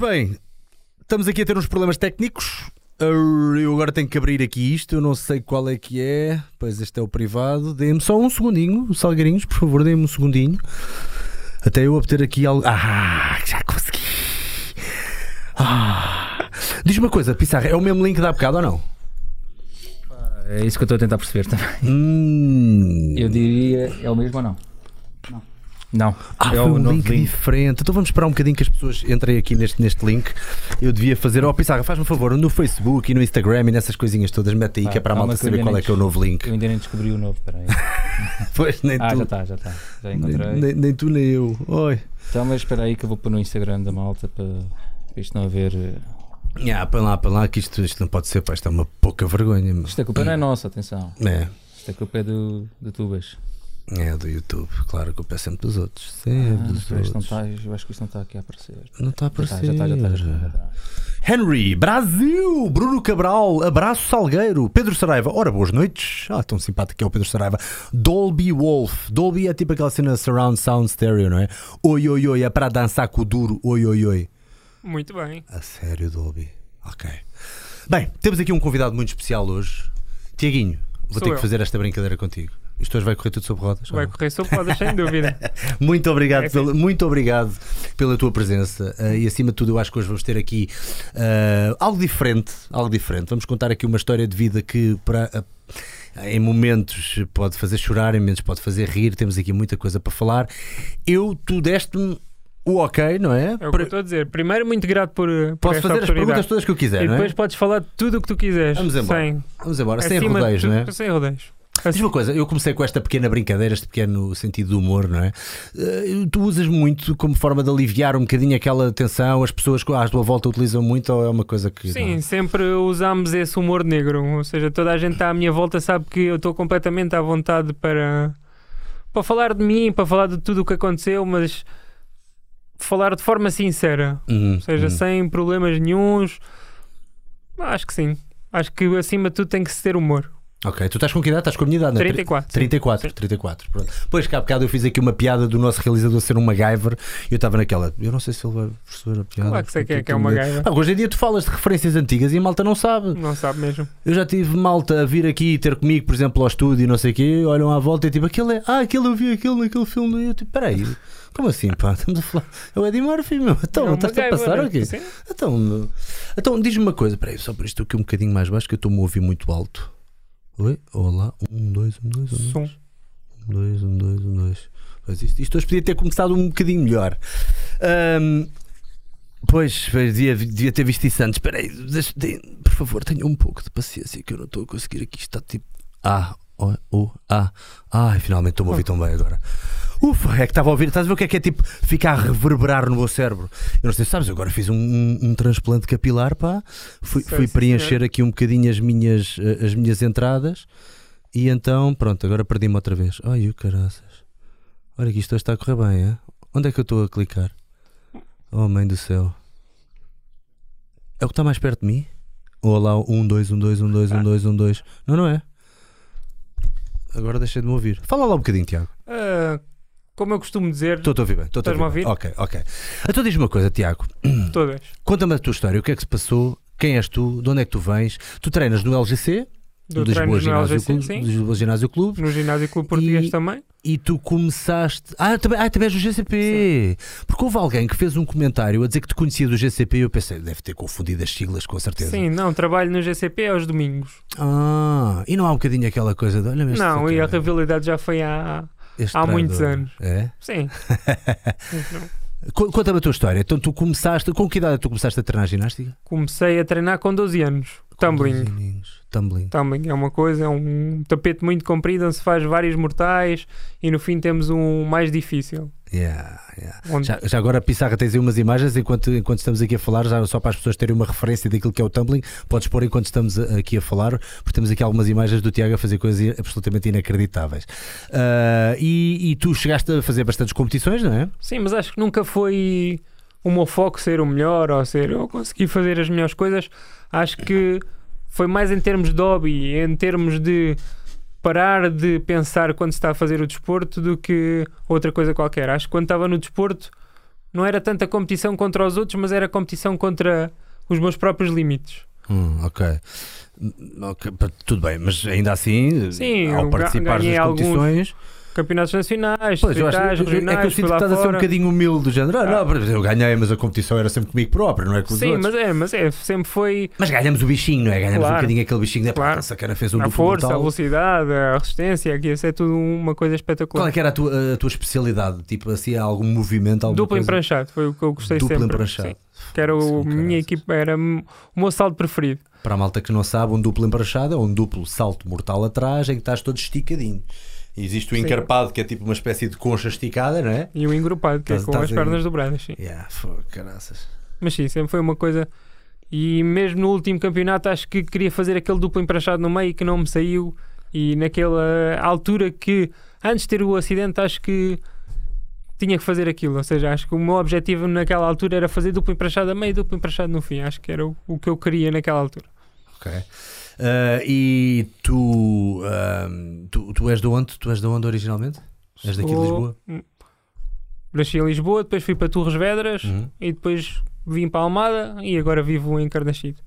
Bem, estamos aqui a ter uns problemas técnicos. Eu agora tenho que abrir aqui isto, eu não sei qual é que é. Pois este é o privado. Dê-me só um segundinho, Salgarinhos, por favor, dê-me um segundinho. Até eu obter aqui algo. Ah, já consegui. Ah. Diz uma coisa, Pissarra, é o mesmo link da bocado ou não? É isso que eu estou a tentar perceber também. Hum. Eu diria, é o mesmo ou não? Não. Não. Ah, é foi o um novo link, diferente. Então vamos esperar um bocadinho que as pessoas entrem aqui neste, neste link. Eu devia fazer. Oh, Pissarra, faz-me um favor, no Facebook e no Instagram e nessas coisinhas todas, mete aí Ah, que é para a malta eu saber qual é nem que é o novo link. Eu ainda nem descobri o novo, peraí. Pois, nem Ah, tu. já está, já está. Já nem, encontrei. nem- nem tu nem eu. Oi. Então, mas espera aí que eu vou pôr no Instagram da malta para para isto não haver. eh, Ah, para lá, para lá, que isto, isto não pode ser, pá, isto é uma pouca vergonha. meu. Isto a culpa não é nossa, atenção. É, Isto a culpa é do, do Tubas. É do YouTube, claro que eu peço sempre dos outros. Ah, Sempre dos isto não outros. está, eu acho que isto não está aqui a aparecer. Não está a aparecer. já está, já está, já está, já está. Henry, Brasil, Bruno Cabral, Abraço Salgueiro, Pedro Saraiva, ora boas noites, ah, tão simpático que é o Pedro Saraiva, Dolby Wolf, Dolby é tipo aquela cena surround sound stereo, não é? Oi, oi, oi, é para dançar com o duro, oi, oi, oi. Muito bem. A sério, Dolby, ok. Bem, temos aqui um convidado muito especial hoje, Tiaguinho, vou Sou ter eu. que fazer esta brincadeira contigo. Isto hoje vai correr tudo sobre rodas? Vai correr sobre rodas, sem dúvida. Muito obrigado, É sim. pela, muito obrigado pela tua presença eh, e acima de tudo eu acho que hoje vamos ter aqui eh, algo diferente, algo diferente. Vamos contar aqui uma história de vida que para eh, em momentos pode fazer chorar, em momentos pode fazer rir. Temos aqui muita coisa para falar. Eu tu deste-me o ok, não é? É o que eu estou a dizer. Primeiro, muito grato por, por Posso fazer as perguntas todas que eu quiser, E é? depois podes falar tudo o que tu quiseres. Vamos embora. Sem, Vamos embora, sem acima rodeios, não é? Sem rodeios. Diz uma coisa, eu comecei com esta pequena brincadeira, este pequeno sentido de humor, não é? Eh, Tu usas muito como forma de aliviar um bocadinho aquela tensão, as pessoas à tua volta utilizam muito ou é uma coisa que. Sim, não? sempre usámos esse humor negro. Ou seja, toda a gente está à minha volta sabe que eu estou completamente à vontade para, para falar de mim, para falar de tudo o que aconteceu, mas falar de forma sincera. Uhum, Ou seja, uhum. sem problemas nenhuns. Acho que sim. Acho que acima de tudo tem que se ter humor. Ok, tu estás com que idade? Estás com a minha idade, não é? 34. 34, Sim. 34, pronto. Pois que há bocado eu fiz aqui uma piada do nosso realizador ser um MacGyver e eu estava naquela. Eu não sei se ele vai perceber a piada. Claro que sei quem é que é o tenho MacGyver. Pá, hoje em dia tu falas de referências antigas e a malta não sabe. Não sabe mesmo. Eu já tive malta a vir aqui ter comigo, por exemplo, ao estúdio e não sei o quê, olham à volta e tipo, aquele é, ah, aquele eu vi aquele naquele filme. E eu tipo, peraí, como assim, pá? Estamos a falar. É o Eddie Murphy, meu. Então, É um estás a passar aqui? Sim. Então, então diz-me uma coisa, peraí, só por isto aqui um bocadinho mais baixo que eu estou-me a ouvir muito alto. Oi? Olá, um, dois, um, dois, um, dois. Som. Um, dois, um, dois, um, dois. Isto, isto hoje podia ter começado um bocadinho melhor. Ahm, pois, pois, devia, devia ter visto isso antes. Espera aí, por favor, tenha um pouco de paciência que eu não estou a conseguir aqui. Está tipo. Ah, oh, oh, ah. Ai, finalmente estou-me a ouvir tão bem agora. Ufa, é que estava a ouvir. Estás a ver o que é que é tipo ficar a reverberar no meu cérebro? Eu não sei se sabes, eu agora fiz um, um, um transplante capilar, pá. Fui, Sei, fui sim, preencher senhor. aqui um bocadinho as minhas, eh, as minhas entradas. E então, pronto, agora perdi-me outra vez. Ai, o caraças. Olha que isto está a correr bem, é? Onde é que eu estou a clicar? Oh, mãe do céu. É o que está mais perto de mim? Ou lá, um, dois, um, dois, um, dois, um, Ah. dois, um, dois. Não, não é? Agora deixei de me ouvir. Fala lá um bocadinho, Tiago. Ah, como eu costumo dizer, Estou a ouvir bem. Estou a Estás-me a ouvir ouvir? Ok, ok. Então diz-me uma coisa, Tiago. todas. Conta-me a tua história. O que é que se passou? Quem és tu? De onde é que tu vens? Tu treinas no LGC? Do Lisboa treinos no Ginásio LGC, Clube, sim. Lisboa Ginásio Clube. No ginásio clube português E- também. E tu começaste. Ah, também, ah, também és do GCP. Porque houve alguém que fez um comentário a dizer que te conhecia do GCP e eu pensei, deve ter confundido as siglas, com certeza. Sim, não, trabalho no GCP aos domingos. Ah, e não há um bocadinho aquela coisa de olha mas não, e a rivalidade já foi há. este há muitos treinador. anos. É? Sim. Conta-me a tua história. Então tu começaste. Com que idade tu começaste a treinar ginástica? Comecei a treinar com 12 anos. Tumbling. Com 12 aninhos. Tumbling. Tumbling é uma coisa, é um tapete muito comprido onde se faz vários mortais e no fim temos um mais difícil. Yeah, yeah. Onde... Já, já agora, Pissarra, tens aí umas imagens enquanto, enquanto estamos aqui a falar, já só para as pessoas terem uma referência daquilo que é o tumbling, podes pôr enquanto estamos aqui a falar, porque temos aqui algumas imagens do Tiago a fazer coisas absolutamente inacreditáveis. Ah, e, e tu chegaste a fazer bastantes competições, não é? Sim, mas acho que nunca foi o meu foco ser o melhor ou ser eu conseguir fazer as melhores coisas. Acho que foi mais em termos de hobby, em termos de parar de pensar quando se está a fazer o desporto do que outra coisa qualquer. Acho que quando estava no desporto não era tanta competição contra os outros, mas era competição contra os meus próprios limites. Hum, ok. Tudo bem, mas ainda assim, Sim, ao participar das alguns competições. Campeonatos nacionais, Pois, eu acho, distritais, é que regionais, eu sinto que estás a ser um fora. bocadinho humilde do género. Ah, Ah. não, eu ganhei, mas a competição era sempre comigo próprio, não é com os Sim, outros. mas é, mas é, sempre foi Mas ganhamos o bichinho, não é? Ganhamos um Claro. bocadinho aquele bichinho da Claro. claro. sacana fez um a duplo força, a velocidade, a resistência, que isso é tudo uma coisa espetacular. Qual é que era a tua, a tua especialidade? Tipo assim, algum movimento, alguma Duplo coisa? empranchado, foi o que eu gostei Duplo sempre. empranchado. Sim, que era o Sim, minha equipa, era o meu salto preferido. Para a malta que não sabe, um duplo empranchado é um duplo salto mortal atrás em que estás todo esticadinho. Existe o encarpado, que é tipo uma espécie de concha esticada, não é? E o engrupado, que é com as pernas dobradas, sim. Yeah, fogo, caraças. Mas sim, sempre foi uma coisa. E mesmo no último campeonato, acho que queria fazer aquele duplo emprestado no meio que não me saiu. E naquela altura que, antes de ter o acidente, acho que tinha que fazer aquilo. Ou seja, acho que o meu objetivo naquela altura era fazer duplo emprestado a meio e duplo emprestado no fim. Acho que era o, o que eu queria naquela altura. Ok. Ah, e tu, ahm, tu, tu és de onde? Tu és de onde originalmente? És daqui de Lisboa? Nasci em Lisboa, depois fui para Torres Vedras Uhum. e depois vim para Almada e agora vivo em Carnaxide.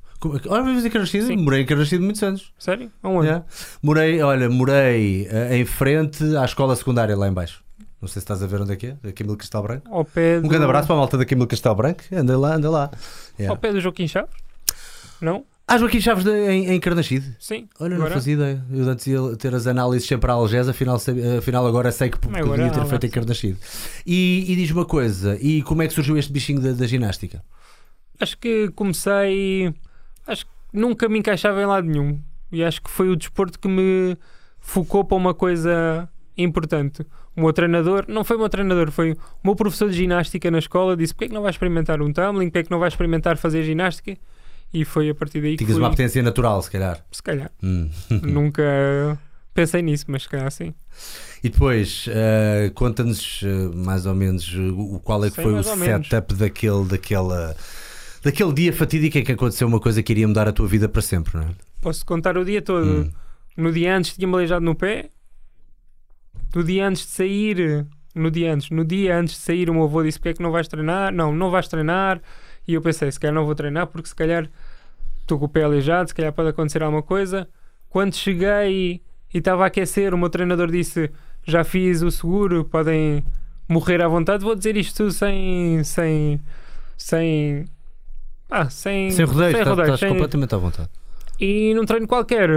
Olha, vives em Carnaxide? Sim. Morei em Carnaxide muitos anos. Sério? Aonde? Yeah. Morei, olha, morei ah, em frente à escola secundária lá em baixo. Não sei se estás a ver onde é que é, da Camilo Castelo Branco. Ao pé do, Um grande abraço para a malta da Camilo Castelo Branco. Anda lá, anda lá. Yeah. Ao pé do Joaquim Chaves? Não? Ah, Joaquim Chaves de- em, em. Sim. Olha, não Agora- fazia ideia. Eu antes ia ter as análises sempre à Algés, afinal, afinal agora sei que p- Agora podia ter há feito em Carnaxide. E, e diz uma coisa, e como é que surgiu este bichinho da, da ginástica? Acho que comecei. Acho que nunca me encaixava em lado nenhum. E acho que foi o desporto que me focou para uma coisa importante. O meu treinador, não foi o meu treinador, foi o meu professor de ginástica na escola. Disse: Porquê é que não vais experimentar um tumbling? Porquê é que não vais experimentar fazer ginástica? E foi a partir daí que. Tinhas uma apetência natural, se calhar. se calhar. Hum. nunca pensei nisso, mas se calhar sim. E depois, eh, conta-nos eh, mais ou menos o qual é que Sei foi o setup daquele, daquela, daquele dia fatídico em que aconteceu uma coisa que iria mudar a tua vida para sempre, não é? Posso contar o dia todo. Hum. No dia antes tinha-me aleijado no pé. No dia antes de sair, no dia antes, no dia antes de sair, o meu avô disse: Porquê é que não vais treinar? Não, não vais treinar. E eu pensei: Se calhar não vou treinar porque se calhar estou com o pé aleijado, se calhar pode acontecer alguma coisa. Quando cheguei e estava a aquecer, o meu treinador disse: Já fiz o seguro, podem morrer à vontade. Vou dizer isto sem. sem. sem. Ah, sem, Sem rodeios, estás, estás sem- completamente à vontade. e num treino qualquer,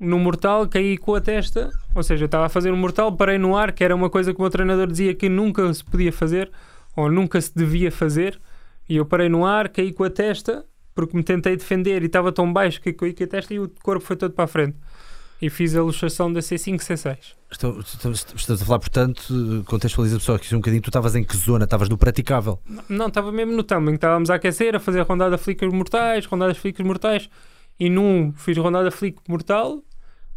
no mortal, caí com a testa. Ou seja, eu estava a fazer um mortal, parei no ar, que era uma coisa que o meu treinador dizia que nunca se podia fazer ou nunca se devia fazer. E eu parei no ar, caí com a testa, porque me tentei defender e estava tão baixo que caí com a testa e o corpo foi todo para a frente. E fiz a luxação da C5, C6. Estou- Estamos, estamos a falar, portanto, contextualiza pessoal aqui um bocadinho. Tu estavas em que zona? Estavas no praticável. Não, estava mesmo no tumbling. Estávamos a aquecer, a fazer rondada flicas mortais, rondadas flicas mortais. E num fiz rondada flick mortal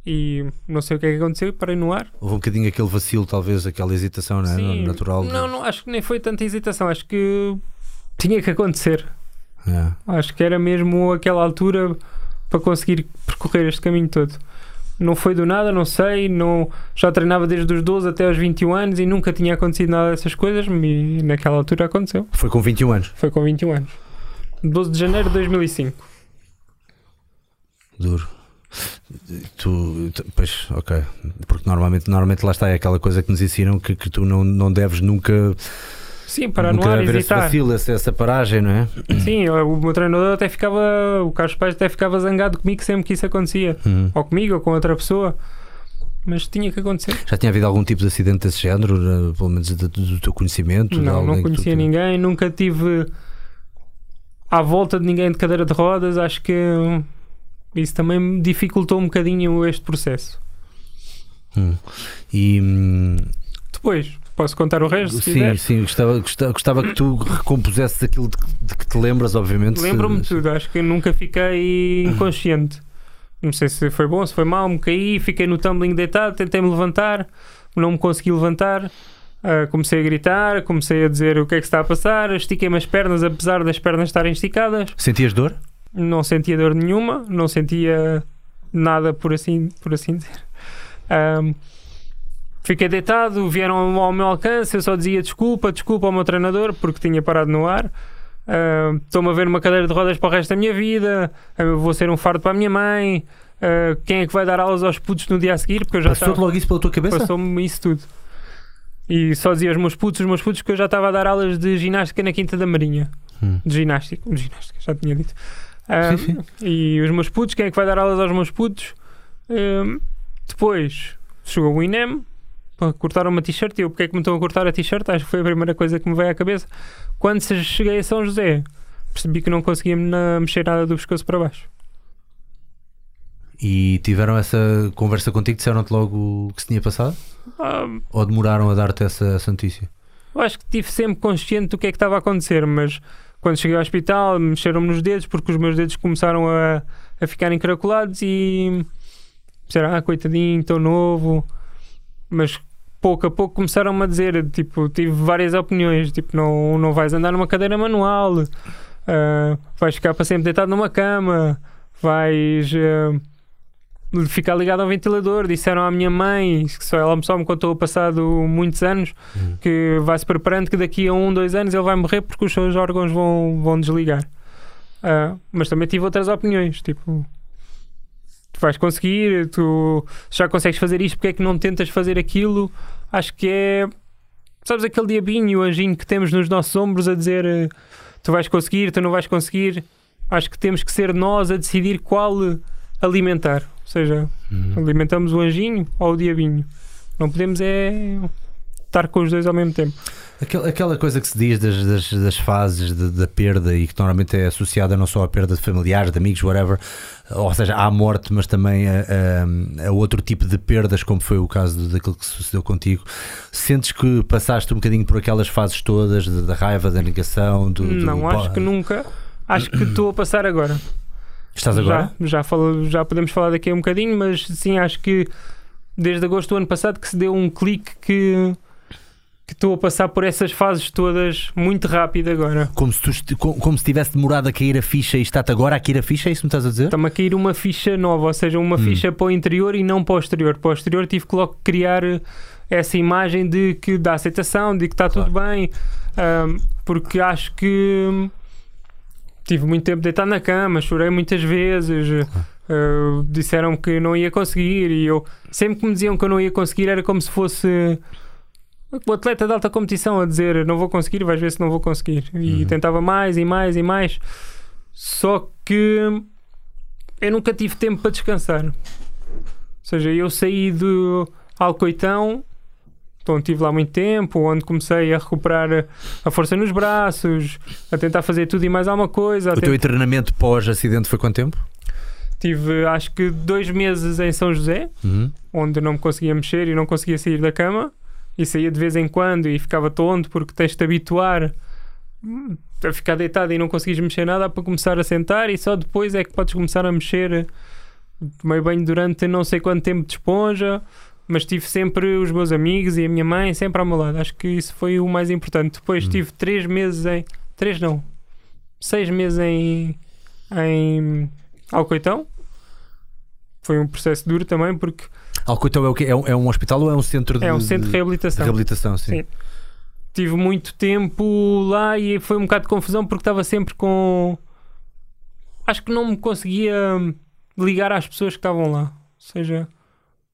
e não sei o que é que aconteceu, parei no ar. Houve um bocadinho aquele vacilo, talvez, aquela hesitação, não é? Sim. Natural. Não, não, acho que nem foi tanta hesitação. Acho que tinha que acontecer. É. Acho que era mesmo aquela altura para conseguir percorrer este caminho todo. Não foi do nada, não sei. Não, já treinava desde os 12 até aos 21 anos e nunca tinha acontecido nada dessas coisas. E naquela altura aconteceu. Foi com 21 anos. Foi com 21 anos. 12 de janeiro de 2005. Duro. Tu, tu- pois, ok. Porque normalmente, normalmente lá está, é aquela coisa que nos ensinam que, que tu não, não deves nunca, Sim, parar nunca no ar, haver esse hesitar. vacilo, essa, paragem, não é? Sim, o meu treinador até ficava, o Carlos Pais até ficava zangado comigo sempre que isso acontecia. Hum. Ou comigo ou com outra pessoa. Mas tinha que acontecer. Já tinha havido algum tipo de acidente desse género, eh, pelo menos do, do teu conhecimento? Não, não tu conhecia te- ninguém, nunca tive à volta de ninguém de cadeira de rodas. Acho que isso também me dificultou um bocadinho este processo. Hum. E hum, Depois, posso contar o resto? Sim, quiser. sim, gostava, gostava, gostava que tu recompusesses aquilo de, de que te lembras, obviamente. Lembro-me se- tudo, acho que nunca fiquei inconsciente. Não sei se foi bom, se foi mal, me caí, fiquei no tumbling deitado, tentei me levantar, não me consegui levantar. ah, comecei a gritar, comecei a dizer o que é que está a passar, estiquei-me as pernas, apesar das pernas estarem esticadas, Sentias dor? não sentia dor nenhuma, não sentia nada por assim, por assim dizer. Ahm, fiquei deitado, vieram ao meu alcance, eu só dizia desculpa, desculpa ao meu treinador, porque tinha parado no ar. Ah, Estou-me a ver numa cadeira de rodas para o resto da minha vida, ah, eu vou ser um fardo para a minha mãe. ah, quem é que vai dar aulas aos putos no dia a seguir? Porque eu já Passou-te estava. logo isso pela tua cabeça? Passou-me isso tudo. E só dizia aos meus putos, os meus putos, que eu já estava a dar aulas de ginástica na Quinta da Marinha. Hum. De ginástica, de ginástica, já tinha dito. Ah, Sim, sim. E os meus putos, quem é que vai dar aulas aos meus putos? Hum, depois chegou o INEM para cortar uma t-shirt. E eu, porque é que me estão a cortar a t-shirt? Acho que foi a primeira coisa que me veio à cabeça. Quando cheguei a São José, percebi que não conseguia mexer nada do pescoço para baixo. E tiveram essa conversa contigo? Disseram-te logo o que se tinha passado? Ah, Ou demoraram a dar-te essa, essa notícia? Eu acho que estive sempre consciente do que é que estava a acontecer, mas quando cheguei ao hospital mexeram-me nos dedos porque os meus dedos começaram a, a ficar encaracolados e disseram, ah, coitadinho, tão novo. Mas pouco a pouco começaram-me a dizer, tipo, tive várias opiniões, tipo, não, não vais andar numa cadeira manual, ah, vais ficar para sempre deitado numa cama, vais... ah, ficar ligado ao ventilador. Disseram à minha mãe, que só ela só me contou passado muitos anos, Hum. que vai-se preparando que daqui a um, dois anos ele vai morrer porque os seus órgãos vão, vão desligar. Ah, mas também tive outras opiniões, tipo... Tu vais conseguir, tu já consegues fazer isto, porque é que não tentas fazer aquilo? Acho que é... Sabes aquele diabinho, o anjinho que temos nos nossos ombros a dizer eh, tu vais conseguir, tu não vais conseguir. Acho que temos que ser nós a decidir qual eh, alimentar. Ou seja, Uhum. alimentamos o anjinho ou o diabinho. Não podemos é estar com os dois ao mesmo tempo. Aquela, aquela coisa que se diz das, das, das fases de- da perda e que normalmente é associada não só à perda de familiares, de amigos, whatever, ou seja, à morte, mas também a, a- a outro tipo de perdas, como foi o caso daquilo que sucedeu contigo. Sentes que passaste um bocadinho por aquelas fases todas de- da raiva, da negação? Do, do- não, acho que nunca. Acho que estou a passar agora. Estás agora? Já, já, falo, já podemos falar daqui a um bocadinho, mas sim, acho que desde agosto do ano passado que se deu um clique que que estou a passar por essas fases todas muito rápido agora. Como se, tu, como, como se tivesse demorado a cair a ficha e está-te agora a cair a ficha, é isso que me estás a dizer? Está-me a cair uma ficha nova, ou seja, uma Hum. ficha para o interior e não para o exterior. Para o exterior tive que logo criar eh, essa imagem de que da aceitação, de que está tudo bem, ahm, porque acho que hum, tive muito tempo deitado na cama, chorei muitas vezes. ah, disseram que não ia conseguir e eu sempre que me diziam que eu não ia conseguir era como se fosse o atleta de alta competição a dizer não vou conseguir, vais ver se não vou conseguir e Uhum. tentava mais e mais e mais só que eu nunca tive tempo para descansar. Ou seja, eu saí do Alcoitão, onde estive lá muito tempo, onde comecei a recuperar a força nos braços, a tentar fazer tudo e mais alguma coisa. O teu tent- treinamento pós-acidente foi quanto tempo? Tive acho que dois meses em São José, Uhum. onde não me conseguia mexer e não conseguia sair da cama. E saía de vez em quando e ficava tonto porque tens de te habituar a ficar deitado e não conseguis mexer nada para começar a sentar e só depois é que podes começar a mexer. Tomei banho durante não sei quanto tempo de esponja, mas tive sempre os meus amigos e a minha mãe sempre ao meu lado. Acho que isso foi o mais importante. Depois Hum. tive três meses em. Três não. Seis meses em. em Alcoitão. Foi um processo duro também porque Alcoitão é o quê? É um, é um hospital ou é um centro de, é um centro de de reabilitação. reabilitação? Sim. Sim. Tive muito tempo lá e foi um bocado de confusão porque estava sempre com. Acho que não me conseguia ligar às pessoas que estavam lá. Ou seja,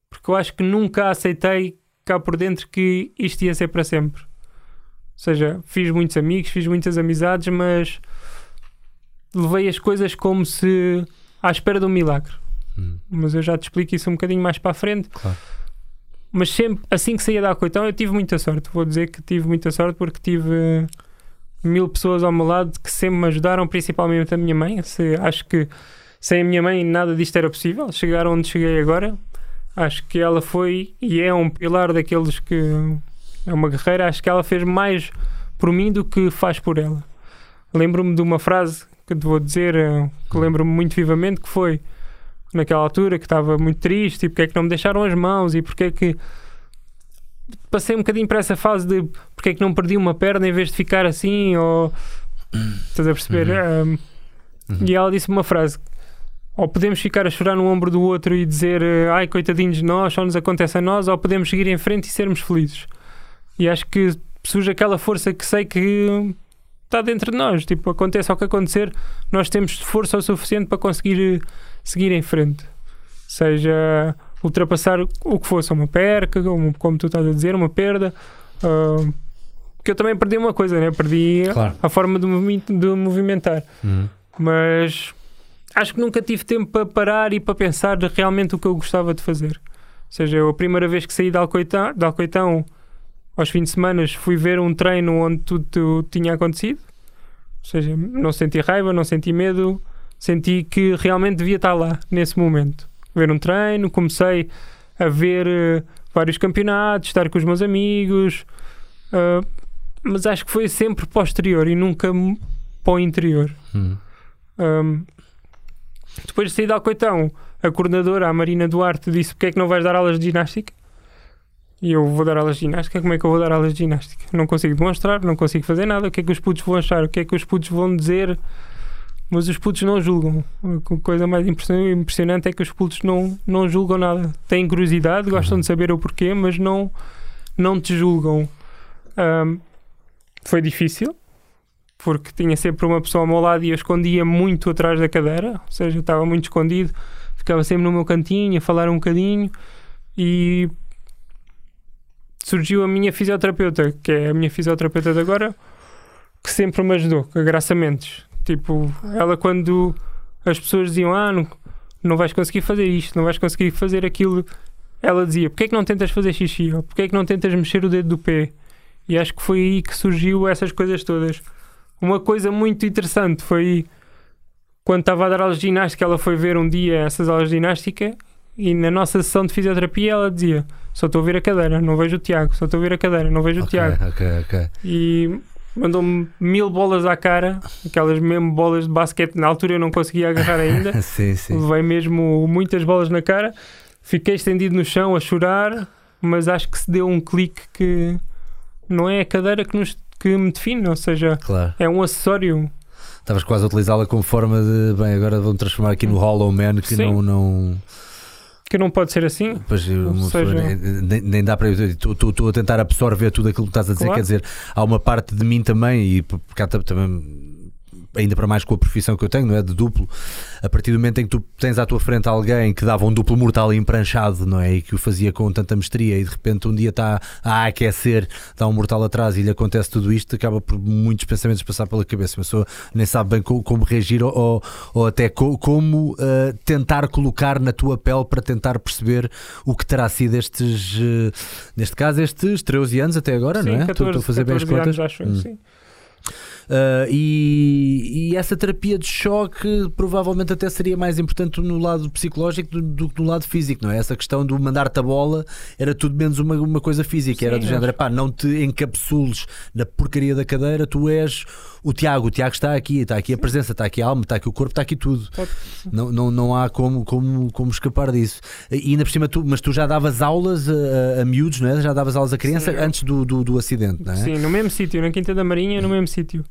porque eu acho que nunca aceitei cá por dentro que isto ia ser para sempre. Ou seja, fiz muitos amigos, fiz muitas amizades, mas levei as coisas como se à espera de um milagre. Hum. Mas eu já te explico isso um bocadinho mais para a frente Claro. mas sempre assim que saía da Alcoitão eu tive muita sorte. Vou dizer que tive muita sorte porque tive mil pessoas ao meu lado que sempre me ajudaram, principalmente a minha mãe. Se, acho que sem a minha mãe nada disto era possível. Chegar onde cheguei agora, acho que ela foi e é um pilar daqueles que é uma guerreira. Acho que ela fez mais por mim do que faz por ela. Lembro-me de uma frase que te vou dizer, eh, que lembro-me muito vivamente, que foi naquela altura que estava muito triste e porque é que não me deixaram as mãos e porque é que passei um bocadinho para essa fase de porque é que não perdi uma perna em vez de ficar assim ou estás a perceber Um, Uhum. e ela disse uma frase ou podemos ficar a chorar no ombro do outro e dizer eh, ai coitadinhos de nós, só nos acontece a nós, ou podemos seguir em frente e sermos felizes. E acho que surge aquela força que sei que está dentro de nós. Tipo, aconteça o que acontecer, nós temos força o suficiente para conseguir eh, seguir em frente. Seja ultrapassar o que fosse, uma perca, como, como tu estás a dizer, uma perda. Uh, porque eu também perdi uma coisa, né? Perdi Claro. a forma de, de movimentar. Uhum. Mas acho que nunca tive tempo para parar e para pensar realmente o que eu gostava de fazer. Ou seja, eu a primeira vez que saí de Alcoitão, de Alcoitão aos fins de semana, fui ver um treino onde tudo tinha acontecido. Ou seja, não senti raiva, não senti medo, senti que realmente devia estar lá nesse momento. Ver um treino, comecei a ver eh, vários campeonatos, estar com os meus amigos, ah, mas acho que foi sempre posterior e nunca para o interior. Uhum. Um, depois de sair de Alcoitão, a coordenadora, a Marina Duarte, disse: Porquê é que não vais dar aulas de ginástica? E eu vou dar aulas de ginástica. Como é que eu vou dar aulas de ginástica? Não consigo demonstrar, não consigo fazer nada. O que é que os putos vão achar? O que é que os putos vão dizer? Mas os putos não julgam. A coisa mais impression- impressionante é que os putos não, não julgam nada. Têm curiosidade, gostam de saber o porquê, mas não, não te julgam. Um, foi difícil, porque tinha sempre uma pessoa ao meu lado e eu escondia muito atrás da cadeira, ou seja, estava muito escondido, ficava sempre no meu cantinho a falar um bocadinho e surgiu a minha fisioterapeuta, que é a minha fisioterapeuta de agora, que sempre me ajudou, a Graça Mendes. Tipo, ela quando as pessoas diziam, ah, não, não vais conseguir fazer isto, não vais conseguir fazer aquilo, ela dizia, porquê é que não tentas fazer xixi? Ou porquê é que não tentas mexer o dedo do pé? E acho que foi aí que surgiu essas coisas todas. Uma coisa muito interessante foi quando estava a dar aulas de ginástica, ela foi ver um dia essas aulas de ginástica e na nossa sessão de fisioterapia ela dizia: Só estou a ver a cadeira, não vejo o Tiago, só estou a ver a cadeira, não vejo o Ok, Tiago. ok, ok. E mandou-me mil bolas à cara, aquelas mesmo bolas de basquete, na altura eu não conseguia agarrar ainda. sim, sim. Levei mesmo muitas bolas na cara, fiquei estendido no chão a chorar, mas acho que se deu um clique que não é a cadeira que, nos, que me define, ou seja, Claro. é um acessório. Estavas quase a utilizá-la como forma de. Bem, agora vão transformar aqui no Hollow Man que Sim. não. não Que não pode ser assim. Pois, seja- nem, nem- dá para. Estou a tentar absorver tudo aquilo que estás a dizer. Claro. Quer dizer, há uma parte de mim também, e porque há tam- também. Ainda para mais com a profissão que eu tenho, não é? De duplo, a partir do momento em que tu tens à tua frente alguém que dava um duplo mortal empranchado, não é? E que o fazia com tanta mestria, e de repente um dia está a aquecer, dá um mortal atrás e lhe acontece tudo isto, acaba por muitos pensamentos passar pela cabeça. Uma pessoa nem sabe bem co- como, reagir ou, ou, até co- como ah, tentar colocar na tua pele para tentar perceber o que terá sido estes, eh, neste caso, estes 13 anos até agora, sim, não é? 14, Estou a fazer bem as 14 contas. anos, acho, Hum. sim. Uh, e, e essa terapia de choque provavelmente até seria mais importante no lado psicológico do, do que no lado físico, não é? Essa questão do mandar-te a bola era tudo menos uma, uma coisa física, era Sim, do género, pá, não te encapsules na porcaria da cadeira, tu és o Tiago, o Tiago está aqui, está aqui a presença, está aqui a alma, está aqui o corpo, está aqui tudo. Não, não, não há como, como, como escapar disso. E ainda por cima, tu, mas tu já davas aulas a, a, a miúdos, não é? Já davas aulas a criança Sim. antes do, do, do acidente, não é? Sim, no mesmo sítio, na Quinta da Marinha, no mesmo sítio.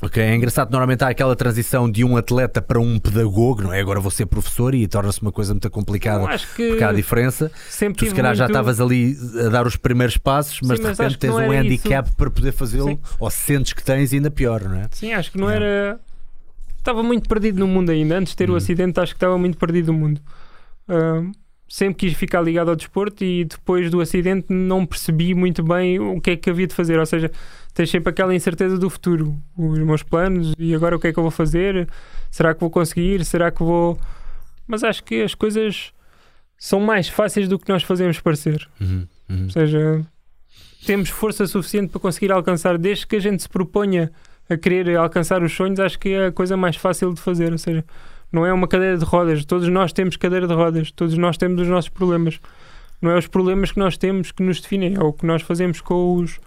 Ok, é engraçado, normalmente há aquela transição de um atleta para um pedagogo, não é? Agora vou ser professor e torna-se uma coisa muito Eu complicada acho que porque há diferença. sempre Tu se calhar já muito- estavas ali a dar os primeiros passos, mas Sim, de mas repente tens não um handicap para poder fazê-lo, ou sentes que tens, ainda pior, não é? Sim, acho que não É. era. Estava muito perdido no mundo ainda. Antes de ter Hum. o acidente, acho que estava muito perdido no mundo. Ahm, sempre quis ficar ligado ao desporto e depois do acidente não percebi muito bem o que é que havia de fazer. Ou seja, tens sempre aquela incerteza do futuro, os meus planos e agora o que é que eu vou fazer? Será que vou conseguir? Será que vou. Mas acho que as coisas são mais fáceis do que nós fazemos parecer. Uhum, uhum. Ou seja, temos força suficiente para conseguir alcançar, desde que a gente se proponha a querer alcançar os sonhos, acho que é a coisa mais fácil de fazer. Ou seja, não é uma cadeira de rodas, todos nós temos cadeira de rodas, todos nós temos os nossos problemas. Não é os problemas que nós temos que nos definem, é o que nós fazemos com os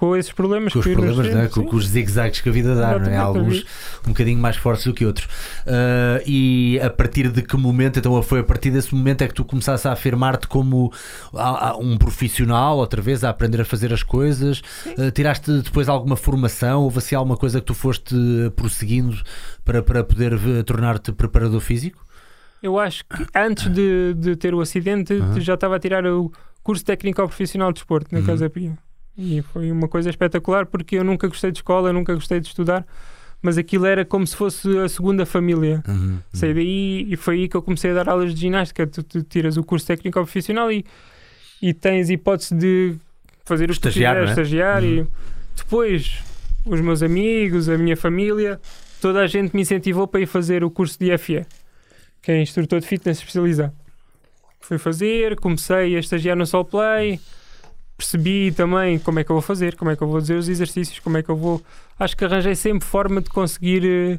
com esses problemas Com os que nos problemas, não é? definem, com, com os zigue-zagues que a vida dá, não é? Alguns um bocadinho mais fortes do que outros. Ah, e a partir de que momento, então foi a partir desse momento é que tu começaste a afirmar-te como ah, ah, um profissional, outra vez, a aprender a fazer as coisas? Ah, tiraste depois alguma formação? Houve assim alguma coisa que tu foste prosseguindo para, para poder tornar-te preparador físico? Eu acho que antes de, de ter o acidente Aham. já estava a tirar o curso técnico profissional de desporto na Uhum. Casa Pia. E foi uma coisa espetacular porque eu nunca gostei de escola, nunca gostei de estudar, mas aquilo era como se fosse a segunda família. Uhum, Saí daí e foi aí que eu comecei a dar aulas de ginástica. Tu, tu tiras o curso técnico profissional e, e tens hipótese de fazer o que Estagiar, quiseres, não é? estagiar. Uhum. E depois, os meus amigos, a minha família, toda a gente me incentivou para ir fazer o curso de IFE, que é instrutor de fitness especializado. Fui fazer, comecei a estagiar no Sol Play, percebi também como é que eu vou fazer, como é que eu vou dizer os exercícios, como é que eu vou. Acho que arranjei sempre forma de conseguir eh,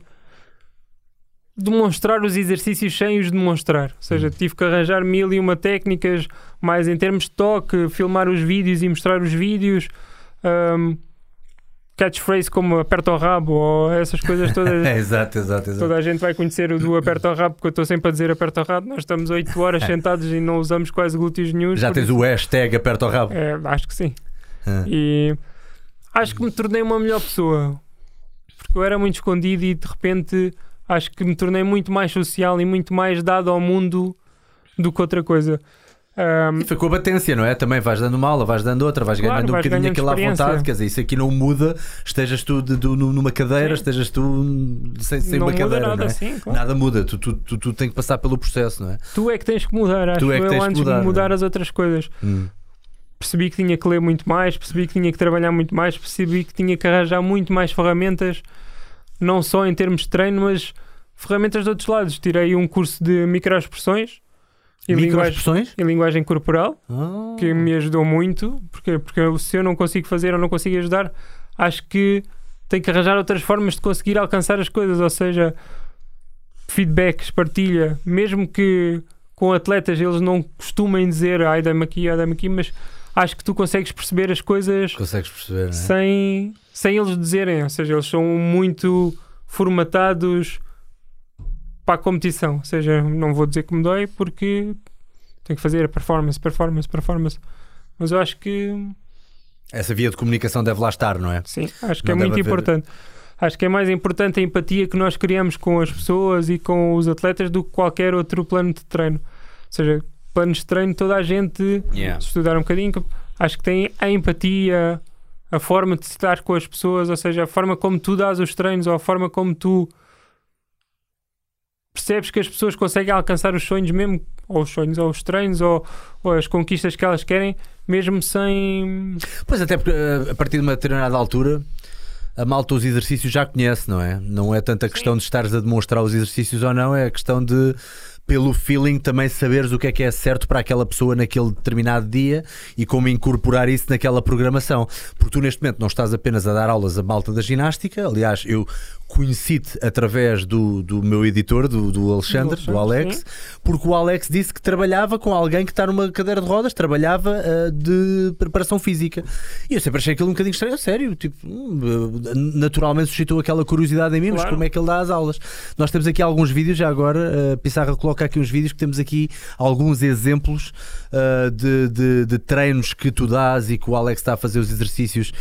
demonstrar os exercícios sem os demonstrar. Ou seja, tive que arranjar mil e uma técnicas, mais em termos de toque, filmar os vídeos e mostrar os vídeos. Um, catchphrase como aperta o rabo ou essas coisas todas. Exato, exato, exato. Toda a gente vai conhecer o do aperta o rabo porque eu estou sempre a dizer aperta o rabo. Nós estamos 8 horas sentados e não usamos quase glúteos nenhum. Já tens o hashtag aperta o rabo. É, acho que sim. Ah. E acho que me tornei uma melhor pessoa. Porque eu era muito escondido e de repente acho que me tornei muito mais social e muito mais dado ao mundo do que outra coisa. Ahm, E foi com a batência, não é? Também vais dando uma aula, vais dando outra, vais Claro, ganhando um vais bocadinho ganhando aquilo à vontade. Quer dizer, isso aqui não muda, estejas tu de- de- numa cadeira, Sim. estejas tu sem, sem não uma muda cadeira, nada não é? assim, claro. Nada muda, tu, tu, tu, tu tens que passar pelo processo, não é? Tu é que tens que mudar, acho Tu é que eu, tens que antes mudar, de mudar é? as outras coisas. Hum. Percebi que tinha que ler muito mais, percebi que tinha que trabalhar muito mais, percebi que tinha que arranjar muito mais ferramentas, não só em termos de treino, mas ferramentas de outros lados. Tirei um curso de microexpressões e linguagem, Microexpressões? e linguagem corporal. Ah. que me ajudou muito, porque, porque se eu não consigo fazer ou não consigo ajudar, acho que tenho que arranjar outras formas de conseguir alcançar as coisas, ou seja, feedbacks, partilha, mesmo que com atletas eles não costumem dizer ai dá-me aqui, ai dá-me aqui, mas acho que tu consegues perceber as coisas perceber, é? sem, sem eles dizerem, ou seja, eles são muito formatados para a competição, ou seja, não vou dizer que me dói porque tenho que fazer performance, performance, performance, mas eu acho que Essa via de comunicação deve lá estar, não é? sim, acho que Não é muito haver- importante. Acho que é mais importante a empatia que nós criamos com as pessoas e com os atletas do que qualquer outro plano de treino. Ou seja, planos de treino, toda a gente Yeah. estudar um bocadinho, acho que tem a empatia, a forma de estar com as pessoas, ou seja, a forma como tu dás os treinos ou a forma como tu percebes que as pessoas conseguem alcançar os sonhos mesmo, ou os sonhos, ou os treinos, ou, ou as conquistas que elas querem, mesmo sem. Pois até porque eh, a partir de uma determinada altura a malta os exercícios já conhece, não é? Não é tanta questão de estares a demonstrar os exercícios ou não, é a questão de pelo feeling também saberes o que é que é certo para aquela pessoa naquele determinado dia e como incorporar isso naquela programação. Porque tu neste momento não estás apenas a dar aulas a malta da ginástica, aliás, eu conheci-te através do, do meu editor, do, do Alexandre, do, Do Alexandre, Alex, porque o Alex disse que trabalhava com alguém que está numa cadeira de rodas, trabalhava ah, de preparação física. E eu sempre achei aquilo um bocadinho estranho, sério, tipo, hum, ah, naturalmente suscitou aquela curiosidade em mim, mas Claro. como é que ele dá as aulas? Nós temos aqui alguns vídeos, já agora, a Pissarra coloca aqui uns vídeos que temos aqui alguns exemplos ah, de, de- de treinos que tu dás e que o Alex está a fazer os exercícios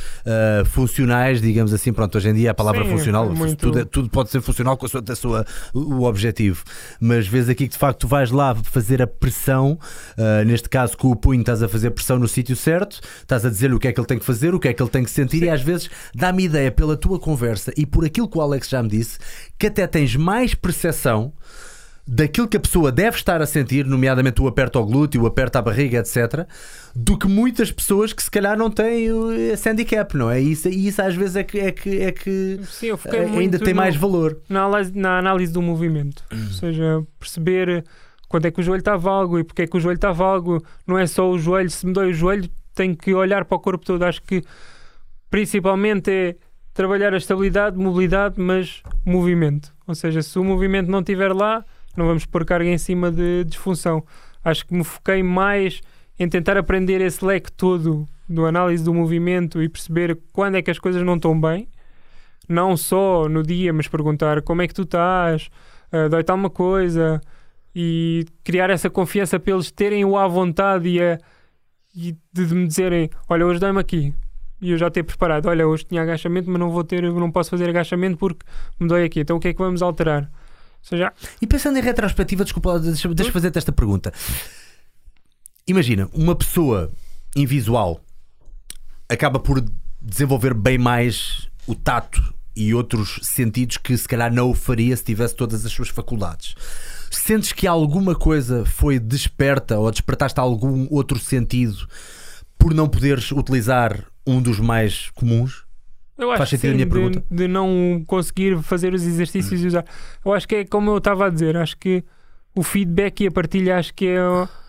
funcionais, digamos assim, pronto, hoje em dia a palavra Sim, funcional, é muito- tudo, é- tudo pode ser funcional com a sua, da sua, o objetivo, mas vês aqui que de facto tu vais lá fazer a pressão, ah, neste caso com o punho estás a fazer pressão no sítio certo, estás a dizer o que é que ele tem que fazer, o que é que ele tem que sentir, e às vezes dá-me ideia pela tua conversa e por aquilo que o Alex já me disse, que até tens mais percepção daquilo que a pessoa deve estar a sentir, nomeadamente o aperto ao glúteo, o aperto à barriga, etc., do que muitas pessoas que se calhar não têm o- esse handicap, não é? E isso, isso às vezes é que, é que, é que Sim, eh, ainda tem no- mais valor. na análise, na análise do movimento. Ou seja, perceber quando é que o joelho está vago e porque é que o joelho está vago. Não é só o joelho, se me dói o joelho, tenho que olhar para o corpo todo. Acho que principalmente é trabalhar a estabilidade, mobilidade, mas movimento. Ou seja, se o movimento não estiver lá, não vamos pôr carga em cima de disfunção. Acho que me foquei mais em tentar aprender esse leque todo do análise do movimento e perceber quando é que as coisas não estão bem não só no dia, mas perguntar como é que tu estás, uh, dói-te alguma coisa e criar essa confiança para eles terem o à vontade e, a, e de, me dizerem: Olha, hoje dói-me aqui. E eu já ter preparado: Olha, hoje tinha agachamento, mas não vou ter, não posso fazer agachamento porque me dói aqui. Então o que é que vamos alterar? Seja, E pensando em retrospectiva, desculpa, lá, deixa, deixa fazer-te esta pergunta. Imagina, uma pessoa invisual acaba por desenvolver bem mais o tato e outros sentidos que se calhar não o faria se tivesse todas as suas faculdades. Sentes que alguma coisa foi desperta ou despertaste algum outro sentido por não poderes utilizar um dos mais comuns? Eu acho Faz sentido a sim, minha de, pergunta? de não conseguir fazer os exercícios e usar. Eu acho que é como eu estava a dizer, acho que o feedback e a partilha acho que é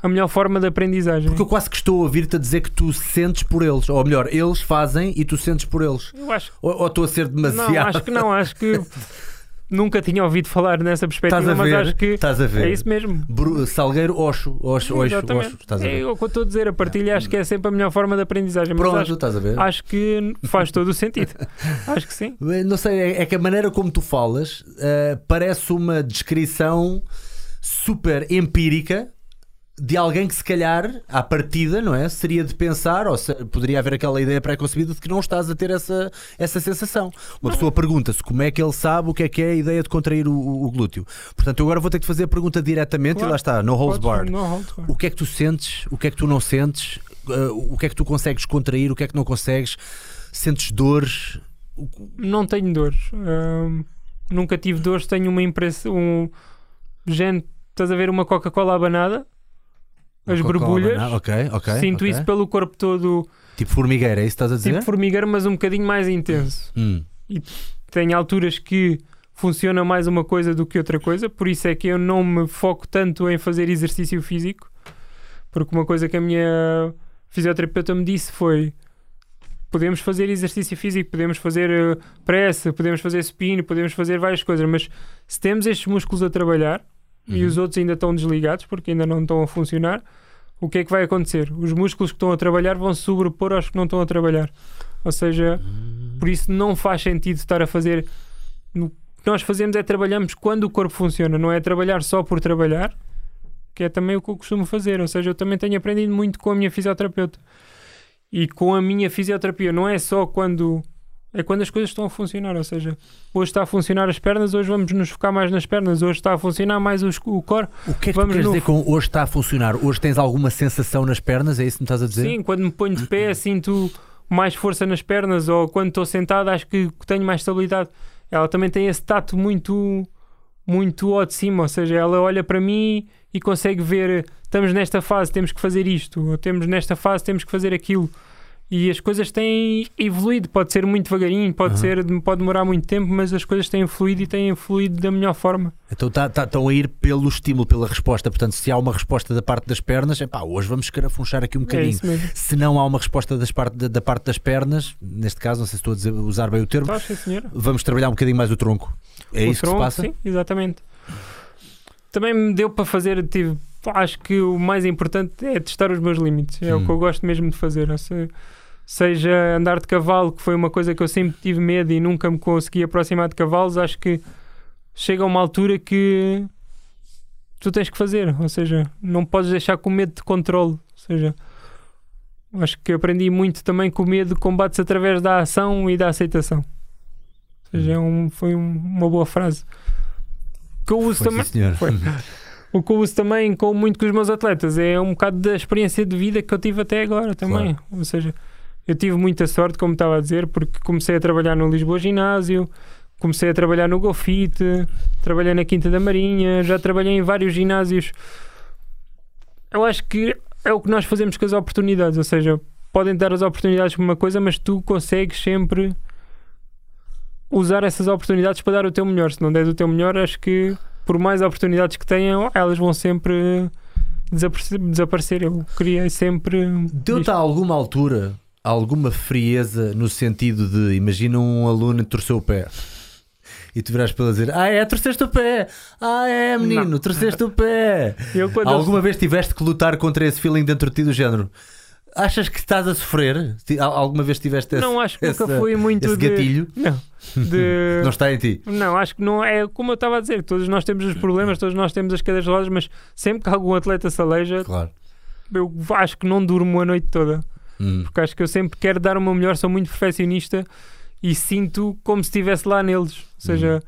a melhor forma de aprendizagem. Porque eu quase que estou a ouvir-te a dizer que tu sentes por eles, ou melhor, eles fazem e tu sentes por eles. Eu acho Ou, ou estou a ser demasiado. Não, acho que não, acho que nunca tinha ouvido falar nessa perspectiva, a mas ver? acho que Estás a ver? é isso mesmo. Bru- Salgueiro, Oxo, Oxo, Oxo, Exatamente. Oxo. Estás a É ver? o que eu estou a dizer, a partilha acho que é sempre a melhor forma de aprendizagem. Pronto, acho, estás a ver? acho que faz todo o sentido. acho que sim. Não sei, é- é que a maneira como tu falas eh, parece uma descrição super empírica de alguém que se calhar à partida, não é? Seria de pensar, ou se- poderia haver aquela ideia pré-concebida de que não estás a ter essa, essa sensação. Uma pessoa pergunta-se como é que ele sabe o que é que é a ideia de contrair o, o- o glúteo. Portanto, eu agora vou ter que fazer a pergunta diretamente Claro. e lá está, no holds barred. O que é que tu sentes? O que é que tu não sentes? Uh, o que é que tu consegues contrair? O que é que não consegues? Sentes dores? Não tenho dores. Nunca tive dores. Tenho uma impressão. Um, gente, estás a ver uma Coca-Cola abanada? As borbulhas. não? Ok, ok. Sinto ok. isso pelo corpo todo, Tipo formigueira, é isso que estás a dizer? tipo formigueiro, mas um bocadinho mais intenso. Hum. Tem alturas que funciona mais uma coisa do que outra coisa, por isso é que eu não me foco tanto em fazer exercício físico, porque uma coisa que a minha fisioterapeuta me disse foi podemos fazer exercício físico, podemos fazer eh, press, podemos fazer supino, podemos fazer várias coisas, mas se temos estes músculos a trabalhar e Uhum. os outros ainda estão desligados porque ainda não estão a funcionar, o que é que vai acontecer? Os músculos que estão a trabalhar vão se sobrepor aos que não estão a trabalhar. Ou seja, por isso não faz sentido estar a fazer. O que nós fazemos é trabalhamos quando o corpo funciona, não é trabalhar só por trabalhar, que é também o que eu costumo fazer. Ou seja, eu também tenho aprendido muito com a minha fisioterapeuta e com a minha fisioterapia. Não é só quando. É quando as coisas estão a funcionar, ou seja, hoje está a funcionar as pernas, hoje vamos nos focar mais nas pernas, hoje está a funcionar mais os- o core. O que é que Vamos tu queres no- dizer com hoje está a funcionar? Hoje tens alguma sensação nas pernas? É isso que me estás a dizer? Sim, quando me ponho de pé sinto mais força nas pernas ou quando estou sentado acho que tenho mais estabilidade. Ela também tem esse tato muito muito ao de cima, ou seja, ela olha para mim e consegue ver estamos nesta fase, temos que fazer isto, ou temos nesta fase, temos que fazer aquilo. E as coisas têm evoluído, pode ser muito devagarinho, pode, Aham. ser, pode demorar muito tempo, mas as coisas têm fluído e têm fluído da melhor forma. Então tá, tá- estão a ir pelo estímulo, pela resposta. Portanto, se há uma resposta da parte das pernas, epá, hoje vamos escarafunchar aqui um É bocadinho. mesmo. se não há uma resposta das parte, da, da parte das pernas, neste caso, não sei se estou a dizer- usar bem o termo, Tá, sim, vamos trabalhar um bocadinho mais o tronco. É O isso tronco, que se passa? Sim, exatamente. Também me deu para fazer, tive, acho que o mais importante é testar os meus limites. É Hum. o que eu gosto mesmo de fazer. Ou se- seja andar de cavalo, que foi uma coisa que eu sempre tive medo e nunca me consegui aproximar de cavalos, acho que chega a uma altura que tu tens que fazer. Ou seja, não podes deixar com medo de controle. Ou seja, acho que aprendi muito também que o medo combate-se através da ação e da aceitação. Ou seja, é um- foi um- uma boa frase. Que eu uso Foi, também. sim, senhor. Foi. O que eu uso também com muito com os meus atletas é um bocado da experiência de vida que eu tive até agora também. Ou seja, eu tive muita sorte, como estava a dizer, porque comecei a trabalhar no Lisboa Ginásio, comecei a trabalhar no GoFit, trabalhei na Quinta da Marinha, já trabalhei em vários ginásios. Eu acho que é o que nós fazemos com as oportunidades, ou seja, podem dar as oportunidades por uma coisa, mas tu consegues sempre usar essas oportunidades para dar o teu melhor. Se não deres o teu melhor, acho que por mais oportunidades que tenham, elas vão sempre desaparecer. desaparecer. Eu queria sempre. Deu-te a alguma altura alguma frieza no sentido de imagina um aluno torceu o pé e tu virás para ele dizer: Ah, é, torceste o pé! Ah, é, menino, Não. torceste o pé! Eu, Alguma vez tiveste que lutar contra esse feeling dentro de ti do género? Achas que estás a sofrer? Alguma vez tiveste esse, não acho que nunca essa- fui muito esse de. gatilho? Não. De... Não está em ti. Não, acho que não é como eu estava a dizer. Todos nós temos os problemas, todos nós temos as cadeiras de rodas, mas sempre que algum atleta se aleija, Claro. eu acho que não durmo a noite toda. Hum. Porque acho que eu sempre quero dar o meu melhor, sou muito perfeccionista e sinto como se estivesse lá neles. Ou seja,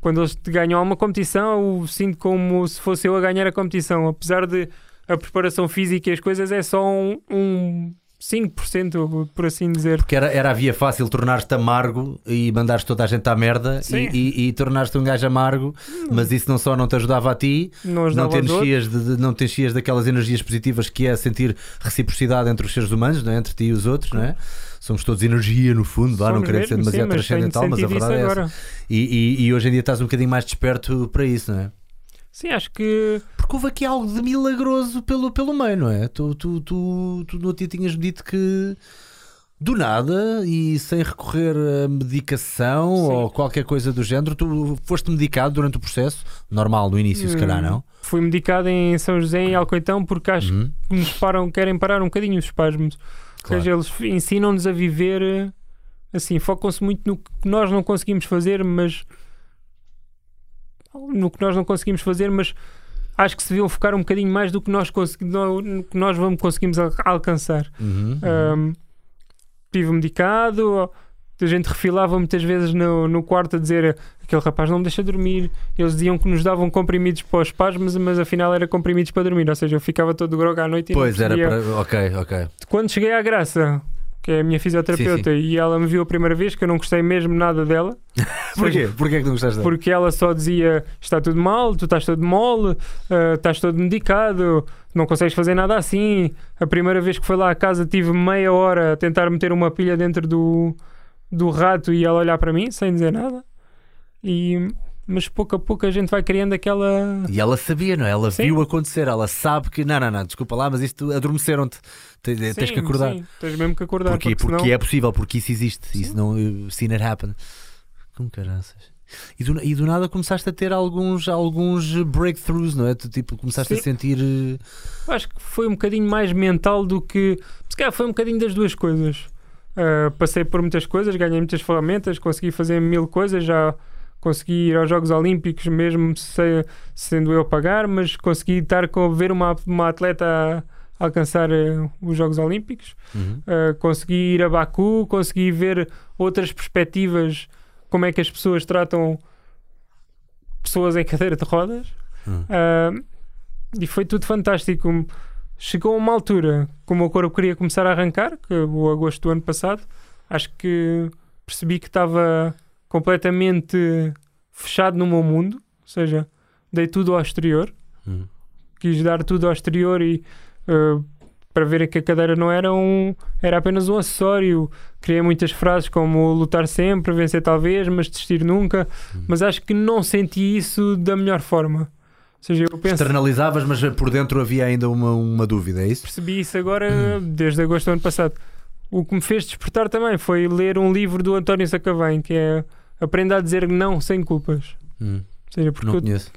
quando eles ganham uma competição, eu sinto como se fosse eu a ganhar a competição, apesar de a preparação física e as coisas é só um, um 5%, por assim dizer. Porque era, era a via fácil tornar-te amargo e mandares toda a gente à merda Sim. e, e, e tornares-te um gajo amargo, mas isso não só não te ajudava a ti, Não, não te, enchias de, não te enchias daquelas energias positivas que é sentir reciprocidade entre os seres humanos, não é? entre ti e os outros, não é? Somos todos energia no fundo, vá, não Somos querendo ser demasiado sim, mas transcendental, mas a verdade é essa. E, e- e hoje em dia estás um bocadinho mais desperto para isso, não é? Sim, acho que Porque houve aqui algo de milagroso pelo, pelo meio, não é? Tu, tu, tu, tu no dia tinhas dito que do nada e sem recorrer a medicação Sim. ou qualquer coisa do género, tu foste medicado durante o processo, normal no início, se calhar Hum, não. fui medicado em São José em Alcoitão porque acho Uhum, que nos param, querem parar um bocadinho os espasmos. Ou claro. seja, eles ensinam-nos a viver eh, assim, focam-se muito no que nós não conseguimos fazer, mas no que nós não conseguimos fazer, mas acho que se deviam focar um bocadinho mais do que nós, no- que nós vamos, conseguimos al- alcançar. Uhum, uhum. Um, tive medicado, a gente refilava muitas vezes no, no quarto a dizer aquele rapaz não me deixa dormir. Eles diziam que nos davam comprimidos para os espasmos, mas afinal era comprimidos para dormir. Ou seja, eu ficava todo grog à noite e Pois era para. Ok, ok. Quando cheguei à Graça, que é a minha fisioterapeuta, e ela me viu a primeira vez, que eu não gostei mesmo nada dela, Porquê? Porquê é que não gostaste dela? porque ela só dizia está tudo mal, tu estás todo mole, ah, estás todo medicado, não consegues fazer nada assim. A primeira vez que foi lá à casa tive meia hora a tentar meter uma pilha dentro do, do rato e ela olhar para mim sem dizer nada. E, mas pouco a pouco a gente vai criando aquela. E ela sabia, não é? Ela Sim. viu acontecer, ela sabe que não, não, não, desculpa lá, mas isto adormeceram-te. Tens, tens Sim, que acordar. sim, tens mesmo que acordar. Porquê? porque Porque senão- é possível, porque isso existe. Sim. Isso não. uh, Seen it happen. Com caraças. E do, e do nada começaste a ter alguns, alguns breakthroughs, não é? Tu tipo começaste a Sim. sentir. uh, Acho que foi um bocadinho mais mental do que. Se calhar foi um bocadinho das duas coisas. Uh, passei por muitas coisas, ganhei muitas ferramentas, consegui fazer mil coisas, já consegui ir aos Jogos Olímpicos, mesmo se- sendo eu a pagar, mas consegui estar com ver uma, uma atleta a alcançar uh, os Jogos Olímpicos. Uhum. Uh, consegui ir a Baku, consegui ver outras perspectivas, como é que as pessoas tratam pessoas em cadeira de rodas. Hum. Uh, e foi tudo fantástico. Chegou a uma altura que o meu corpo queria começar a arrancar, que o agosto do ano passado, acho que percebi que estava completamente fechado no meu mundo, ou seja, dei tudo ao exterior, Uhum. quis dar tudo ao exterior e uh, para ver que a cadeira não era um era apenas um acessório. Criei muitas frases como lutar sempre, vencer talvez, mas desistir nunca. Hum. Mas acho que não senti isso da melhor forma. Ou seja, eu penso, Externalizavas, mas por dentro havia ainda uma, uma dúvida, é isso? percebi isso agora desde agosto do ano passado. O que me fez despertar também foi ler um livro do António Sacavém, que é Aprenda a dizer não sem culpas. Hum, Ou seja, porque Não conheço.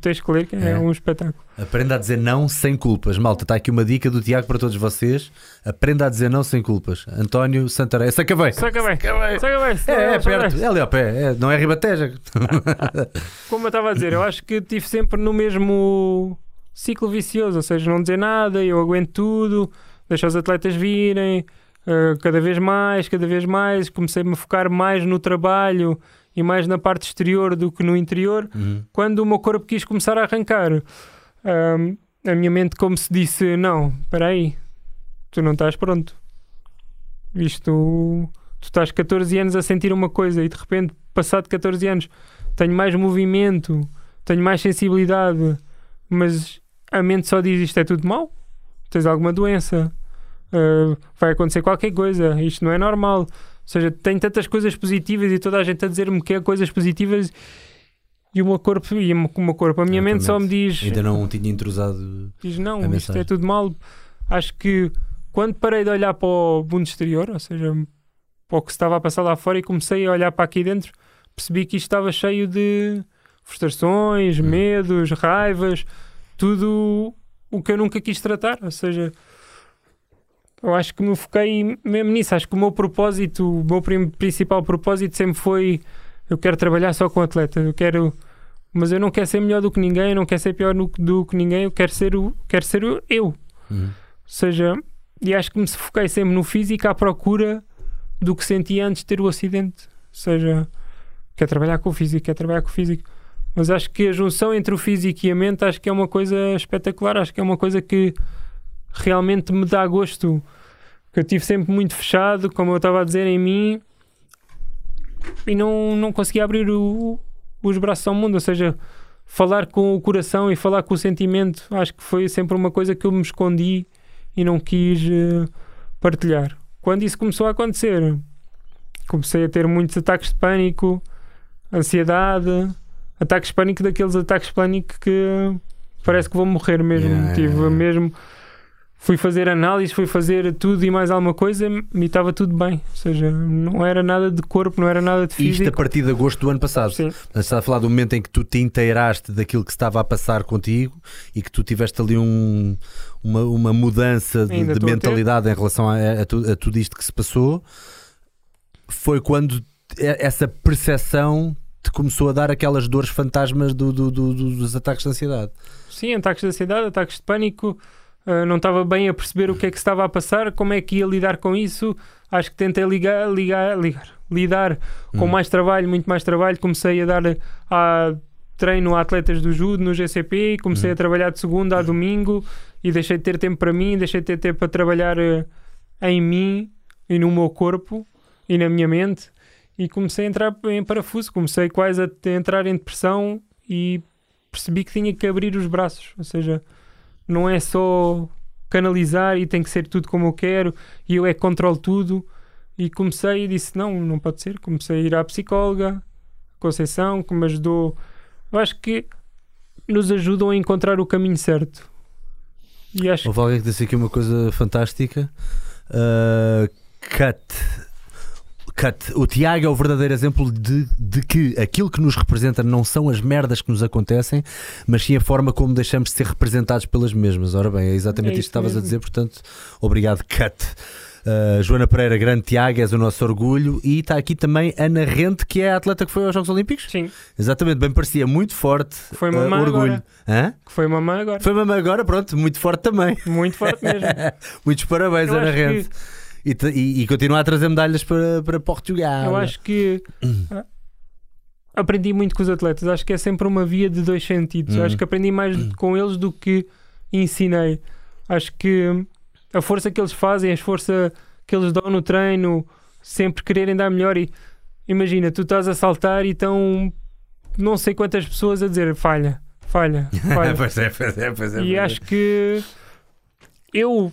tens que ler, que é, É. um espetáculo. Aprenda a dizer não sem culpas. Malta, está aqui uma dica do Tiago para todos vocês. Aprenda a dizer não sem culpas. António Santarém. Sacavém. Sacavém! Sacavém! É, é perto, é ali ao pé, é, não é Ribateja. como eu estava a dizer, eu acho que estive sempre no mesmo ciclo vicioso, ou seja, não dizer nada, eu aguento tudo, deixo os atletas virem, eh, cada vez mais, cada vez mais, comecei-me a focar mais no trabalho e mais na parte exterior do que no interior, Uhum. quando o meu corpo quis começar a arrancar. ahm, a minha mente, como se disse, não, espera aí, tu não estás pronto. Isto, tu estás 14 anos a sentir uma coisa e de repente, passado 14 anos, tenho mais movimento, tenho mais sensibilidade, mas a mente só diz isto é tudo mau, tens alguma doença, ah, vai acontecer qualquer coisa, isto não é normal. Ou seja, tenho tantas coisas positivas e toda a gente a dizer-me que é coisas positivas e o meu corpo, e o meu corpo, a minha mente só me diz, Ainda não tinha intrusado. diz não, isto mensagem. é tudo mal. Acho que quando parei de olhar para o mundo exterior, ou seja, para o que se estava a passar lá fora e comecei a olhar para aqui dentro, percebi que isto estava cheio de frustrações, Hum. medos, raivas, tudo o que eu nunca quis tratar. Ou seja, eu acho que me foquei mesmo nisso. Acho que o meu propósito, o meu principal propósito sempre foi: eu quero trabalhar só com atletas, eu quero. Mas eu não quero ser melhor do que ninguém, eu não quero ser pior do, do que ninguém, eu quero ser, o, quero ser o- eu. Uhum. Ou seja, e acho que me foquei sempre no físico à procura do que senti antes de ter o acidente. Ou seja, quer trabalhar com o físico, quer trabalhar com o físico. Mas acho que a junção entre o físico e a mente acho que é uma coisa espetacular, acho que é uma coisa que realmente me dá gosto. Que eu tive sempre muito fechado, como eu estava a dizer, em mim e não, não conseguia abrir o- os braços ao mundo. Ou seja, falar com o coração e falar com o sentimento, acho que foi sempre uma coisa que eu me escondi e não quis eh, partilhar. Quando isso começou a acontecer, comecei a ter muitos ataques de pânico, ansiedade, ataques de pânico daqueles ataques de pânico que parece que vou morrer mesmo. Yeah, Tive yeah, yeah. mesmo. Fui fazer análise, fui fazer tudo e mais alguma coisa e estava tudo bem. Ou seja, não era nada de corpo, não era nada de Isto a físico. partir de agosto do ano passado. Sim. Portanto, Está a falar do momento em que tu te inteiraste daquilo que estava a passar contigo e que tu tiveste ali um- uma, uma mudança de, de mentalidade em relação a, a a tudo isto que se passou. Foi quando essa percepção te começou a dar aquelas dores fantasmas do- do- do- dos ataques de ansiedade. Sim, ataques de ansiedade, ataques de pânico. Ah, não estava bem a perceber o que é que estava a passar, como é que ia lidar com isso. Acho que tentei ligar, ligar, ligar, lidar com Hum. mais trabalho, muito mais trabalho. Comecei a dar a treino a atletas do judo no GCP, comecei Hum. a trabalhar de segunda a domingo e deixei de ter tempo para mim, deixei de ter tempo para trabalhar eh, em mim e no meu corpo e na minha mente e comecei a entrar em parafuso, comecei quase a entrar em depressão e percebi que tinha que abrir os braços, ou seja, não é só canalizar e tem que ser tudo como eu quero e eu é que controlo tudo e comecei e disse não, não pode ser, comecei a ir à psicóloga Conceição, que me ajudou eu acho que nos ajudam a encontrar o caminho certo e acho Houve alguém que disse aqui uma coisa fantástica. Uh, cut. Cut. O Tiago é o verdadeiro exemplo de, de que aquilo que nos representa não são as merdas que nos acontecem, mas sim a forma como deixamos de ser representados pelas mesmas. Ora bem, é exatamente É isto que estavas a dizer, portanto, obrigado, Cut. Uh, Joana Pereira, grande Tiago, és o nosso orgulho. E está aqui também Ana Rente, que é a atleta que foi aos Jogos Olímpicos. sim, Exatamente, bem parecia, muito forte. Foi uh, mamã orgulho. agora. Que foi mamãe agora, Foi mamãe agora, pronto, muito forte também. muito forte mesmo Muitos parabéns, Eu Ana acho que- Rente. E, e, e continua a trazer medalhas para, para Portugal. Eu acho que ah, aprendi muito com os atletas. Acho que é sempre uma via de dois sentidos. Hum. Acho que aprendi mais com eles do que ensinei. Acho que a força que eles fazem, a força que eles dão no treino, sempre quererem dar melhor. E imagina, tu estás a saltar e estão não sei quantas pessoas a dizer falha, falha, falha. pois é, pois é, pois é. E acho que eu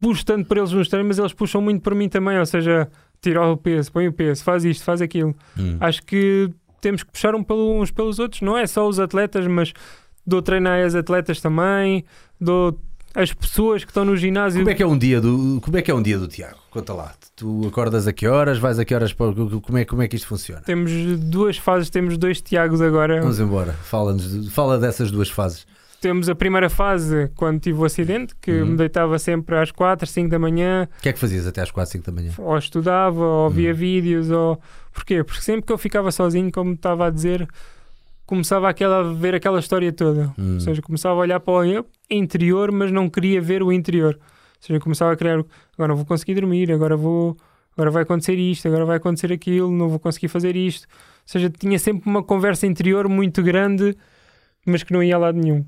puxo tanto para eles nos treinos, mas eles puxam muito para mim também. Ou seja, tira o peso, põe o peso, faz isto, faz aquilo. Hum. Acho que temos que puxar um pelo- uns pelos outros. Não é só os atletas, mas dou treino às atletas também, dou as pessoas que estão no ginásio. Como é que é um dia do Como é que é um dia do Tiago? Conta lá. Tu acordas a que horas? Vais a que horas? para- Como é, como é que isto funciona? Temos duas fases, temos dois Tiagos agora. Vamos embora. De- fala dessas duas fases. Temos a primeira fase quando tive o acidente, que Uhum. me deitava sempre às 4, 5 da manhã, O que é que fazias até às 4, 5 da manhã? ou estudava, ou via Hum. vídeos, ou. Porquê? Porque sempre que eu ficava sozinho, como estava a dizer, começava aquela, a ver aquela história toda. Hum. Ou seja, começava a olhar para o interior, mas não queria ver o interior. Ou seja, começava a criar, agora não vou conseguir dormir, agora vou, agora vai acontecer isto, agora vai acontecer aquilo, não vou conseguir fazer isto. Ou seja, tinha sempre uma conversa interior muito grande, mas que não ia a lado nenhum.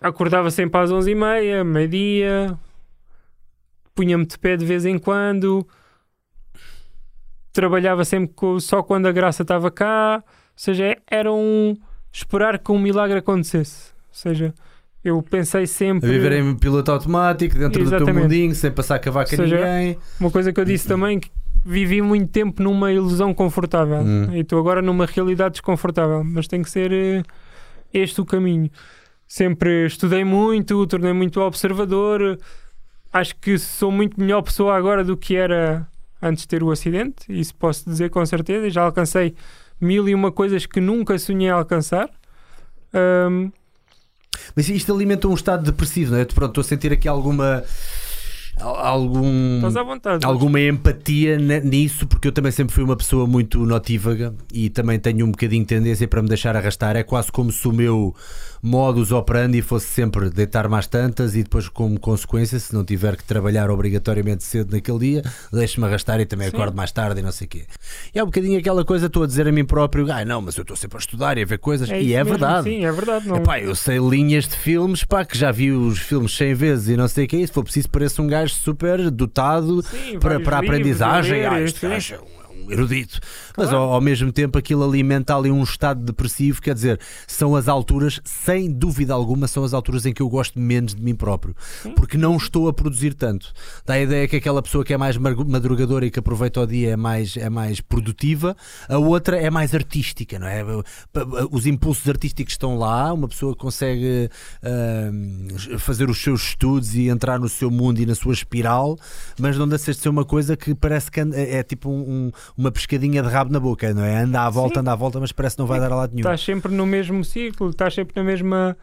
Acordava sempre às 11h30, meio-dia, punha-me de pé de vez em quando, trabalhava sempre co- só quando a graça estava cá. Ou seja, era um esperar que um milagre acontecesse. Ou seja, eu pensei A sempre. viver em piloto automático, dentro do teu Exatamente. mundinho, sem passar cavaca a Ou seja, ninguém. Uma coisa que eu disse também que vivi muito tempo numa ilusão confortável Hum. e estou agora numa realidade desconfortável, mas tem que ser eh, este o caminho. Sempre estudei muito, tornei muito observador. Acho que sou muito melhor pessoa agora do que era antes de ter o acidente, isso posso dizer com certeza. Já alcancei mil e uma coisas que nunca sonhei alcançar. Ahm, Mas isto alimenta um estado depressivo, não é? Pronto, estou a sentir aqui alguma. al- algum. Estás à vontade. alguma empatia ne- nisso, porque eu também sempre fui uma pessoa muito notívaga e também tenho um bocadinho de tendência para me deixar arrastar. É quase como se o meu modus operandi fosse sempre deitar-me às tantas e depois, como consequência, se não tiver que trabalhar obrigatoriamente cedo naquele dia, deixo-me arrastar e também Sim. acordo mais tarde e não sei o quê. E é um bocadinho aquela coisa, estou a dizer a mim próprio, ah, não, mas eu estou sempre a estudar e a ver coisas, É e é mesmo, verdade. Sim, é verdade. Não... Epá, eu sei linhas de filmes, pá, que já vi os filmes 100 vezes e não sei o que é isso. Se for preciso, pareço um gajo super dotado Sim, para, para a aprendizagem. ler, Ah, este gajo é um, erudito. Mas Claro. ao, ao mesmo tempo aquilo alimenta ali um estado depressivo. Quer dizer, são as alturas, sem dúvida alguma, são as alturas em que eu gosto menos de mim próprio. Porque não estou a produzir tanto. Dá a ideia que aquela pessoa que é mais madrugadora e que aproveita o dia é mais, é mais produtiva, a outra é mais artística, não é? Os impulsos artísticos estão lá, uma pessoa consegue ahm, fazer os seus estudos e entrar no seu mundo e na sua espiral, mas não deixa de ser uma coisa que parece que é, é tipo um- uma pescadinha de rabo na boca, não é? Anda à volta, Sim. anda à volta, mas parece que não vai dar a lado nenhum. Estás sempre no mesmo ciclo, estás sempre na mesma.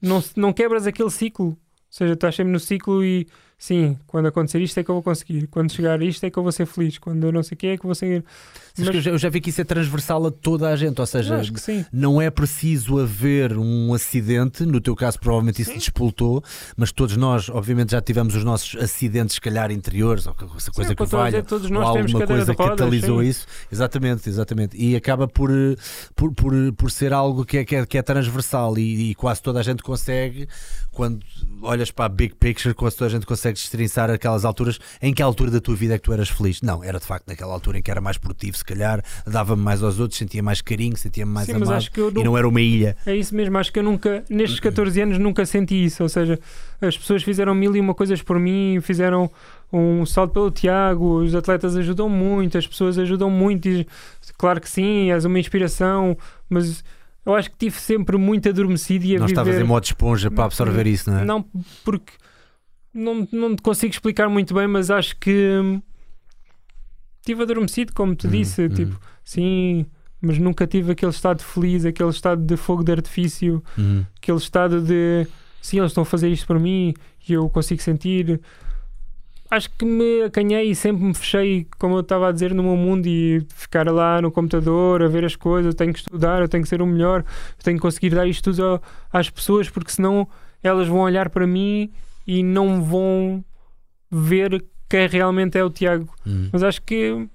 Não, não quebras aquele ciclo. Ou seja, estás sempre no ciclo e sim, quando acontecer isto é que eu vou conseguir. Quando chegar isto é que eu vou ser feliz. Quando eu não sei o que é que eu vou ser. Que eu, já, eu já vi que isso é transversal a toda a gente, ou seja, não é preciso haver um acidente, no teu caso provavelmente isso Sim. despoltou, mas todos nós, obviamente, já tivemos os nossos acidentes, se calhar, interiores, ou essa coisa Sim, que valha, dizer, ou alguma coisa que catalisou sim. isso. Exatamente, exatamente. E acaba por, eh, por, por, por ser algo que é, que é, que é transversal e, e quase toda a gente consegue, quando olhas para a big picture, quase toda a gente consegue destrinçar aquelas alturas. Em que altura da tua vida é que tu eras feliz? Não, era de facto naquela altura em que era mais produtivo, se calhar, dava-me mais aos outros, sentia mais carinho, sentia-me mais Sim, amado e não, não era uma ilha. É isso mesmo, acho que eu nunca, nestes 14 anos, nunca senti isso. Ou seja, as pessoas fizeram mil e uma coisas por mim, fizeram um salto pelo Tiago, os atletas ajudam muito, as pessoas ajudam muito. E, claro que sim, és uma inspiração, mas eu acho que tive sempre muito adormecido e a Não viver. estavas em modo esponja para absorver isso, não é? Não, porque não, não te consigo explicar muito bem, mas acho que hum, tive adormecido, como te Hum, disse. hum. Tipo, sim, mas nunca tive aquele estado feliz, aquele estado de fogo de artifício Uhum. aquele estado de sim, eles estão a fazer isto para mim e eu consigo sentir. Acho que me acanhei e sempre me fechei, como eu estava a dizer, no meu mundo e ficar lá no computador a ver as coisas. Eu tenho que estudar, eu tenho que ser o melhor, eu tenho que conseguir dar isto tudo às pessoas porque senão elas vão olhar para mim e não vão ver quem realmente é o Tiago. Uhum. Mas acho que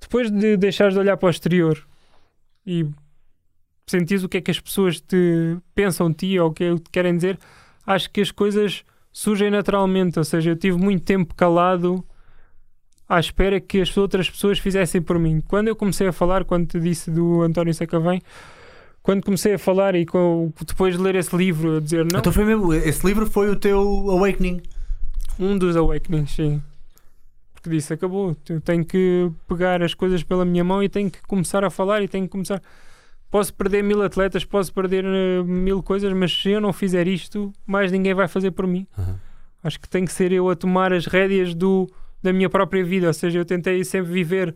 depois de deixares de olhar para o exterior e sentires o que é que as pessoas te pensam de ti ou o que é que te querem dizer, acho que as coisas surgem naturalmente. Ou seja, eu tive muito tempo calado à espera que as outras pessoas fizessem por mim. Quando eu comecei a falar, quando te disse do António Sacavém, quando comecei a falar e com- depois de ler esse livro, a dizer não, Então foi mesmo, esse livro foi o teu awakening. um dos awakenings, sim. Porque disse, acabou. Eu tenho que pegar as coisas pela minha mão e tenho que começar a falar e tenho que começar. Posso perder mil atletas, posso perder eh, mil coisas, mas se eu não fizer isto, mais ninguém vai fazer por mim. Uhum. Acho que tem que ser eu a tomar as rédeas do, da minha própria vida. Ou seja, eu tentei sempre viver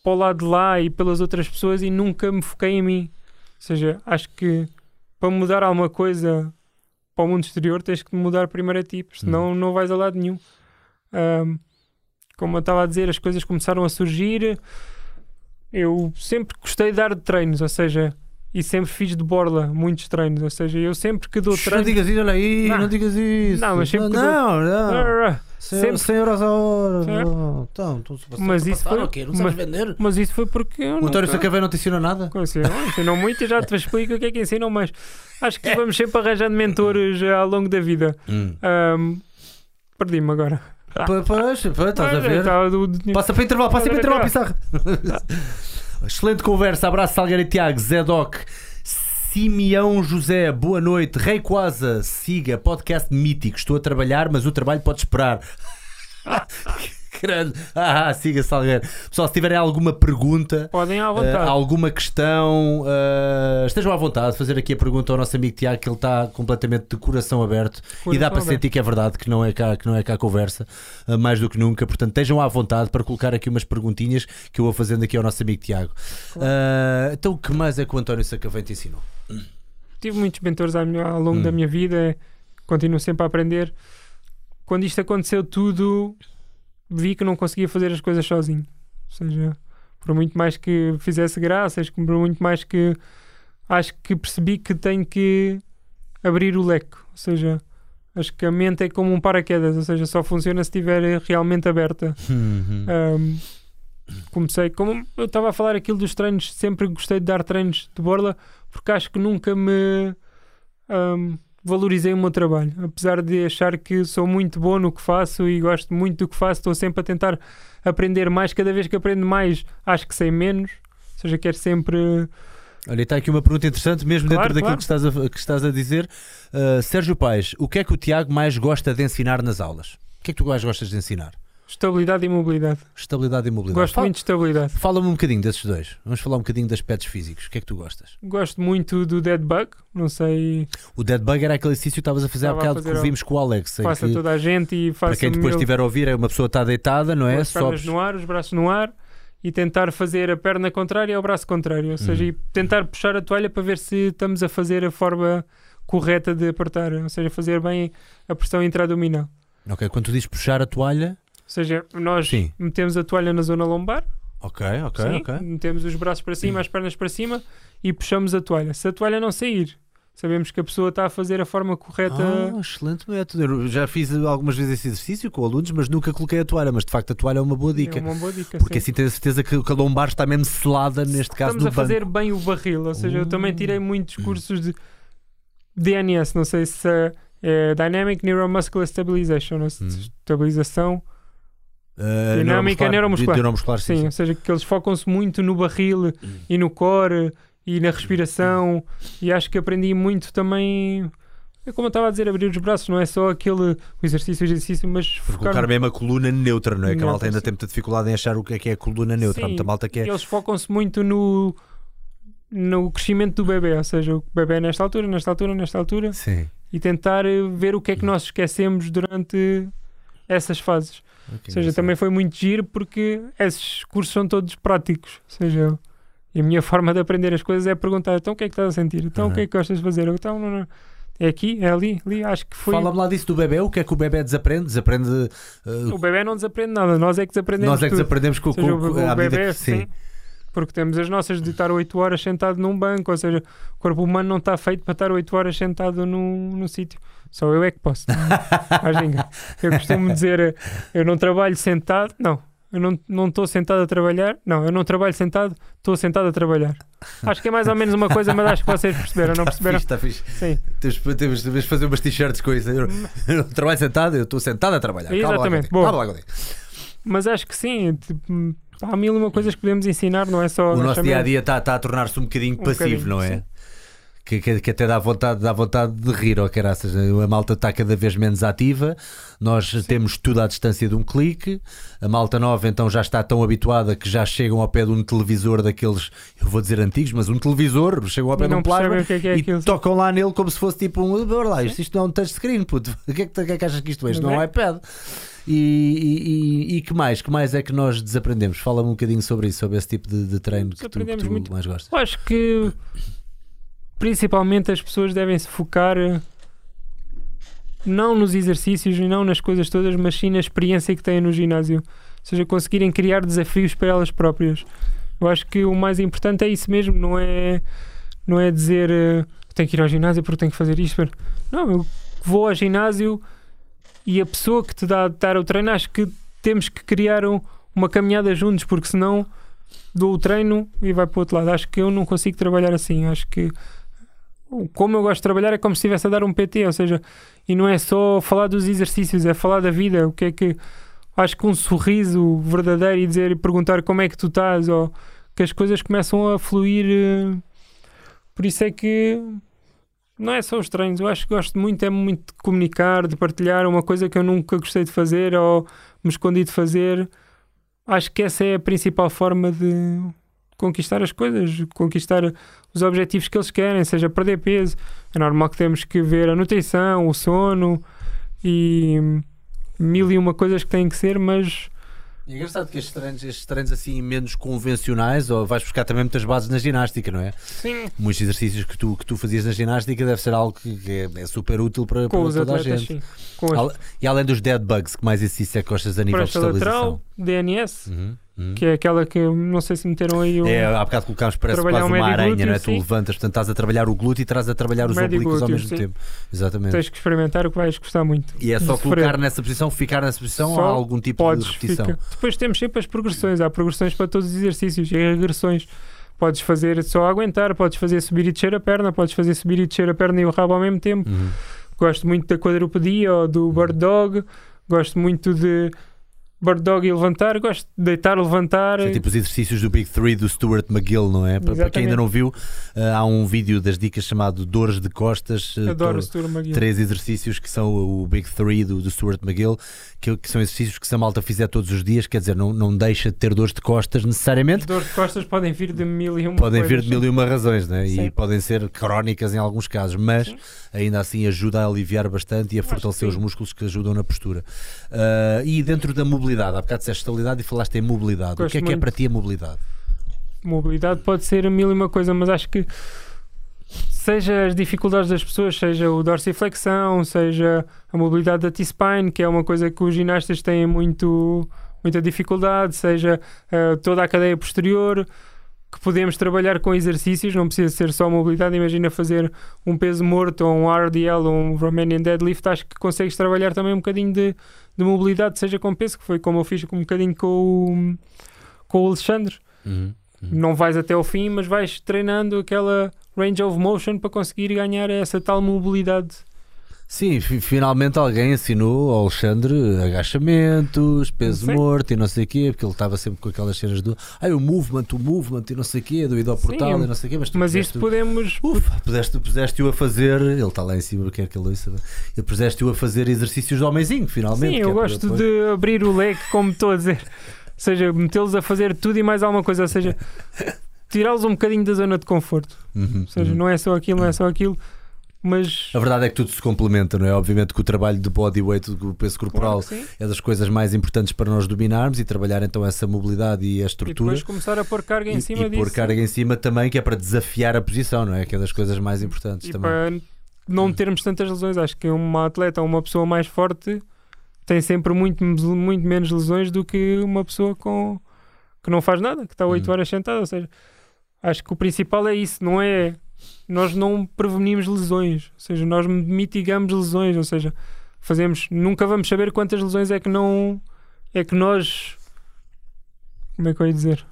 para o lado de lá e pelas outras pessoas e nunca me foquei em mim. Ou seja, acho que para mudar alguma coisa para o mundo exterior tens que mudar primeiro a ti, senão não vais a lado nenhum. Ahm, como eu estava a dizer, as coisas começaram a surgir. Eu sempre gostei de dar de treinos, ou seja, e sempre fiz de borla muitos treinos. Ou seja, eu sempre que dou Não treino. digas isso, olha aí, não, Não. digas isso. Não, mas sempre que não, não. Ah, Cem- sempre- 100 euros a hora. Então, então, Mas isso passar, foi-? Não mas- vender? Mas isso foi porque eu O António nunca- Sacavém não te ensinou nada? Ensinam, ensinam muito e já te explico o que é que ensinam mais. Acho que vamos sempre arranjando mentores ao longo da vida. Hum. Ahm, Perdi-me agora. Pois, pois, estás a Ah, ver? Passa para intervalo, passa para intervalo. Pissarra. Excelente conversa, abraço Salgueiro e Tiago, Zé Doc, Simeão José, boa noite, Rei Quasa, siga, podcast mítico, estou a trabalhar, mas o trabalho pode esperar. Grande. Ah, siga Salgueiro. Pessoal, se tiverem alguma pergunta, Podem à eh, vontade. alguma questão, eh, estejam à vontade de fazer aqui a pergunta ao nosso amigo Tiago, que ele está completamente de coração aberto e dá Coração para aberto. sentir que é verdade, que não é cá, que não é cá conversa, uh, mais do que nunca. Portanto, estejam à vontade para colocar aqui umas perguntinhas que eu vou fazendo aqui ao nosso amigo Tiago. Uh, então, o que mais é que o António Sacavém te ensinou? Tive muitos mentores minha- ao longo Hum. da minha vida, continuo sempre a aprender. quando isto aconteceu tudo, vi que não conseguia fazer as coisas sozinho. Ou seja, por muito mais que fizesse graças, por muito mais que acho que percebi que tenho que abrir o leque. Ou seja, acho que a mente é como um paraquedas, ou seja, só funciona se estiver realmente aberta. Uhum. Um, comecei, como eu estava a falar aquilo dos treinos, sempre gostei de dar treinos de borla porque acho que nunca me um, valorizei o meu trabalho. Apesar de achar que sou muito bom no que faço e gosto muito do que faço, estou sempre a tentar aprender mais. Cada vez que aprendo mais, acho que sei menos. Ou seja, quero sempre. Olha, está aqui uma pergunta interessante, mesmo Claro, dentro daquilo claro. que estás, a, que estás a dizer. Uh, Sérgio Paes, o que é que o Tiago mais gosta de ensinar nas aulas? O que é que tu mais gostas de ensinar? Estabilidade e mobilidade. Estabilidade e mobilidade. Gosto Fala- muito de estabilidade. Fala-me um bocadinho desses dois. Vamos falar um bocadinho de aspectos físicos. O que é que tu gostas? Gosto muito do dead bug. Não sei, O dead bug era aquele exercício que estavas a fazer há Estava bocado que vimos com o Alex. em faço a que, toda a gente e faço para quem depois estiver a ouvir, é uma pessoa está deitada, não é? as pernas Sobes. no ar, os braços no ar e tentar fazer a perna contrária ao braço contrário. Ou seja, e tentar puxar a toalha para ver se estamos a fazer a forma correta de apertar. Ou seja, fazer bem a pressão intraabdominal. Ok, quando tu dizes puxar a toalha. Ou seja, nós Sim. metemos a toalha na zona lombar, Ok, ok, sim, ok. metemos os braços para cima, as pernas para cima e puxamos a toalha. Se a toalha não sair, sabemos que a pessoa está a fazer a forma correta. Ah, excelente método. Eu já fiz algumas vezes esse exercício com alunos, mas nunca coloquei a toalha. Mas de facto a toalha é uma boa dica. É uma boa dica. Porque sim. assim tens a certeza que a lombar está mesmo selada, neste caso Estamos a fazer banco. bem o barril, ou seja, eu também Uh. tirei muitos cursos de DNS, não sei se é, é Dynamic Neuromuscular Stabilization, ou Hum. estabilização, Ah, Dinâmica neuromuscular. neuromuscular, sim, sim, sim. ou seja, que eles focam-se muito no barril e no core e na respiração, e acho que aprendi muito também. É como eu estava a dizer, abrir os braços, não é só aquele o exercício, o exercício, mas focar colocar mesmo a coluna neutra, não é? Que a malta ainda tem muita dificuldade em achar o que é que é a coluna neutra. Sim. malta que é. eles focam-se muito no, no crescimento do bebê, ou seja, o bebê nesta altura, nesta altura, nesta altura, Sim. e tentar ver o que é que nós esquecemos durante essas fases. Ou seja, também foi muito giro porque esses cursos são todos práticos. Ou seja, e a minha forma de aprender as coisas é perguntar: então o que é que estás a sentir? Então o que é que gostas de fazer? Então, não, não. É aqui? É ali? Ali? Acho que foi. Fala-me lá disso do bebê. O que é que o bebê desaprende? Desaprende. ah, O bebê não desaprende nada, nós é que desaprendemos. nós é que tudo. desaprendemos com, seja, com, o, com, o bebê, que- sim. sim. Porque temos as nossas de estar 8 horas sentado num banco, ou seja, o corpo humano não está feito para estar 8 horas sentado num, num sítio. Só eu é que posso. Ninguém. Eu costumo dizer, eu não trabalho sentado, não. Eu não não estou sentado a trabalhar, não. Eu não trabalho sentado, estou sentado a trabalhar. Acho que é mais ou menos uma coisa, mas acho que vocês perceberam, não perceberam? Está fixe, está fixe. Sim, Temos, temos, fazer umas t-shirts com isso. Eu, eu não trabalho sentado, eu estou sentado a trabalhar. Calma lá, Exatamente, contigo. boa. Calma lá mas acho que sim. Tipo, há mil e uma coisas que podemos ensinar, não é só. O nosso dia a dia está a tornar-se um bocadinho Um passivo, bocadinho, não é? sim. Que, que, que até dá vontade, dá vontade de rir, ou caraças. A malta está cada vez menos ativa. Nós temos tudo à distância de um clique. A malta nova então já está tão habituada que já chegam ao pé de um televisor daqueles, eu vou dizer antigos, mas um televisor, chegam ao pé de um plasma que é que é e tocam lá nele como se fosse tipo um. Bora lá, isto, isto não é um touchscreen, puto. O que é que, é que achas que isto é? Isto não é um Não é? iPad. E, e, e- que mais? Que mais é que nós desaprendemos? Fala-me um bocadinho sobre isso, sobre esse tipo de, de treino que tu, que tu muito. mais gostas. Eu acho que principalmente as pessoas devem se focar eh, não nos exercícios e não nas coisas todas, mas sim na experiência que têm no ginásio. Ou seja, conseguirem criar desafios para elas próprias. Eu acho que o mais importante é isso mesmo, não é, não é dizer eh, tenho que ir ao ginásio porque tenho que fazer isto. Não, eu vou ao ginásio e a pessoa que te dá a dar o treino, acho que temos que criar um- uma caminhada juntos, porque senão dou o treino e vai para o outro lado. Acho que eu não consigo trabalhar assim. Acho que como eu gosto de trabalhar é como se estivesse a dar um PT, ou seja, e não é só falar dos exercícios, é falar da vida. O que é que acho que um sorriso verdadeiro e dizer e perguntar como é que tu estás, ou que as coisas começam a fluir. eh, Por isso é que não é só os treinos, eu acho que gosto muito, é muito de comunicar, de partilhar uma coisa que eu nunca gostei de fazer ou me escondi de fazer. Acho que essa é a principal forma de conquistar as coisas, conquistar os objetivos que eles querem, seja perder peso. É normal que temos que ver a nutrição, o sono e mil e uma coisas que têm que ser, mas É engraçado que estes treinos, estes treinos assim menos convencionais, ou vais buscar também muitas bases na ginástica, não é? Sim, Muitos exercícios que tu, que tu fazias na ginástica deve ser algo que é, é super útil para, para toda a atletas, gente. sim. Com as Al- E além dos dead bugs, que mais exercício é que gostas a nível de estabilização? lateral, DNS, Uhum, uhum. que é aquela que não sei se meteram aí o É, há bocado colocámos, parece quase uma aranha, glúteo, não é? Tu levantas, portanto estás a trabalhar o glúteo e estás a trabalhar os oblíquos ao glúteo, mesmo sim. tempo. Exatamente. tens que experimentar o que vais gostar muito. E é só colocar sofrer. nessa posição, ficar nessa posição ou Só há algum tipo Podes, de repetição? fica. Depois temos sempre as progressões, há progressões para todos os exercícios e regressões. Podes fazer só aguentar, podes fazer subir e descer a perna, podes fazer subir e descer a perna e o rabo ao mesmo tempo. Uhum. Gosto muito da quadrupedia ou do bird dog, gosto muito de bird dog e levantar, gosto de deitar, levantar. É tipo os exercícios do Big Three do Stuart McGill, não é? Para, para quem ainda não viu, ah, há um vídeo das dicas chamado Dores de Costas. ah, Adoro Stuart McGill. Três exercícios que são o Big Three do, do Stuart McGill, que, que são exercícios que se a malta fizer todos os dias, quer dizer, não, não deixa de ter dores de costas necessariamente. Dores de costas podem vir de mil e uma Podem vir coisas, de mil e uma razões, né? e podem ser crónicas em alguns casos, mas Sim. Ainda assim ajuda a aliviar bastante e a fortalecer os músculos que ajudam na postura. Ah, e dentro da mobilidade, há bocado disseste estabilidade e falaste em mobilidade. o Gosto que é que é para ti a mobilidade? Mobilidade pode ser mil e uma coisa, mas acho que seja as dificuldades das pessoas, seja o dorsiflexão, seja a mobilidade da T-spine, que é uma coisa que os ginastas têm muito, muita dificuldade, seja eh, toda a cadeia posterior, que podemos trabalhar com exercícios, não precisa ser só mobilidade. Imagina fazer um peso morto ou um RDL ou um Romanian deadlift, acho que consegues trabalhar também um bocadinho de, de mobilidade, seja com peso, que foi como eu fiz um bocadinho com o, com o Alexandre Uhum. não vais até ao fim, mas vais treinando aquela range of motion para conseguir ganhar essa tal mobilidade. Sim, fi- finalmente alguém ensinou ao Alexandre agachamentos, peso Sim. morto e não sei o quê, porque ele estava sempre com aquelas cenas do ai, o movement, o movement e não sei o quê, do ido ao Sim, portal e não sei o quê, mas tu Mas puseste- isso podemos. Ufa, puseste, puseste-o a fazer, ele está lá em cima, quer que ele ouça, puseste-o a fazer exercícios de homenzinho, finalmente. Sim, eu é para gosto depois- de abrir o leque, como estou a dizer. Ou seja, metê-los a fazer tudo e mais alguma coisa. Ou seja, tirá-los um bocadinho da zona de conforto. Uhum, Ou seja, uhum. não é só aquilo, não é só aquilo. Mas. A verdade é que tudo se complementa, não é? Obviamente que o trabalho de bodyweight, do peso corporal, Claro é das coisas mais importantes para nós dominarmos e trabalhar então essa mobilidade e a E estrutura. depois começar a pôr carga em E, cima e disso. pôr carga em cima também, que é para desafiar a posição, não é? Que é das coisas mais importantes E também. para não termos tantas lesões, acho que uma atleta ou uma pessoa mais forte tem sempre muito, muito menos lesões do que uma pessoa com que não faz nada, que está 8 Hum. horas sentada. Ou seja, acho que o principal é isso, não é nós não prevenimos lesões, ou seja, nós mitigamos lesões, ou seja, fazemos, nunca vamos saber quantas lesões é que não é que nós como é que eu ia dizer?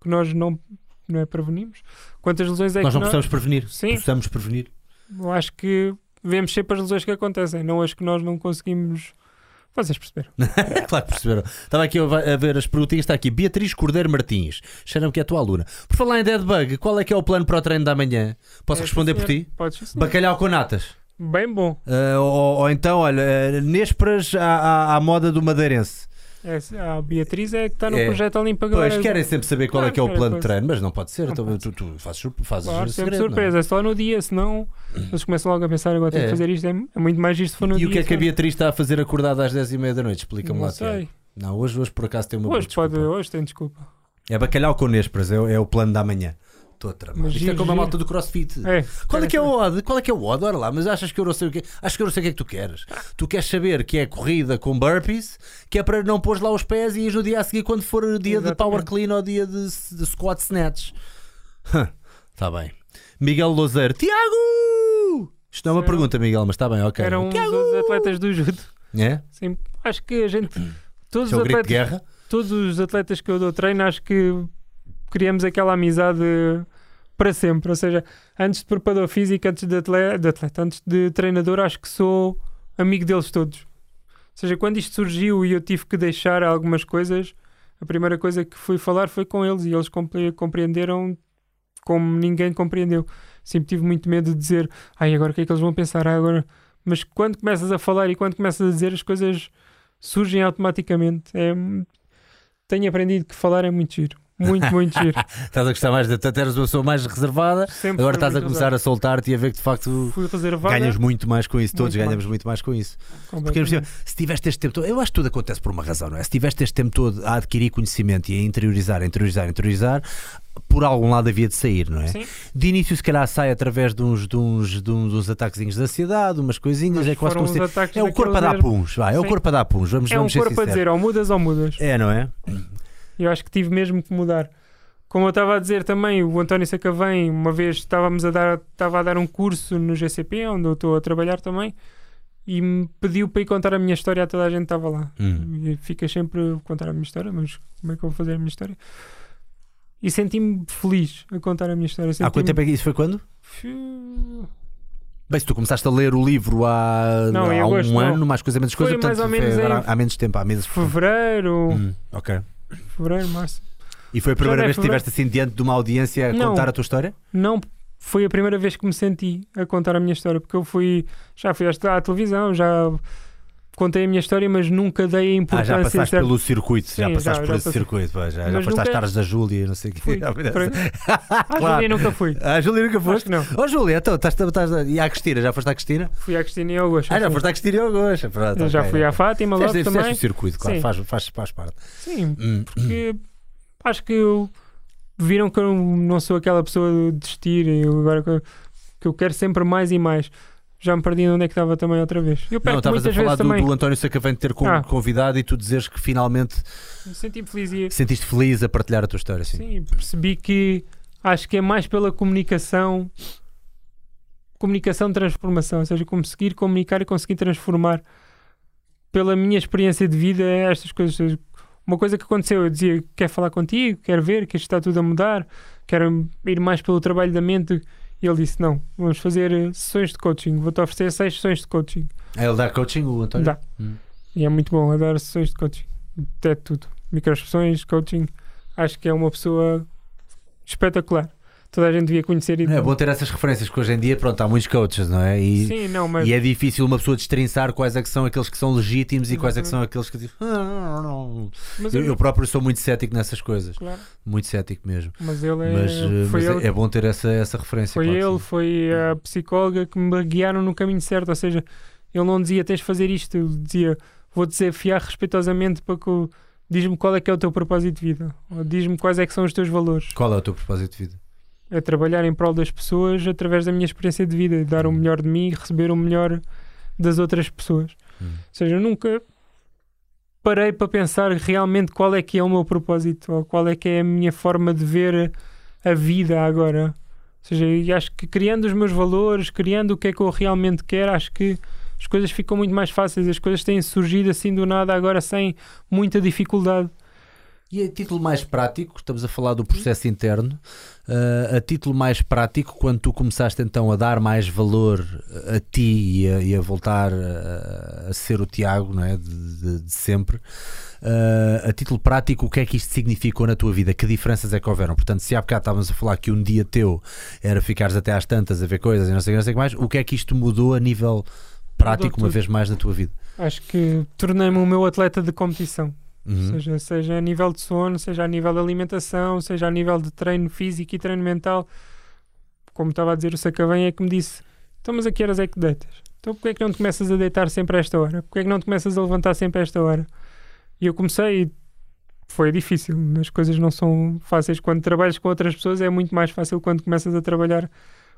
Que nós não não é prevenimos? Quantas lesões é nós que não possamos prevenir. Sim. Possamos prevenir. eu acho que vemos sempre as lesões que acontecem, não as que nós não conseguimos. Vocês perceberam? claro que perceberam. Estava aqui a ver as perguntinhas. Está aqui Beatriz Cordeiro Martins. Cheira-me que é a tua aluna. Por falar em dead bug, qual é que é o plano para o treino da manhã? Posso É, responder sim, por senhor. ti? Podes, senhor. Bacalhau com natas. Bem bom. Ah, ou, ou então, olha, uh, nésperas à, à, à moda do madeirense. É, a Beatriz é que está no É. projeto Olimpa Pois, agora. querem sempre saber qual é Claro, que é o plano de treino, mas não pode ser. Não então, pode tu, tu fazes, fazes Claro, segredo, é? surpresa, é só no dia, senão eles começam logo a pensar agora tenho É. que fazer isto, é, é muito mais isto se for no E dia. o que é que a? Beatriz está a fazer acordada às 10h30 da noite? Explica-me lá. Sei. Não, hoje, hoje por acaso tem uma Hoje pode, desculpa. hoje tem desculpa. É bacalhau com nésperas, é, é o plano da manhã. Estou a tramar. Mas Isto é giro, como a giro. malta do crossfit. É, Qual é que é o querem odd? Qual é que é o odd? Ora lá, mas achas que eu não sei o que Acho que eu não sei o que é que tu queres. Tu queres saber que é corrida com burpees, que é para não pôr lá os pés e ir no dia a seguir quando for o dia de power clean ou dia de, de squat snatch. Está bem. Miguel Lozeiro. Tiago! Isto não é uma Sim. pergunta, Miguel, mas está bem, ok. Eram Tiago! dos atletas do judo. É? Sim, acho que a gente. Todos Isso é os grito de atletas guerra? todos os atletas que eu dou treino, acho que criamos aquela amizade para sempre. Ou seja, antes de preparador físico, antes de atleta, de atleta, antes de treinador, acho que sou amigo deles todos. Ou seja, quando isto surgiu e eu tive que deixar algumas coisas, a primeira coisa que fui falar foi com eles e eles compre- compreenderam como ninguém compreendeu. Sempre tive muito medo de dizer, ai, agora o que é que eles vão pensar? Ah, agora... Mas quando começas a falar e quando começas a dizer, as coisas surgem automaticamente. É, tenho aprendido que falar é muito giro. Muito, muito giro. Estás a gostar mais de até eras uma pessoa mais reservada, Sempre agora estás a começar a soltar-te e a ver que de facto reservado. Reservado. ganhas muito mais com isso. Todos Muito ganhamos mais. muito mais com isso. Porque se tiveste este tempo todo, eu acho que tudo acontece por uma razão, não é? Se tiveste este tempo todo a adquirir conhecimento e a interiorizar, interiorizar, interiorizar, por algum lado havia de sair, não é? Sim. De início, se calhar, sai através de uns, de uns, de uns, uns ataquezinhos de ansiedade, umas coisinhas, Mas é quase como se. É o corpo a dar puns, vai, é o corpo a dar puns, vamos, É um vamos ser corpo a dizer ou mudas ou mudas. É, não é? Eu acho que tive mesmo que mudar. Como eu estava a dizer também, o António Sacavém, uma vez estávamos a dar, estava a dar um curso no GCP, onde eu estou a trabalhar também, e me pediu para ir contar a minha história a toda a gente que estava lá. Hum. E fica sempre a contar a minha história, mas como é que eu vou fazer a minha história? E senti-me feliz a contar a minha história. Há quanto tempo é que isso foi quando? Bem, se tu começaste a ler o livro há, Não, há agosto, um não. ano, mais coisa, menos Foi coisa, mais portanto, ou menos foi em há, há menos tempo, há meses. Fevereiro, Hum, ok. Fevereiro, março. E foi a primeira Já vez que estiveste assim diante de uma audiência a Não. contar a tua história? Não foi a primeira vez que me senti a contar a minha história, porque eu fui, já fui à televisão, já contei a minha história, mas nunca dei a Ah, importância já passaste pelo circuito, já Sim, passaste já- por já esse passei. circuito, pá, já, já às nunca- tardes da Júlia, não sei o quê. Já. Ah, Claro. Júlia nunca fui. Ah, Júlia nunca Acho foste? que não. Oh, Júlia, então, estás, estás, e à Cristina, já foste à Cristina? Fui à Cristina e ao Gosto. Ah, já foste à Cristina e ao Gosto. Pronto, já ok, fui à. Fátima logo Fizeste- também. fizeste o circuito, claro, Sim. faz, faz, faz parte. Sim, Hum, porque acho que eu, viram que eu não sou aquela pessoa de desistir e eu agora que eu quero sempre mais e mais. Já me perdi onde é que estava também outra vez. Eu Não, estavas a falar do, também. do António Sacavém ter Ah. convidado e tu dizeres que finalmente Senti-me feliz e sentiste feliz a partilhar a tua história. Sim. Sim, percebi que acho que é mais pela comunicação, comunicação de transformação, ou seja, conseguir comunicar e conseguir transformar pela minha experiência de vida estas coisas. Uma coisa que aconteceu, eu dizia, quero falar contigo, quero ver que isto está tudo a mudar, quero ir mais pelo trabalho da mente. E ele disse: Não, vamos fazer eh, sessões de coaching, vou-te oferecer seis sessões de coaching. É ele dar coaching, o António? Dá. Hum. E é muito bom dar sessões de coaching. É tudo. Microexpressões, coaching. Acho que é uma pessoa espetacular. Toda a gente devia conhecer e É bom ter essas referências, porque hoje em dia, pronto, há muitos coaches, não é? E, Sim, não, mas e é difícil uma pessoa destrinçar quais é que são aqueles que são legítimos e quais é que são aqueles que dizem. "Ah, não, não, não." mas Eu, eu- eu próprio sou muito cético nessas coisas, claro, muito cético mesmo. mas ele é, Mas, eh, foi mas ele, é, é bom ter essa, essa referência. foi, claro que ele sim. foi a psicóloga que me guiaram no caminho certo. Ou seja, ele não dizia tens de fazer isto, ele dizia vou desafiar respeitosamente para que eu- diz-me qual é que é o teu propósito de vida, ou diz-me quais é que são os teus valores. Qual é o teu propósito de vida? É trabalhar em prol das pessoas através da minha experiência de vida, dar o melhor de mim e receber o melhor das outras pessoas. Hum. Ou seja, eu nunca parei para pensar realmente qual é que é o meu propósito ou qual é que é a minha forma de ver a vida agora. Ou seja, e acho que criando os meus valores, criando o que é que eu realmente quero, acho que as coisas ficam muito mais fáceis, as coisas têm surgido assim do nada agora sem muita dificuldade. E a título mais prático, estamos a falar do processo interno, eh, a título mais prático, quando tu começaste então a dar mais valor a ti e a, e a voltar a, a ser o Tiago não é? de, de- de sempre, eh, a título prático, o que é que isto significou na tua vida? Que diferenças é que houveram? Portanto, se há bocado estávamos a falar que um dia teu era ficares até às tantas a ver coisas e não sei, o que, não sei o que mais, o que é que isto mudou a nível prático, uma vez mais, na tua vida? Acho que tornei-me o meu atleta de competição. Uhum. Seja, seja a nível de sono, seja a nível de alimentação, seja a nível de treino físico e treino mental. Como estava a dizer o Sacavém, é que me disse: Então, mas a que horas é que deitas? Então, porquê é que não te começas a deitar sempre a esta hora? Porquê é que não te começas a levantar sempre a esta hora? E eu comecei e foi difícil. As coisas não são fáceis. Quando trabalhas com outras pessoas, é muito mais fácil quando começas a trabalhar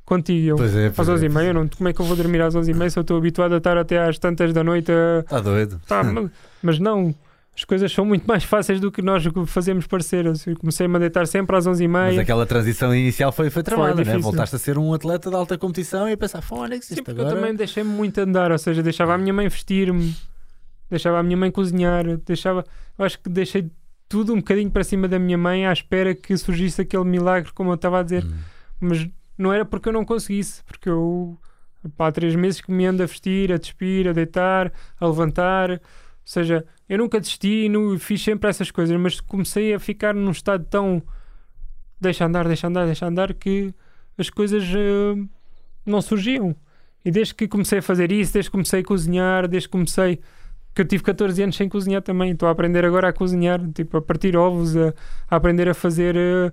contigo. Eu, Pois é, às pois é, 11 e pois é. meia, não, como é que eu vou dormir às 11 e meia se eu estou habituado a estar até às tantas da noite a, Está doido. Tá, ma- mas não, as coisas são muito mais fáceis do que nós fazemos parecer. Eu comecei-me a deitar sempre às 11h30. Mas aquela transição inicial foi, foi travada, né? Voltaste a ser um atleta de alta competição e a pensar, fónix, Sim, isto porque agora... eu também deixei-me muito andar, ou seja, deixava a minha mãe vestir-me, deixava a minha mãe cozinhar, deixava, eu acho que deixei tudo um bocadinho para cima da minha mãe à espera que surgisse aquele milagre, como eu estava a dizer. Hum. Mas não era porque eu não conseguisse, porque eu pá, há três meses que me ando a vestir, a despir, a deitar, a levantar. Seja, eu nunca desisti, nu- fiz sempre essas coisas, mas comecei a ficar num estado tão deixa andar, deixa andar, deixa andar que as coisas eh, não surgiam. E desde que comecei a fazer isso, desde que comecei a cozinhar, desde que comecei que eu tive 14 anos sem cozinhar também. Estou a aprender agora a cozinhar, tipo, a partir ovos, a, a aprender a fazer eh,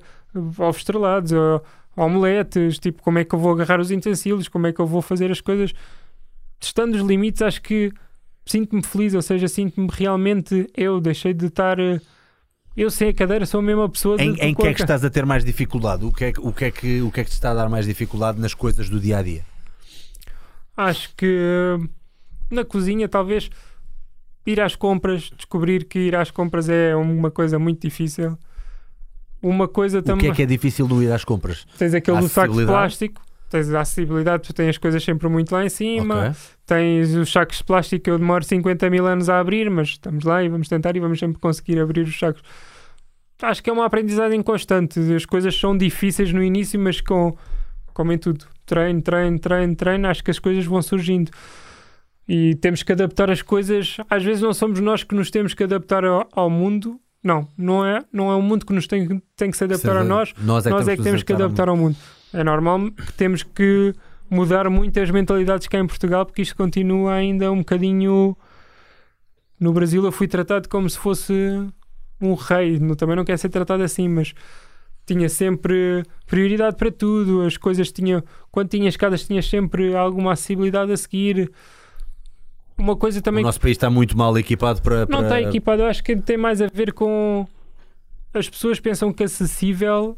ovos estrelados, a, omeletes, tipo, como é que eu vou agarrar os utensílios, como é que eu vou fazer as coisas. Testando os limites, acho que sinto-me feliz, ou seja, sinto-me realmente eu, deixei de estar. eh, Eu sei a cadeira, sou a mesma pessoa. de- Em, em que é que estás a ter mais dificuldade? O que, é, que- o, que é que, o que é que te está a dar mais dificuldade nas coisas do dia a dia? Acho que eh, na cozinha, talvez ir às compras, descobrir que ir às compras é uma coisa muito difícil. Uma coisa O também. que é que é difícil no ir às compras? Tens aquele do saco de plástico, tens a acessibilidade, tu tens as coisas sempre muito lá em cima. Ok. Tens os sacos de plástico que eu demoro 50 mil anos a abrir, mas estamos lá e vamos tentar e vamos sempre conseguir abrir os sacos. Acho que é uma aprendizagem constante. As coisas são difíceis no início, mas com, como em tudo, treino, treino, treino, treino, acho que as coisas vão surgindo. E temos que adaptar as coisas. Às vezes não somos nós que nos temos que adaptar ao, ao mundo. Não, não é, não é o mundo que nos tem, tem que se adaptar a nós Nós é que nós é que temos que adaptar ao mundo. É normal que temos que mudar muitas mentalidades cá em Portugal, porque isto continua ainda um bocadinho. No Brasil eu fui tratado como se fosse um rei. Também não quer ser tratado assim, mas tinha sempre prioridade para tudo. As coisas tinham. Quando tinha escadas, tinhas sempre alguma acessibilidade a seguir. Uma coisa também O nosso país está muito mal equipado para. não para- está equipado, eu acho que tem mais a ver com as pessoas pensam que acessível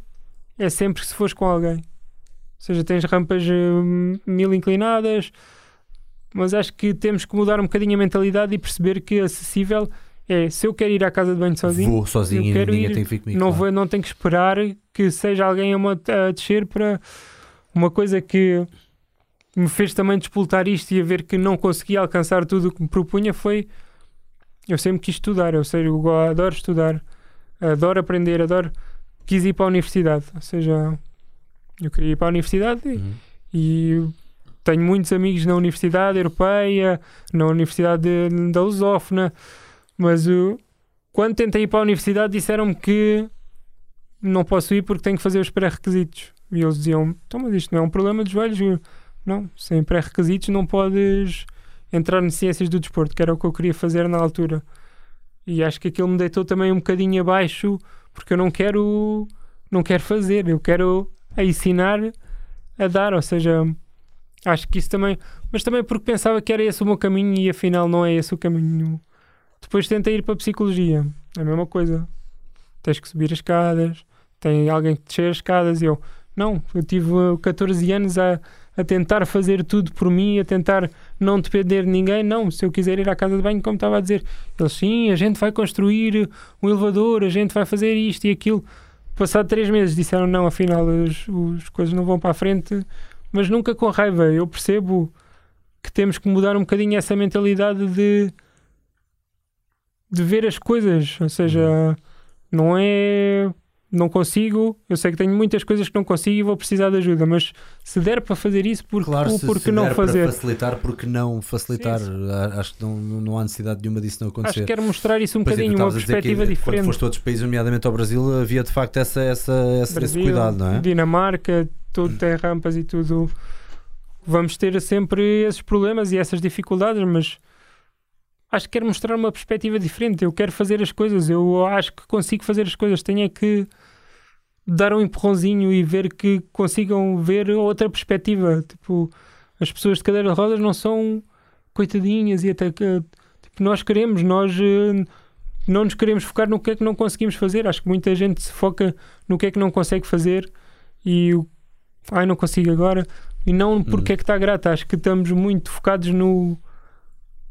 é sempre se fores com alguém. Ou seja, tens rampas hum, mil inclinadas, mas acho que temos que mudar um bocadinho a mentalidade e perceber que acessível é se eu quero ir à casa de banho sozinho, Vou sozinho eu quero ir, tem que comigo. não, claro. vou, não tenho que esperar que seja alguém a, uma- a descer para uma coisa que me fez também despoltar isto e a ver que não conseguia alcançar tudo o que me propunha foi eu sempre quis estudar, eu sei, eu adoro estudar, adoro aprender, adoro quis ir para a universidade, ou seja, eu queria ir para a universidade e, Uhum. e tenho muitos amigos na Universidade Europeia, na Universidade de- da Lusófona, mas uh, quando tentei ir para a universidade disseram-me que não posso ir porque tenho que fazer os pré-requisitos. E eles diziam: então, mas isto não é um problema de joelhos. Eu, não, sem pré-requisitos não podes entrar em ciências do desporto, que era o que eu queria fazer na altura. E acho que aquilo me deitou também um bocadinho abaixo, porque eu não quero, não quero fazer, eu quero a ensinar a dar, ou seja, acho que isso também, mas também porque pensava que era esse o meu caminho e afinal não é esse o caminho. Depois tentei ir para a psicologia, é a mesma coisa. Tens que subir as escadas, tem alguém que descer as escadas e eu, não, eu tive uh, 14 anos a, a tentar fazer tudo por mim, a tentar não depender de ninguém. Não, se eu quiser ir à casa de banho, como estava a dizer, eles sim, a gente vai construir um elevador, a gente vai fazer isto e aquilo. Passado três meses disseram não, afinal as, as coisas não vão para a frente, mas nunca com raiva. Eu percebo que temos que mudar um bocadinho essa mentalidade de, de ver as coisas, ou seja, não é não consigo, eu sei que tenho muitas coisas que não consigo e vou precisar de ajuda, mas se der para fazer isso, porque, Claro, se, porque se não der fazer? para facilitar, porque não facilitar? Sim, A- Acho que não, não há necessidade nenhuma disso não Acho acontecer. que quero mostrar isso um Pois é, bocadinho, uma estavas a dizer que perspectiva Quando diferente. foste a outros países, nomeadamente ao Brasil, havia de facto essa, essa, esse, esse Brasil, cuidado, não é? Dinamarca, tudo tem rampas e tudo. Vamos ter sempre esses problemas e essas dificuldades, mas acho que quero mostrar uma perspectiva diferente. Eu quero fazer as coisas, eu acho que consigo fazer as coisas. Tenho é que dar um empurrãozinho e ver que consigam ver outra perspectiva. Tipo, as pessoas de cadeira de rodas não são coitadinhas e até que tipo, nós queremos, nós eh, não nos queremos focar no que é que não conseguimos fazer. Acho que muita gente se foca no que é que não consegue fazer e o ai não consigo agora e não porque Hum. é que está grata. Acho que estamos muito focados no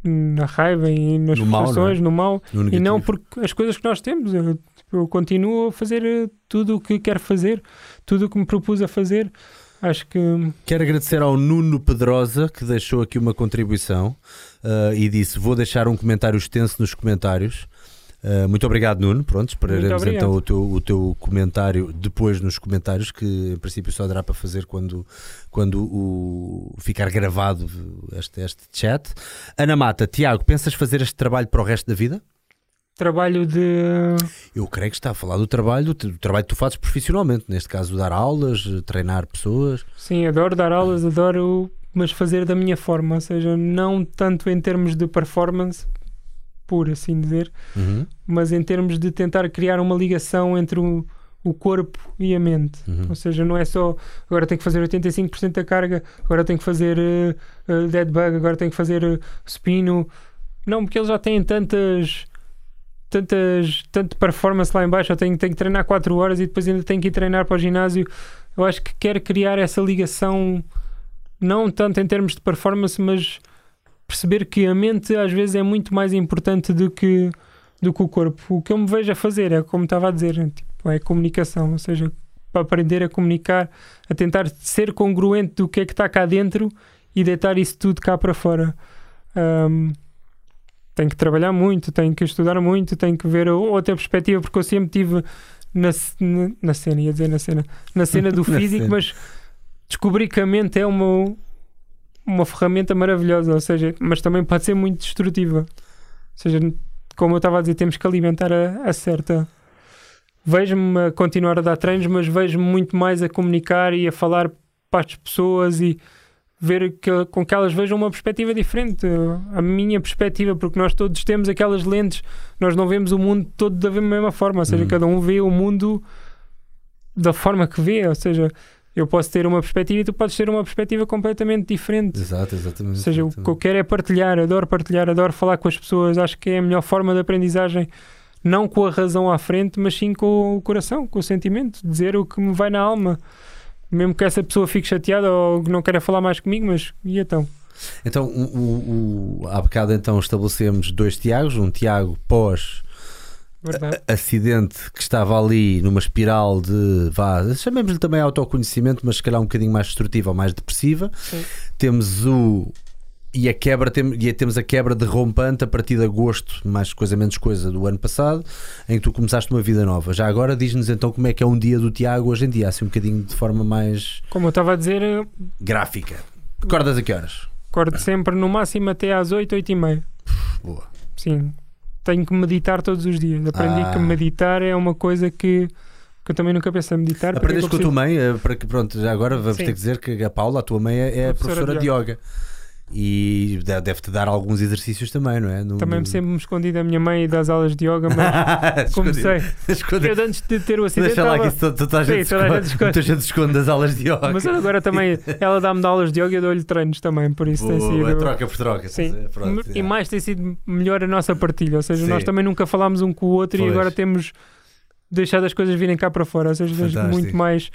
na raiva e nas No mal, frustrações, é? no mal No e não porque as coisas que nós temos. Eu, tipo, eu continuo a fazer eh, tudo o que quero fazer, tudo o que me propus a fazer. Acho que Quero agradecer ao Nuno Pedrosa que deixou aqui uma contribuição uh, e disse: Vou deixar um comentário extenso nos comentários. Uh, muito obrigado, Nuno. Pronto, esperaremos então o teu, o teu comentário depois nos comentários, que em princípio só dará para fazer quando, quando o, ficar gravado este, este chat. Ana Mata, Tiago, pensas fazer este trabalho para o resto da vida? trabalho de Eu creio que está a falar do trabalho, do trabalho que tu fazes profissionalmente, neste caso dar aulas, treinar pessoas. sim, adoro dar aulas, adoro, mas fazer da minha forma, ou seja, não tanto em termos de performance, por assim dizer, Uhum, mas em termos de tentar criar uma ligação entre o, o corpo e a mente. uhum. Ou seja, não é só agora tenho que fazer 85% da carga, agora tenho que fazer eh, eh, dead bug, agora tenho que fazer eh, supino. Não, porque eles já têm tantas tantas tanto performance lá em baixo, eu tenho, tenho que treinar 4 horas e depois ainda tenho que ir treinar para o ginásio. Eu acho que quero criar essa ligação não tanto em termos de performance, mas perceber que a mente às vezes é muito mais importante do que do que o corpo. O que eu me vejo a fazer é como estava a dizer, tipo, é comunicação, ou seja, para aprender a comunicar, a tentar ser congruente do que é que está cá dentro e deitar isso tudo cá para fora. Ahm, tenho que trabalhar muito, tenho que estudar muito, tenho que ver outra perspectiva, porque eu sempre tive na, na, na cena, ia dizer na cena, na cena do físico, cena. mas descobri que a mente é uma, uma ferramenta maravilhosa, ou seja, mas também pode ser muito destrutiva. Ou seja, como eu estava a dizer, temos que alimentar a, a certa. Vejo-me a continuar a dar treinos, mas vejo-me muito mais a comunicar e a falar para as pessoas e ver que, com que elas vejam uma perspectiva diferente. A minha perspectiva, porque nós todos temos aquelas lentes, nós não vemos o mundo todo da mesma forma, ou seja, Hum. cada um vê o mundo da forma que vê, ou seja, eu posso ter uma perspectiva e tu podes ter uma perspectiva completamente diferente. Exato, exatamente. Ou seja, o exatamente. que eu quero é partilhar, adoro partilhar, adoro falar com as pessoas, acho que é a melhor forma de aprendizagem, não com a razão à frente, mas sim com o coração, com o sentimento, dizer o que me vai na alma. Mesmo que essa pessoa fique chateada ou não queira falar mais comigo, mas e então? Então, o, o, o- há bocado então estabelecemos dois Tiagos, um Tiago pós Verdade. acidente que estava ali numa espiral de vá, chamemos-lhe também autoconhecimento, mas se calhar um bocadinho mais destrutiva ou mais depressiva. Sim. Temos o e a quebra tem, e temos a quebra de rompante a partir de agosto, mais coisa menos coisa do ano passado, em que tu começaste uma vida nova. Já agora diz-nos então como é que é um dia do Tiago hoje em dia, assim um bocadinho de forma mais Como eu estava a dizer, eu gráfica. Acordas a que horas? acordo sempre no máximo até às 8, 8 e meia. Boa. Sim. Tenho que meditar todos os dias. Aprendi Ah. que meditar é uma coisa que, que eu também nunca pensei em meditar. Aprendeste com a tua mãe, eh, para que pronto, já agora vamos Sim. ter que dizer que a Paula, a tua mãe, é, é Professora professora de de yoga. E de- deve-te dar alguns exercícios também, não é? No- Também sempre me escondi da minha mãe e das aulas de yoga, mas comecei. Eu antes de ter o acidente. Deixa lá que isso, toda a gente esconde, esconde. das aulas de yoga. Mas agora também ela dá-me aulas de yoga e eu dou-lhe treinos também, por isso tem Boa, sido. é troca por troca. Sim, Pronto, e é. mais tem sido melhor a nossa partilha, ou seja, Sim. nós também nunca falámos um com o outro Pois. e agora temos deixado as coisas virem cá para fora, ou seja, muito mais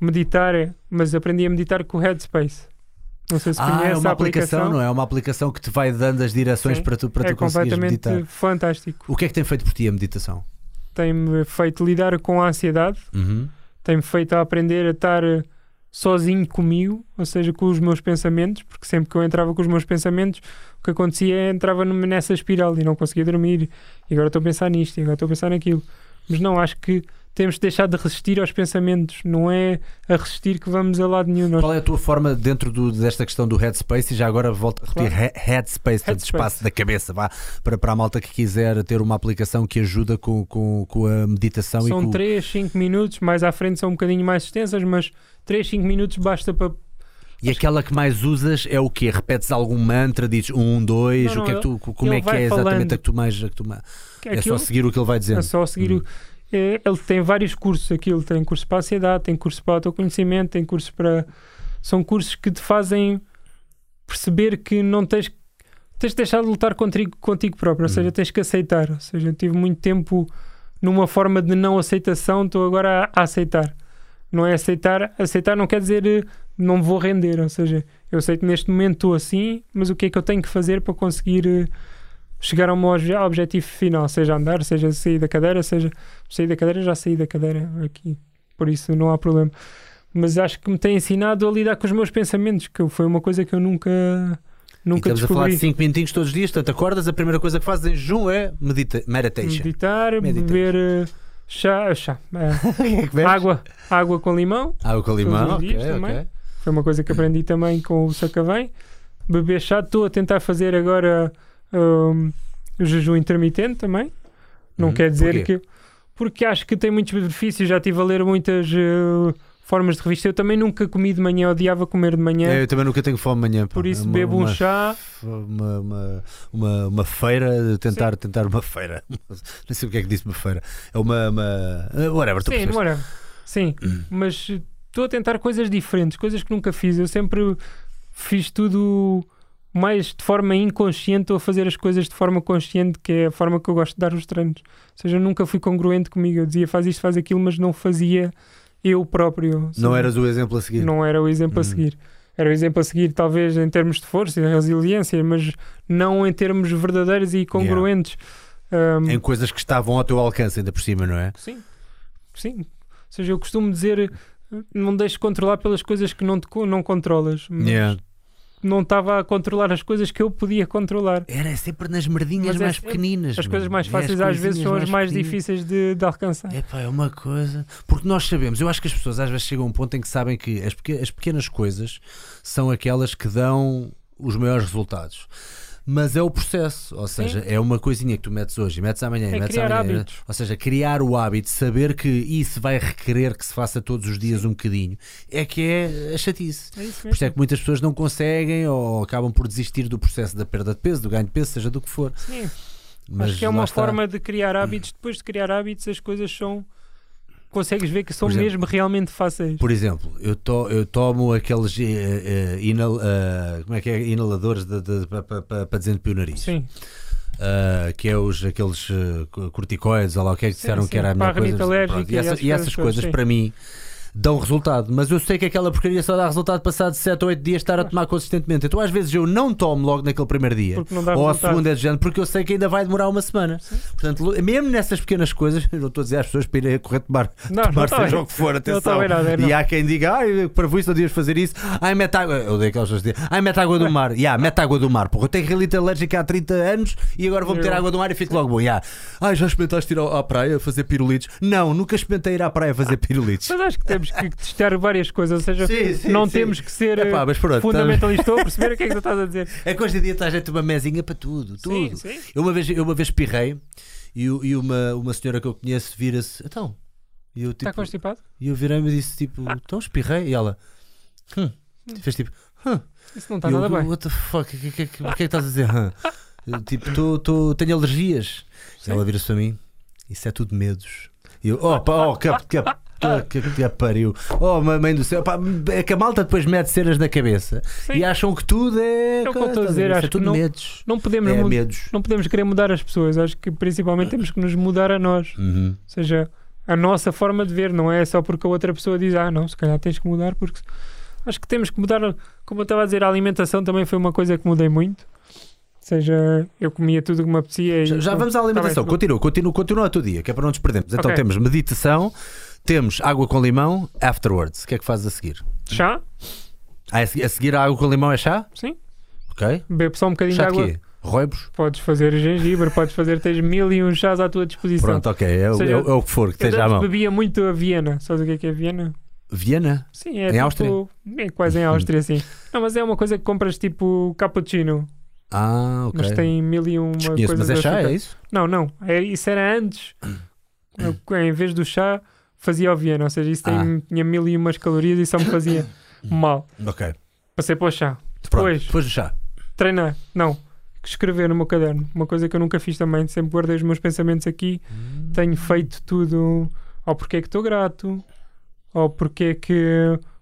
meditar, mas aprendi a meditar com o Headspace. Não sei se Ah, é conhece uma a aplicação, aplicação. não é? É uma aplicação que te vai dando as direções Sim. para tu, para é tu conseguires completamente meditar. fantástico. O que é que tem feito por ti a meditação? Tem-me feito lidar com a ansiedade, Uhum. tem-me feito a aprender a estar sozinho comigo, ou seja, com os meus pensamentos, porque sempre que eu entrava com os meus pensamentos, o que acontecia é entrava nessa espiral e não conseguia dormir. E agora estou a pensar nisto, e agora estou a pensar naquilo. Mas não, acho que temos de deixar de resistir aos pensamentos, não é a resistir que vamos a lado nenhum. Nós Qual é a tua forma dentro do- desta questão do headspace? E já agora volto a repetir: Claro. he- headspace, Headspace. espaço da cabeça, vá, para, para a malta que quiser ter uma aplicação que ajuda com, com, com a meditação e são com 3, 5 minutos, mais à frente são um bocadinho mais extensas, mas 3, 5 minutos basta para E aquela que mais usas é o quê? Repetes algum mantra, dizes um, dois, Não, o que é não, que tu, como é que é exatamente falando. a que tu mais. A que tu mais é aquilo- só seguir o que ele vai dizendo. É só seguir Hum. o. é, ele tem vários cursos, aquilo tem curso para a ansiedade, tem curso para autoconhecimento, tem cursos para. São cursos que te fazem perceber que não tens. Tens de deixar de lutar contigo, contigo próprio, ou Hum. seja, tens que aceitar. Ou seja, eu tive muito tempo numa forma de não aceitação, estou agora a, a aceitar. Não é aceitar, aceitar não quer dizer eh, não vou render, ou seja, eu sei que neste momento estou assim, mas o que é que eu tenho que fazer para conseguir eh, chegar ao meu obje- objetivo final, seja andar, seja sair da cadeira, seja sair da cadeira, já saí da cadeira aqui, por isso não há problema. Mas acho que me tem ensinado a lidar com os meus pensamentos, que foi uma coisa que eu nunca, E nunca estamos a falar descobri. de 5 minutinhos todos os dias, portanto, acordas, a primeira coisa que fazes em é medita meditation. Meditar, Meditation. beber eh, chá, chá eh, O que é água, água com limão, Água com limão, Todos os dias ok, também. ok. foi uma coisa que aprendi também com o Sacavém. Beber chá, estou a tentar fazer agora hum, o jejum intermitente também. Não Uhum. quer dizer Porquê? que. Porque acho que tem muitos benefícios. Já estive a ler muitas, eh, formas de revista. Eu também nunca comi de manhã, odiava comer de manhã. É, eu também nunca tenho fome amanhã. pá. por isso uma- bebo um uma- chá. Uma, uma, uma, uma feira, tentar, tentar uma feira. Não sei o que é que disse uma feira. É uma. uma whatever, tu Sim, era. Sim, mas eh, estou a tentar coisas diferentes, coisas que nunca fiz. Eu sempre fiz tudo mais de forma inconsciente, estou a fazer as coisas de forma consciente, que é a forma que eu gosto de dar os treinos. Ou seja, eu nunca fui congruente comigo. Eu dizia faz isto, faz aquilo, mas não fazia eu próprio. Ou Não eras o exemplo a seguir. não era o exemplo Hum. a seguir. Era o exemplo a seguir, talvez em termos de força e de resiliência, mas não em termos verdadeiros e congruentes. Um, Em coisas que estavam ao teu alcance, ainda por cima, não é? Sim, sim. Ou seja, eu costumo dizer não deixes controlar pelas coisas que não, te, não controlas. Mas Yeah. Não estava a controlar as coisas que eu podia controlar. Era sempre nas merdinhas Mas é mais pequeninas. As coisas mais É fáceis às vezes são as mais pequeninas. difíceis de, de alcançar. Epá, é uma coisa. Porque nós sabemos, eu acho que as pessoas às vezes chegam a um ponto em que sabem que as, peque- as pequenas coisas são aquelas que dão os maiores resultados. Mas é o processo, ou seja, é uma coisinha que tu metes hoje, e metes amanhã, e É metes criar amanhã. hábitos. Ou seja, criar o hábito, saber que isso vai requerer que se faça todos os dias um bocadinho, é que é a chatice. É isso Por isso é que muitas pessoas não conseguem ou acabam por desistir do processo da perda de peso, do ganho de peso, seja do que for. Sim, Mas acho que é uma está. forma de criar hábitos. Depois de criar hábitos, as coisas são. Consegues ver que são exemplo, mesmo realmente fáceis. Por exemplo, eu, to- eu tomo aqueles eh, eh, inal- eh, como é que é? inaladores para desentupir o nariz, Sim, Ah, que é os, aqueles co- corticoides, ou lá o que é que Sim, disseram sim, que era a melhor coisa. Pronto, e, essa- essas e essas coisas coisas sim. para mim dão resultado, mas eu sei que aquela porcaria só dá resultado passado 7 ou 8 dias estar a tomar consistentemente. Então às vezes eu não tomo logo naquele primeiro dia. Ou a segunda é de porque eu sei que ainda vai demorar uma semana. Portanto, lo- mesmo nessas pequenas coisas, eu não estou a dizer às pessoas para irem a correr tomar Não, tomar não está seja o que for, está atenção. nada, não. E há quem diga, ai, para isso não devias fazer isso. Ai, mete água. Eu odeio aquelas pessoas ai, mete água do mar. Ya, mete água do mar. Porra, eu tenho relita alérgica há 30 anos e agora vou meter água do mar e fico logo bom. Ya. Ai, já experimentaste ir à praia fazer pirulitos? Não, nunca experimentei ir à praia fazer pirulitos. Mas acho que temos que testar várias coisas, ou seja, Sim, sim, não sim. temos que ser Epá, pronto, fundamentalista. Estou a perceber o que é que tu estás a dizer. É que hoje em dia está a gente uma mesinha para tudo, tudo. Eu uma vez, eu uma vez espirrei e, e uma, uma senhora que eu conheço vira-se, então. E eu, tipo, Está constipado? e eu virei-me e disse tipo, então espirrei. E ela, hum. fez tipo, hum. Isso não está E eu, nada bem. What the fuck? O que, que, que, que é que estás a dizer? Eu, tipo, tô, tô, tenho alergias. Sim. Ela vira-se para mim, isso é tudo medos. E eu, pá, oh, que, que, que, que, que pariu. Oh, ma- mãe do céu, pá, é que a malta depois mete cenas na cabeça Sim. e acham que tudo é. É o que eu estou a dizer, acho é tudo que não- medos. Não podemos, É medos. não podemos querer mudar as pessoas. Acho que principalmente temos que nos mudar a nós. Uhum. Ou seja, a nossa forma de ver, não é só porque a outra pessoa diz, ah, não, se calhar tens que mudar, porque acho que temos que mudar. Como eu estava a dizer, a alimentação também foi uma coisa que mudei muito. Ou seja, eu comia tudo que me apetecia. Já, já vamos à alimentação. Tá bem. continua, continua, continua a teu dia, que é para não nos perdermos. Então Ok. temos meditação, temos água com limão, afterwards. O que é que fazes a seguir? Chá? Ah, a seguir, a seguir a água com limão é chá? Sim. Ok. Bebe só um bocadinho Chá de de água. quê? Roibos? Podes fazer gengibre, podes fazer, tens mil e um chás à tua disposição. Pronto, ok. É, o- Ou seja, é o- é o que for que Eu esteja à antes mão. bebia muito a Viena. Sabes o que é que é Viena? Viena? Sim, é Em tipo, Áustria? É quase em Áustria, sim. Não, mas é uma coisa que compras tipo cappuccino. Ah, ok. Mas tem mil e uma Desconheço, coisas mas é de chá, açúcar. é isso? Não, não. É, isso era antes. Eu, em vez do chá, fazia o Viena. Ou seja, isso tem, Ah. tinha mil e umas calorias e só me fazia mal. Ok. Passei para o chá. Pronto, Depois, depois do chá. treinar. Não. Escrever no meu caderno. Uma coisa que eu nunca fiz também. Sempre guardei os meus pensamentos aqui. Tenho feito tudo ao porquê que estou grato, ao porquê que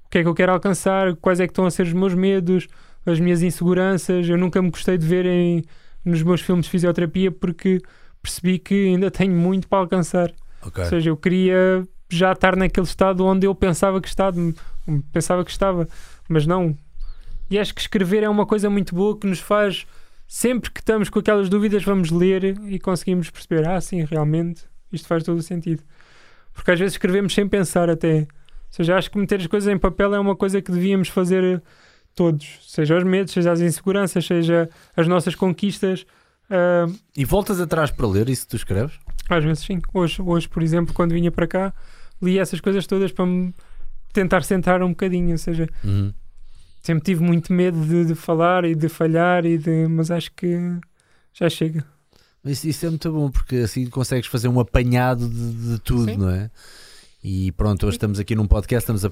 o que é que eu quero alcançar, quais é que estão a ser os meus medos, as minhas inseguranças. Eu nunca me gostei de ver em, nos meus filmes de fisioterapia porque percebi que ainda tenho muito para alcançar. Ok. Ou seja, eu queria já estar naquele estado onde eu pensava que estava, pensava que estava, mas não. E acho que escrever é uma coisa muito boa que nos faz sempre que estamos com aquelas dúvidas, vamos ler e conseguimos perceber, ah, sim, realmente, isto faz todo o sentido. Porque às vezes escrevemos sem pensar até. Ou seja, acho que meter as coisas em papel é uma coisa que devíamos fazer todos, seja os medos, seja as inseguranças, seja as nossas conquistas. Ah, E voltas atrás para ler isso que tu escreves? às vezes sim. Hoje, hoje, por exemplo, quando vinha para cá, li essas coisas todas para me tentar centrar um bocadinho. Ou seja, Uhum. sempre tive muito medo de, de falar e de falhar, e de, mas acho que já chega. Isso, isso é muito bom porque assim consegues fazer um apanhado de, de tudo, Sim. não é? E pronto, hoje estamos aqui num podcast, estamos a,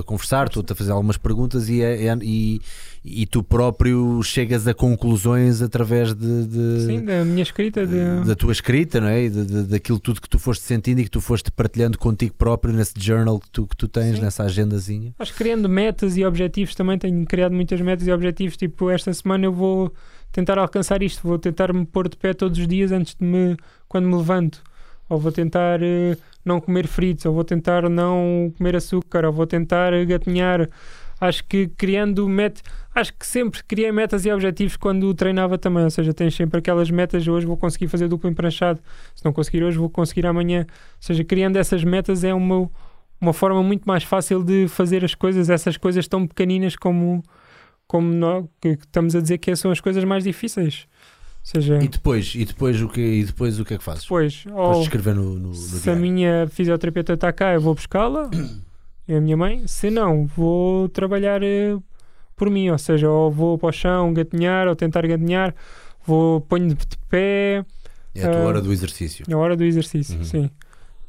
a conversar, estou-te a fazer algumas perguntas e, é- é- e, e tu próprio chegas a conclusões através de, de- Sim, da minha escrita. De... da tua escrita, não é? E de- de- daquilo tudo que tu foste sentindo e que tu foste partilhando contigo próprio nesse journal que tu, que tu tens, Sim. nessa agendazinha. Acho que criando metas e objetivos também tenho criado muitas metas e objetivos. Tipo, esta semana eu vou tentar alcançar isto, vou tentar me pôr de pé todos os dias antes de me quando me levanto. Ou vou tentar eh, não comer fritos, ou vou tentar não comer açúcar, ou vou tentar eh, gatinhar. Acho que criando metas, acho que sempre criei metas e objetivos quando treinava também. Ou seja, tens sempre aquelas metas. Hoje vou conseguir fazer duplo empranchado. Se não conseguir hoje, vou conseguir amanhã. Ou seja, criando essas metas é uma, uma forma muito mais fácil de fazer as coisas, essas coisas tão pequeninas como, como nós, que estamos a dizer que são as coisas mais difíceis. Seja, E depois, e depois, o, que, e depois o que é que fazes? depois, ou escrever no, no, no se a minha fisioterapeuta está cá, eu vou buscá-la, e a minha mãe. Se não, vou trabalhar eh, por mim, ou seja, ou vou para o chão gatinhar, ou tentar gatinhar, vou ponho de pé, É a tua Ah, hora do exercício. na hora do exercício, Uhum. sim.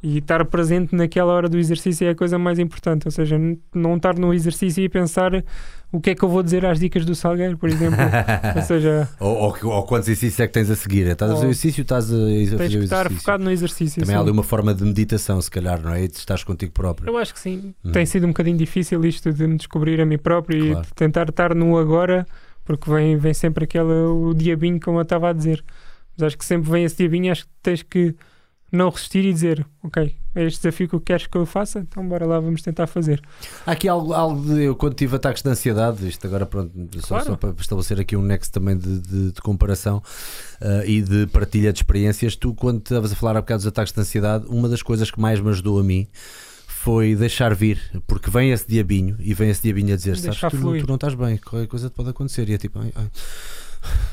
E estar presente naquela hora do exercício é a coisa mais importante. Ou seja, não estar no exercício e pensar o que é que eu vou dizer às dicas do Salgueiro, por exemplo. ou seja, ou, ou, ou quantos exercícios é que tens a seguir? Estás a fazer o Ou- exercício estás a, fazer tens que estar focado no exercício. Também há sim. ali uma forma de meditação, se calhar, não é? E estás contigo próprio. Eu acho que sim. Uhum. Tem sido um bocadinho difícil isto de me descobrir a mim próprio Claro. e de tentar estar no agora, porque vem, vem sempre aquele o diabinho, como eu estava a dizer. Mas acho que sempre vem esse diabinho, acho que tens que não resistir e dizer, ok, é este desafio que eu queres que eu faça, então bora lá, vamos tentar fazer. Há aqui algo, algo de eu quando tive ataques de ansiedade, isto agora pronto, só, Claro. só para estabelecer aqui um nexo também de, de- de comparação ah, e de partilha de experiências. Tu, quando estavas a falar há bocado dos ataques de ansiedade, uma das coisas que mais me ajudou a mim foi deixar vir, porque vem esse diabinho e vem esse diabinho a dizer: Sabes Deixar que tu, tu não estás bem, qualquer coisa te pode acontecer. E é tipo, ai, ai.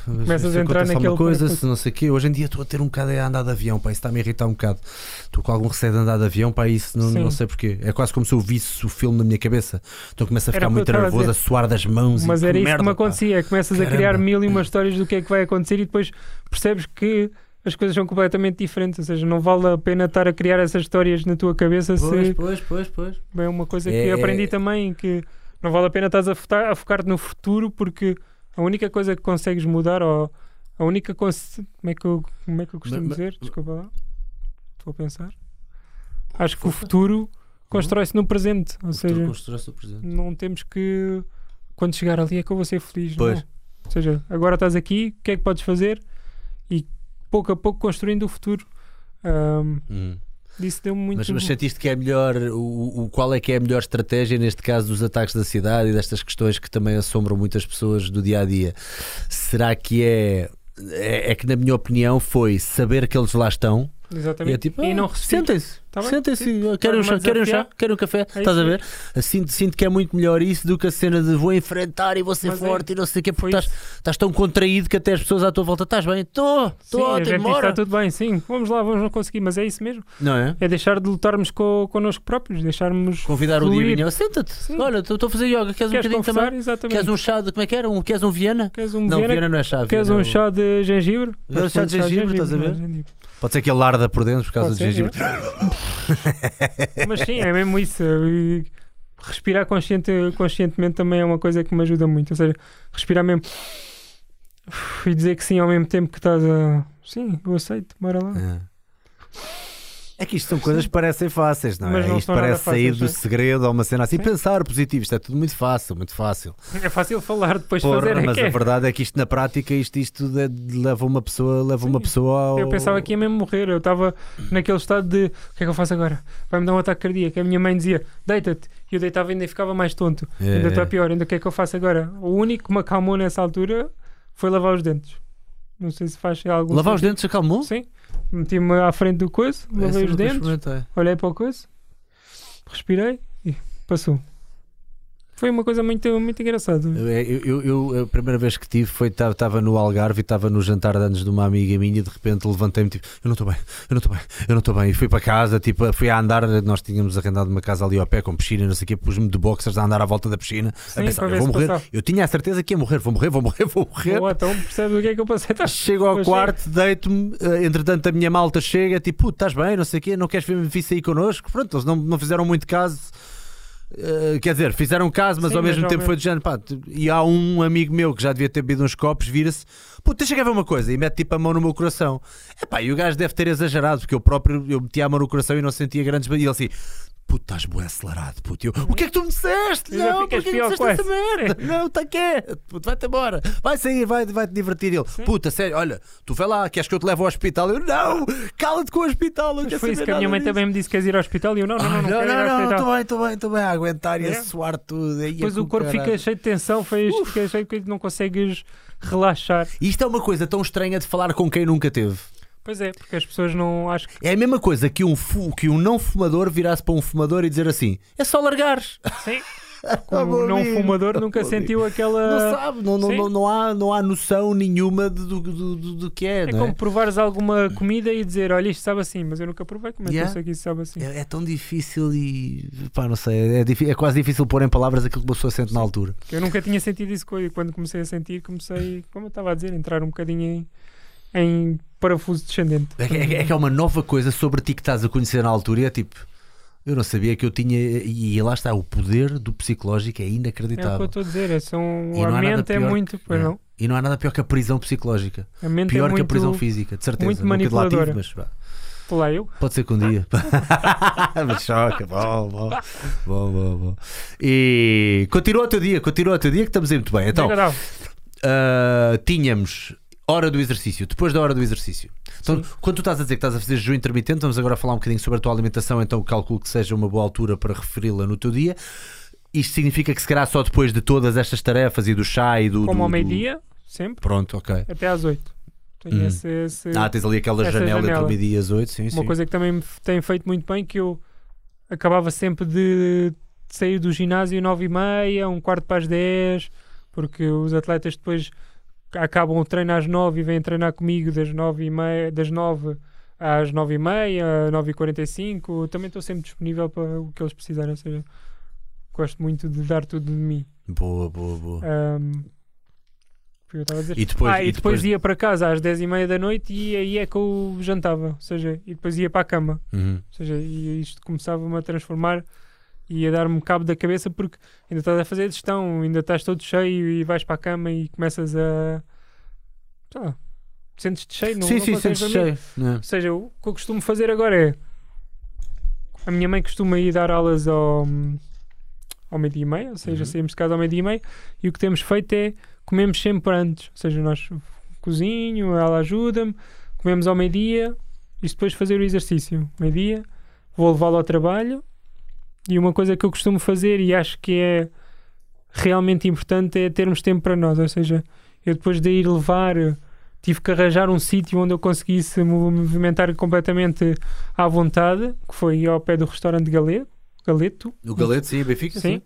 Começas a entrar naquele coisa, se não sei o quê. Hoje em dia estou a ter um bocado a andar de avião, pá, isso está-me a irritar um bocado. Estou com algum receio de andar de avião, pá, isso não, Sim. não sei porquê. É quase como se eu visse o filme na minha cabeça. Então começo a ficar muito a nervoso, a, dizer. suar das mãos. Mas era isso merda, que me pá. acontecia, começas a criar Caramba. mil e uma histórias do que é que vai acontecer e depois percebes que as coisas são completamente diferentes, ou seja, não vale a pena estar a criar essas histórias na tua cabeça Pois, se pois, pois, pois. é uma coisa que É- aprendi também que não vale a pena estás a, fotar- a focar-te no futuro porque a única coisa que consegues mudar ou a única cons- como é que eu, como é que eu costumo Mas- dizer? Desculpa lá. Estou a pensar. Acho que o futuro constrói-se no presente, ou O futuro seja, constrói-se o presente. não temos que quando chegar ali é que eu vou ser feliz, Pois. não. Ou seja, agora estás aqui, o que é que podes fazer? E pouco a pouco construindo o futuro. Ahm, Hum. Isso deu-me muito. Mas, mas sentiste que é melhor, o, o- qual é que é a melhor estratégia neste caso dos ataques da cidade e destas questões que também assombram muitas pessoas do dia a dia? Será que é, é, é que na minha opinião foi saber que eles lá estão e é Exatamente. tipo, e ah, não resistir. sentem-se, Tá sentem-se, Sim. querem um, chá, querem um chá, querem um café, É estás a ver? Sinto, sinto que é muito melhor isso do que a cena de vou enfrentar e vou ser Mas é. forte e não sei o que, porque estás, estás tão contraído que até as pessoas à tua volta estás bem, estou, estou, demora. está tudo bem, sim. Vamos lá, vamos conseguir, mas é isso mesmo. Não é? É deixar de lutarmos co, connosco próprios, deixarmos. Convidar o Fluir. dia senta-te, Sim. olha, estou a fazer yoga, queres, um Queres bocadinho conversar? também? Exatamente. Queres um chá de como é que era? Um, queres um Viena? Queres um Não, Viena? Viena não é chá. Queres um é o- chá de gengibre? É o chá de gengibre, estás a ver? Pode ser que ele arda por dentro por causa Pode do ser, gengibre. Mas sim, é mesmo isso. E Respirar consciente, conscientemente também é uma coisa que me ajuda muito. Ou seja, respirar mesmo e dizer que sim ao mesmo tempo que estás a. Sim, eu aceito, bora lá. É. É que isto são coisas que parecem fáceis, não é? Mas não isto parece sair fáceis, do é? segredo ou uma cena assim. Sim. Pensar positivo, isto é tudo muito fácil, muito fácil. É fácil falar, depois Porra, fazer. É mas que a é. verdade é que isto na prática, isto, isto leva uma pessoa, leva Sim. uma pessoa ao. Eu pensava que ia mesmo morrer. Eu estava naquele estado de o que é que eu faço agora? Vai-me dar um ataque cardíaco. A minha mãe dizia deita-te. E eu deitava e ainda ficava mais tonto. É, Ainda está é. pior. Ainda o que é que eu faço agora? O único que me acalmou nessa altura foi lavar os dentes. Não sei se faz algum Lavar os sentido. dentes acalmou? Sim. Meti-me à frente do coiso, lavei os dentes, olhei para o coiso, respirei e passou. Foi uma coisa muito, muito engraçada. Eu, eu- eu- eu- a primeira vez que tive foi estava no Algarve e estava no jantar de anos de uma amiga minha e de repente levantei-me tipo, eu não estou bem, eu não estou bem, eu não estou bem. E fui para casa, tipo, fui a andar, nós tínhamos arrendado uma casa ali ao pé com piscina, não sei o quê, pus-me de boxers a andar à volta da piscina. Sim, a pensar, eu ver vou morrer. passava. Eu tinha a certeza que ia morrer, vou morrer, vou morrer, vou morrer. Boa, então percebes o que é que eu passei? Tá- Chego ao quarto, deito-me, eh, entretanto a minha malta chega, tipo, estás bem, não sei o quê, não queres vir, vir sair connosco? Pronto, eles não, não fizeram muito caso. Eh, quer dizer, fizeram caso, mas Sim, ao mesmo tempo foi de género, pá, e há um amigo meu que já devia ter bebido uns copos, vira-se, puto, deixa cá ver uma coisa, e mete tipo a mão no meu coração. Epá, e o gajo deve ter exagerado, porque eu próprio, eu metia a mão no coração e não sentia grandes... E ele assim... Puto, estás bué acelerado, puto. Eu, o que é que tu me disseste? Não, porque é que pior disseste essa merda? Não, está quieto, puto, vai-te embora. Vai sair, vai- vai-te divertir. Ele, puta, sério, olha, tu vai lá, queres que eu te leve ao hospital? Eu, não, cala-te com o hospital, não Mas foi isso que a minha mãe disso." também me disse que queres ir ao hospital e eu não, não, não, não, ao não, hospital. estou bem, estou bem, estou bem a aguentar e a É? suar tudo. Aí é Depois o corpo caralho. fica cheio de tensão, foi, fica cheio que não consegues relaxar. Isto é uma coisa tão estranha de falar com quem nunca teve. Pois é, porque as pessoas não acho que É a mesma coisa que um, fu- que um não fumador virasse para um fumador e dizer assim: é só largares. sim. Como meu não amigo, fumador nunca sentiu Não aquela. sabe, não, não, não, não há, não há noção nenhuma do, do, do, do que é, É não é? como provares alguma comida e dizer, olha, isto sabe assim, mas eu nunca provei, como é que Yeah. eu sei que isso sabe assim? É, é tão difícil e pá, não sei, é, é quase difícil pôr em palavras aquilo que uma pessoa sente na altura. Que Eu nunca tinha sentido isso e quando comecei a sentir, comecei, como eu estava a dizer, a entrar um bocadinho em, em parafuso descendente. É, que- é é que é uma nova coisa sobre ti que estás a conhecer na altura e é tipo, eu não sabia que eu tinha, e lá está, o poder do psicológico é É o que eu inacreditável. estou a dizer, é, E não a mente é muito. Pois É. não. E não há nada pior que a prisão psicológica. A mente Pior é que a muito. prisão física, de certeza. muito manipuladora. mas eu. pode ser que um dia. mas choca, bom, bom, bom, bom, bom. E continua o teu dia, continua o teu dia que estamos aí muito bem. Então, Então, Uh, tínhamos hora do exercício, depois da hora do exercício. Então, Sim. quando tu estás a dizer que estás a fazer jejum intermitente, vamos agora falar um bocadinho sobre a tua alimentação, então calculo que seja uma boa altura para referi-la no teu dia. Isto significa que se calhar só depois de todas estas tarefas e do chá e do. como do- ao do- meio-dia, sempre, Pronto, ok. até às 8. Tenho Hum. esse, esse- Ah, tens ali aquela janela, entre janela. o meio-dia e as 8, sim, uma sim. coisa que também me tem feito muito bem, que eu acabava sempre de sair do ginásio 9 e meia, um quarto para as 10, porque os atletas depois acabam o treino às 9 e vêm treinar comigo das 9 e meia, das 9 às 9 e meia, 9 e 45, também estou sempre disponível para o que eles precisarem, ou seja, gosto muito de dar tudo de mim. Boa, boa, boa. Dizer? E depois, ah, e e depois, depois- ia para casa às 10 e meia da noite e aí é que eu jantava, ou seja, e depois ia para a cama. Uhum. Ou seja, e isto começava-me a transformar e a dar-me cabo da cabeça porque ainda estás a fazer gestão, ainda estás todo cheio e vais para a cama e começas a. sei lá, sentes-te cheio, não, sim, não sim, consegues sentes dormir. cheio. né? Ou seja, o que eu costumo fazer agora é. A minha mãe costuma ir dar aulas ao, ao meio-dia e meia, ou seja, Uhum. saímos de casa ao meio-dia e meia e o que temos feito é comemos sempre antes. Ou seja, nós cozinho, ela ajuda-me, comemos ao meio-dia e depois fazer o exercício. Meio-dia, vou levá-lo ao trabalho e uma coisa que eu costumo fazer e acho que é realmente importante é termos tempo para nós. Ou seja, eu depois de ir levar tive que arranjar um sítio onde eu conseguisse mo- movimentar completamente à vontade, que foi ao pé do restaurante Galeto, Galeto O Galeto, sim, Benfica, sim, sim.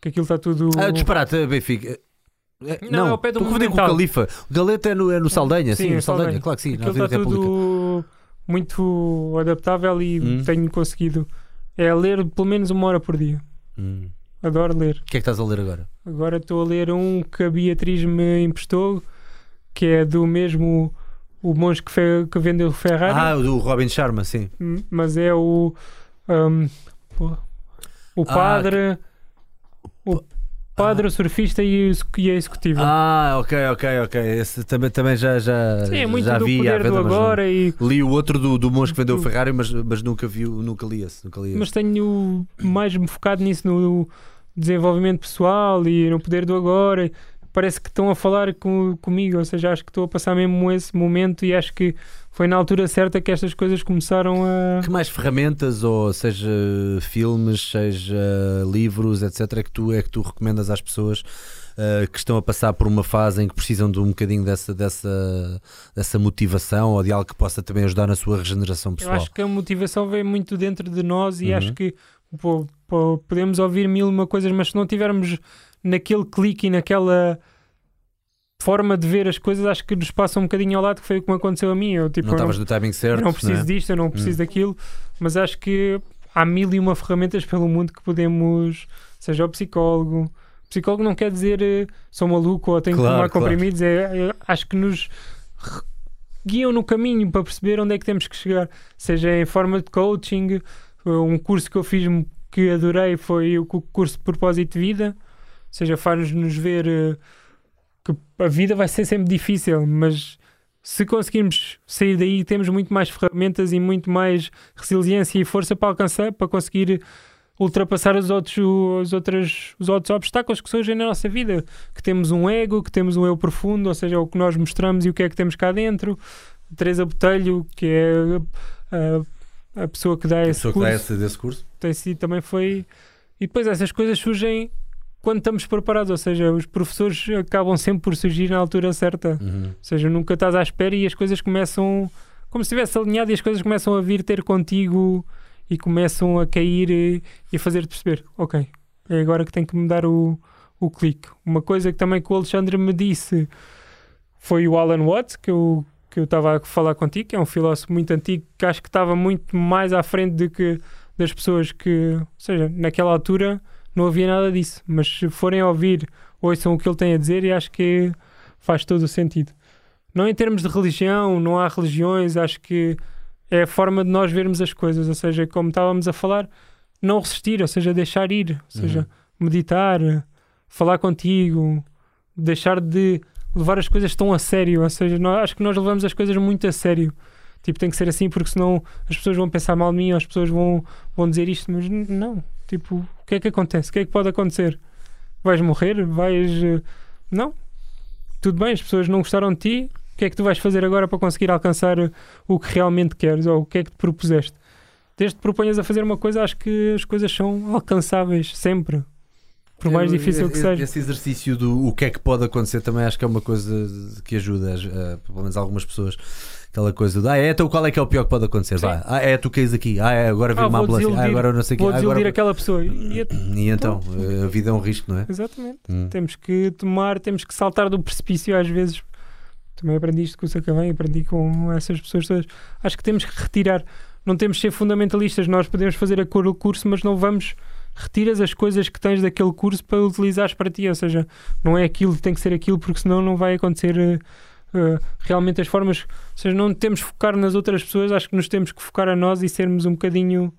que aquilo está tudo... Ah, disparate, Benfica. É, Não, Não, é ao pé do confundir com o. Califa. O Galeto é no, é no Saldanha, sim, Sim, é no Saldanha, Saldanha. claro que sim, Aquilo está tudo muito adaptável e Hum. tenho conseguido. É ler pelo menos uma hora por dia. Hum. Adoro ler. O que é que estás a ler agora? Agora estou a ler um que a Beatriz me emprestou, que é do mesmo o monge que, fe, que vendeu o Ferrari, Ah, o do Robin Sharma, sim. m- mas é o um, o Ah, padre, o padre, o surfista e, a executiva. Ah, ok, ok, ok. Esse também, também já, já, Sim, é muito já do vi poder venda, do agora e Li o outro do, do monge que vendeu o Ferrari, mas, mas nunca vi, nunca li esse. Nunca li esse. mas tenho mais me focado nisso no desenvolvimento pessoal e no poder do agora. Parece que estão a falar com, comigo, ou seja, acho que estou a passar mesmo esse momento e acho que foi na altura certa que estas coisas começaram a. Que mais ferramentas, ou seja filmes, seja livros, etc., é que tu, é que tu recomendas às pessoas uh, que estão a passar por uma fase em que precisam de um bocadinho dessa, dessa, dessa motivação ou de algo que possa também ajudar na sua regeneração Eu pessoal? acho que a motivação vem muito dentro de nós e Uhum. acho que pô, Pô, podemos ouvir mil e uma coisas, mas se não tivermos naquele clique e naquela forma de ver as coisas, acho que nos passa um bocadinho ao lado, que foi o que me aconteceu a mim. Eu, tipo, não estavas no timing certo. eu não preciso é? disto, eu não preciso daquilo, mas acho que há mil e uma ferramentas pelo mundo que podemos, seja o psicólogo. Psicólogo não quer dizer eh, sou maluco ou tenho Claro, que tomar claro. comprimidos, é, é- acho que nos guiam no caminho para perceber onde é que temos que chegar, seja em forma de coaching. eh, Um curso que eu fiz que adorei foi o cu- curso de propósito de vida, ou seja, faz-nos ver eh, que a vida vai ser sempre difícil, mas se conseguirmos sair daí, temos muito mais ferramentas e muito mais resiliência e força para alcançar, para conseguir ultrapassar os outros, os outros, os outros obstáculos que surgem na nossa vida. Que temos um ego, que temos um eu profundo, ou seja, o que nós mostramos e o que é que temos cá dentro. Teresa Botelho, que é a, a pessoa que dá A esse pessoa que curso, dá esse, desse curso. tem sido também foi. E depois essas coisas surgem quando estamos preparados, ou seja, os professores acabam sempre por surgir na altura certa. Uhum. Ou seja, nunca estás à espera e as coisas começam como se estivesse alinhado e as coisas começam a vir ter contigo e começam a cair e, e a fazer-te perceber, ok, é agora que tenho que mudar o, o clique. Uma coisa que também que o Alexandre me disse foi o Alan Watts, que eu que eu estava a falar contigo, que é um filósofo muito antigo, que acho que estava muito mais à frente do que das pessoas que, ou seja, naquela altura não havia nada disso, mas se forem a ouvir, ouçam o que ele tem a dizer e acho que faz todo o sentido. Não em termos de religião, não há religiões, acho que é a forma de nós vermos as coisas, ou seja, como estávamos a falar, não resistir, ou seja, deixar ir, ou seja, meditar, falar contigo, deixar de levar as coisas tão a sério, ou seja, nós, acho que nós levamos as coisas muito a sério. Tipo, tem que ser assim porque senão as pessoas vão pensar mal de mim, ou as pessoas vão, vão dizer isto, mas não. Tipo, o que é que acontece? O que é que pode acontecer? Vais morrer? Vais. eh, Não. Tudo bem, as pessoas não gostaram de ti. O que é que tu vais fazer agora para conseguir alcançar eh, o que realmente queres ou o que é que te propuseste? Desde que te proponhas a fazer uma coisa, acho que as coisas são alcançáveis sempre. Por mais difícil que esse- seja. Esse exercício do o que é que pode acontecer também acho que é uma coisa que ajuda, a- pelo menos algumas pessoas. Aquela coisa de, ah, é, então qual é que é o pior que pode acontecer? Vá. Ah, é, tu caís aqui. Ah, é, agora vem Ah, uma ambulância. Ah, agora não sei o quê. Vou Ah, desiludir agora... aquela pessoa. E, E então, a vida é um risco, não é? exatamente. Hum. Temos que tomar, temos que saltar do precipício às vezes. Também aprendi isto com o Sacavém, aprendi com essas pessoas todas. Acho que temos que retirar. Não temos que ser fundamentalistas. Nós podemos fazer a cor do curso, mas não vamos. Retiras as coisas que tens daquele curso para utilizares para ti. Ou seja, não é aquilo, tem que ser aquilo, porque senão não vai acontecer eh, realmente as formas. Ou seja, não temos que focar nas outras pessoas. Acho que nos temos que focar a nós e sermos um bocadinho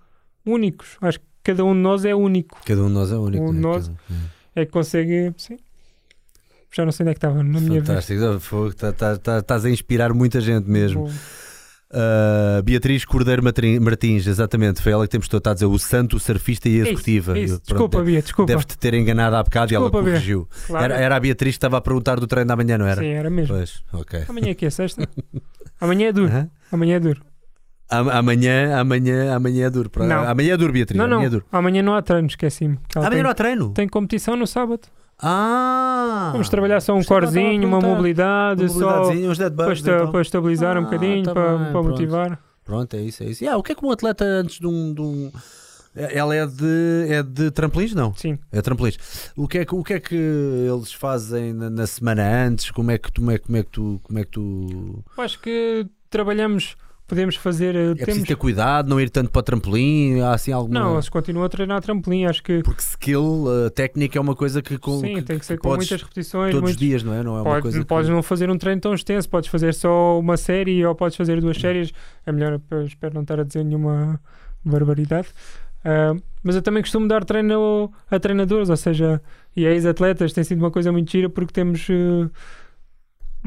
únicos. Acho que cada um de nós é único. Cada um de nós é único. Um não é? nós- um. É que consegue. Sim. Já não sei onde é que estava na minha vida. Fantástico. Fogo, tá- tá- tá- Estás a inspirar muita gente mesmo. Bom, Uh, Beatriz Cordeiro Martins, exatamente, foi ela que temos todo a dizer o santo, o surfista e Isso, executiva. isso. Pronto, Desculpa, Bia, desculpa. Deve-te ter enganado há bocado Desculpa, e ela corrigiu. Claro. Era, era a Beatriz que estava a perguntar do treino da manhã, não era? Sim, era mesmo. Pois, ok. Amanhã é que é sexta? Amanhã é duro. Hã? Amanhã é duro. Am- Amanhã, amanhã, amanhã é duro. Não. Amanhã é duro, Beatriz. não, não. Amanhã é. Amanhã não há treino, esqueci-me. que ela Amanhã tem, não há treino. tem competição no sábado. Ah! Vamos trabalhar só um Isto é eu corzinho, uma mobilidade, só uns dead para, esta- então. para estabilizar um Ah, bocadinho, tá para, bem, para motivar. Pronto, é isso, é isso. E, ah, o que é que um atleta antes de um. De um... Ela é de, é de trampolins? Não. Sim. É trampolins. O que é que, o que, é que eles fazem na, na semana antes? Como é que tu. Como é, como é que tu. Como é que tu... Acho que trabalhamos, podemos fazer. eh, É temos... preciso ter cuidado, não ir tanto para trampolim? Há assim alguma. Não, eles continuam a treinar trampolim. Acho que Porque skill, a técnica é uma coisa que. Com, sim, tem que ser com podes muitas repetições. Todos os muitos- dias, não é? Não é uma coisa. que- podes não fazer um treino tão extenso, podes fazer só uma série ou podes fazer duas séries. É melhor, espero não estar a dizer nenhuma barbaridade. Ah, mas eu também costumo dar treino a treinadores, ou seja, e a ex-atletas tem sido uma coisa muito gira porque temos. eh,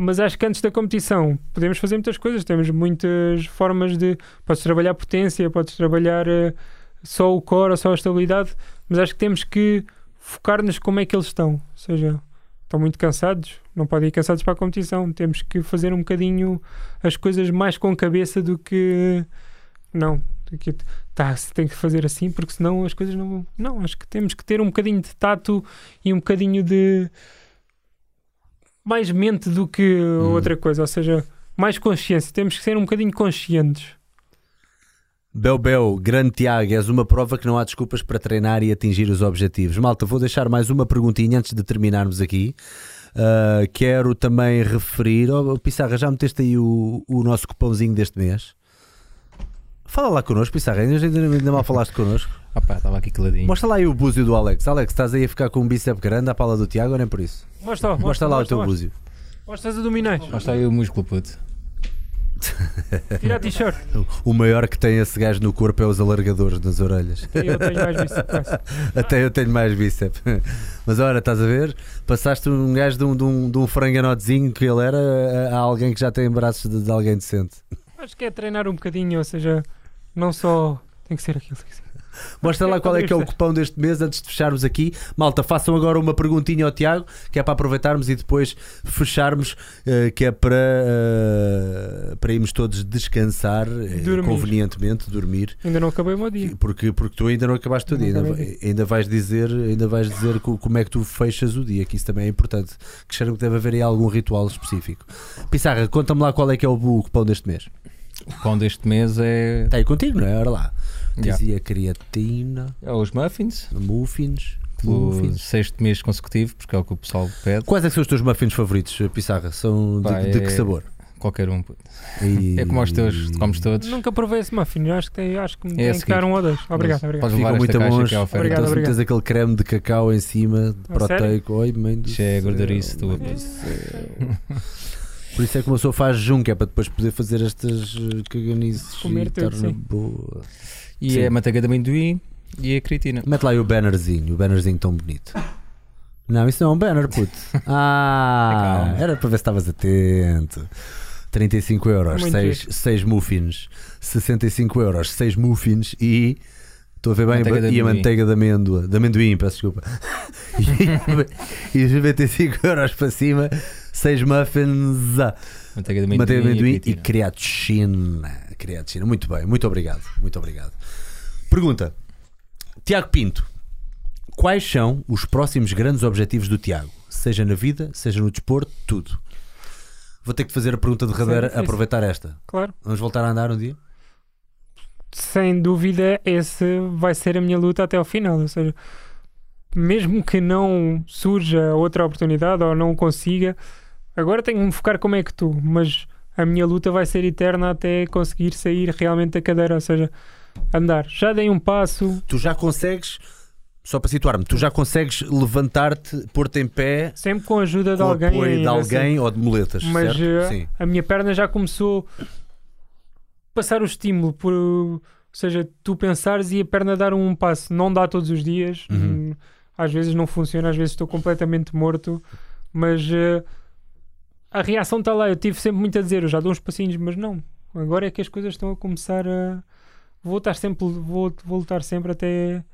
mas acho que antes da competição podemos fazer muitas coisas, temos muitas formas de. Podes trabalhar potência, podes trabalhar eh, só o core ou só a estabilidade, mas acho que temos que focar-nos como é que eles estão. Ou seja, estão muito cansados, não podem ir cansados para a competição. Temos que fazer um bocadinho as coisas mais com cabeça do que. Não, tá, se tem que fazer assim, porque senão as coisas não vão. Não, acho que temos que ter um bocadinho de tato e um bocadinho de. Mais mente do que outra coisa, ou seja, mais consciência. Temos que ser um bocadinho conscientes. Bel Bel, grande Tiago, és uma prova que não há desculpas para treinar e atingir os objetivos. Malta, vou deixar mais uma perguntinha antes de terminarmos aqui. Uh, quero também referir. Oh, Pissarra, já meteste aí o, o nosso cupãozinho deste mês? Fala lá connosco, Pissarra, ainda, ainda mal falaste connosco. Ah pá, estava aqui caladinho. Mostra lá aí o búzio do Alex. Alex, estás aí a ficar com um bíceps grande à pala do Tiago ou nem por isso? Mostra, Mostra, mostra, lá mostra, o teu mostra. búzio. Mostra as abdominais. Mostra aí o músculo, puto. Tira a t-shirt. O maior que tem esse gajo no corpo é os alargadores nas orelhas. Eu tenho mais bíceps. Até eu tenho mais bíceps. Mas olha, estás a ver? Passaste um gajo de um, de um, de um franganotezinho que ele era a- a alguém que já tem braços de, de alguém decente. Acho que é treinar um bocadinho, ou seja, não só tem que ser aquilo. Tem que ser. Mostra lá qual é que é o cupão deste mês antes de fecharmos aqui. Malta, façam agora uma perguntinha ao Tiago, que é para aproveitarmos e depois fecharmos, eh, que é para, eh, para irmos todos descansar, eh, Dormir. convenientemente, dormir. Ainda não acabei o meu dia. Porque, porque tu ainda não acabaste o dia, ainda, ainda vais dizer, ainda vais dizer co- como é que tu fechas o dia, que isso também é importante. Que cheiro que deve haver aí algum ritual específico. Pissarra, conta-me lá qual é que é o cupão deste mês. O pão deste mês é. Está aí contigo, não é? Ora lá. Yeah. Dizia creatina, É os muffins. muffins. Pelo muffins. sexto mês consecutivo, porque é o que o pessoal pede. Quais é que são os teus muffins favoritos, Pissarra? São de, Pá, de é- que sabor? Qualquer um. E- É como os teus, comes todos. Nunca provei esse muffin. Eu acho que, tem, acho que me É tem que dar um ou dois. Obrigado, Mas obrigado. Podes Ficam levar muito bons. que é. Obrigado, Então, obrigado. aquele creme de cacau em cima, de proteico, oi, mãe do Isso é gordurice tua, Por isso é que uma pessoa faz que é para depois poder fazer estas eh, caganices Comer e tudo, sim. boa. E Sim. é a manteiga de amendoim e a creatina. Mete lá aí o bannerzinho, o bannerzinho tão bonito. Não, isso não é um banner, puto. Ah, era para ver se estavas atento. 35 euros, Muito 6, giro. 6 muffins. 65 euros, 6 muffins e. Estou a ver bem, Manteiga de e a amendoim. manteiga de amêndoa, de amendoim, peço desculpa. e, e os 95 euros para cima, 6 muffins, ah, Manteiga de amendoim, manteiga de amendoim e, e creatina. creatina. Muito bem, muito obrigado, muito obrigado. Pergunta: Tiago Pinto, quais são os próximos grandes objetivos do Tiago? Seja na vida, seja no desporto, tudo. Vou ter que fazer a pergunta derradeira, difícil. aproveitar esta. Claro. Vamos voltar a andar um dia? Sem dúvida, esse vai ser a minha luta até ao final. Ou seja, mesmo que não surja outra oportunidade ou não consiga, agora tenho que me focar como é que tu, mas a minha luta vai ser eterna até conseguir sair realmente da cadeira, ou seja, andar. Já dei um passo, Tu já consegues, só para situar-me, tu já consegues levantar-te, pôr-te em pé sempre com a ajuda de com alguém. apoio de assim. alguém ou de muletas, Mas certo? eh, Sim. a minha perna já começou a passar o estímulo por, ou seja, tu pensares e a perna dar um passo, não dá todos os dias, Uhum. Hum, às vezes não funciona, às vezes estou completamente morto, mas eh, a reação está lá. Eu tive sempre muito a dizer, eu já dou uns passinhos, mas não. Agora é que as coisas estão a começar a vou estar sempre, vou, vou lutar sempre até,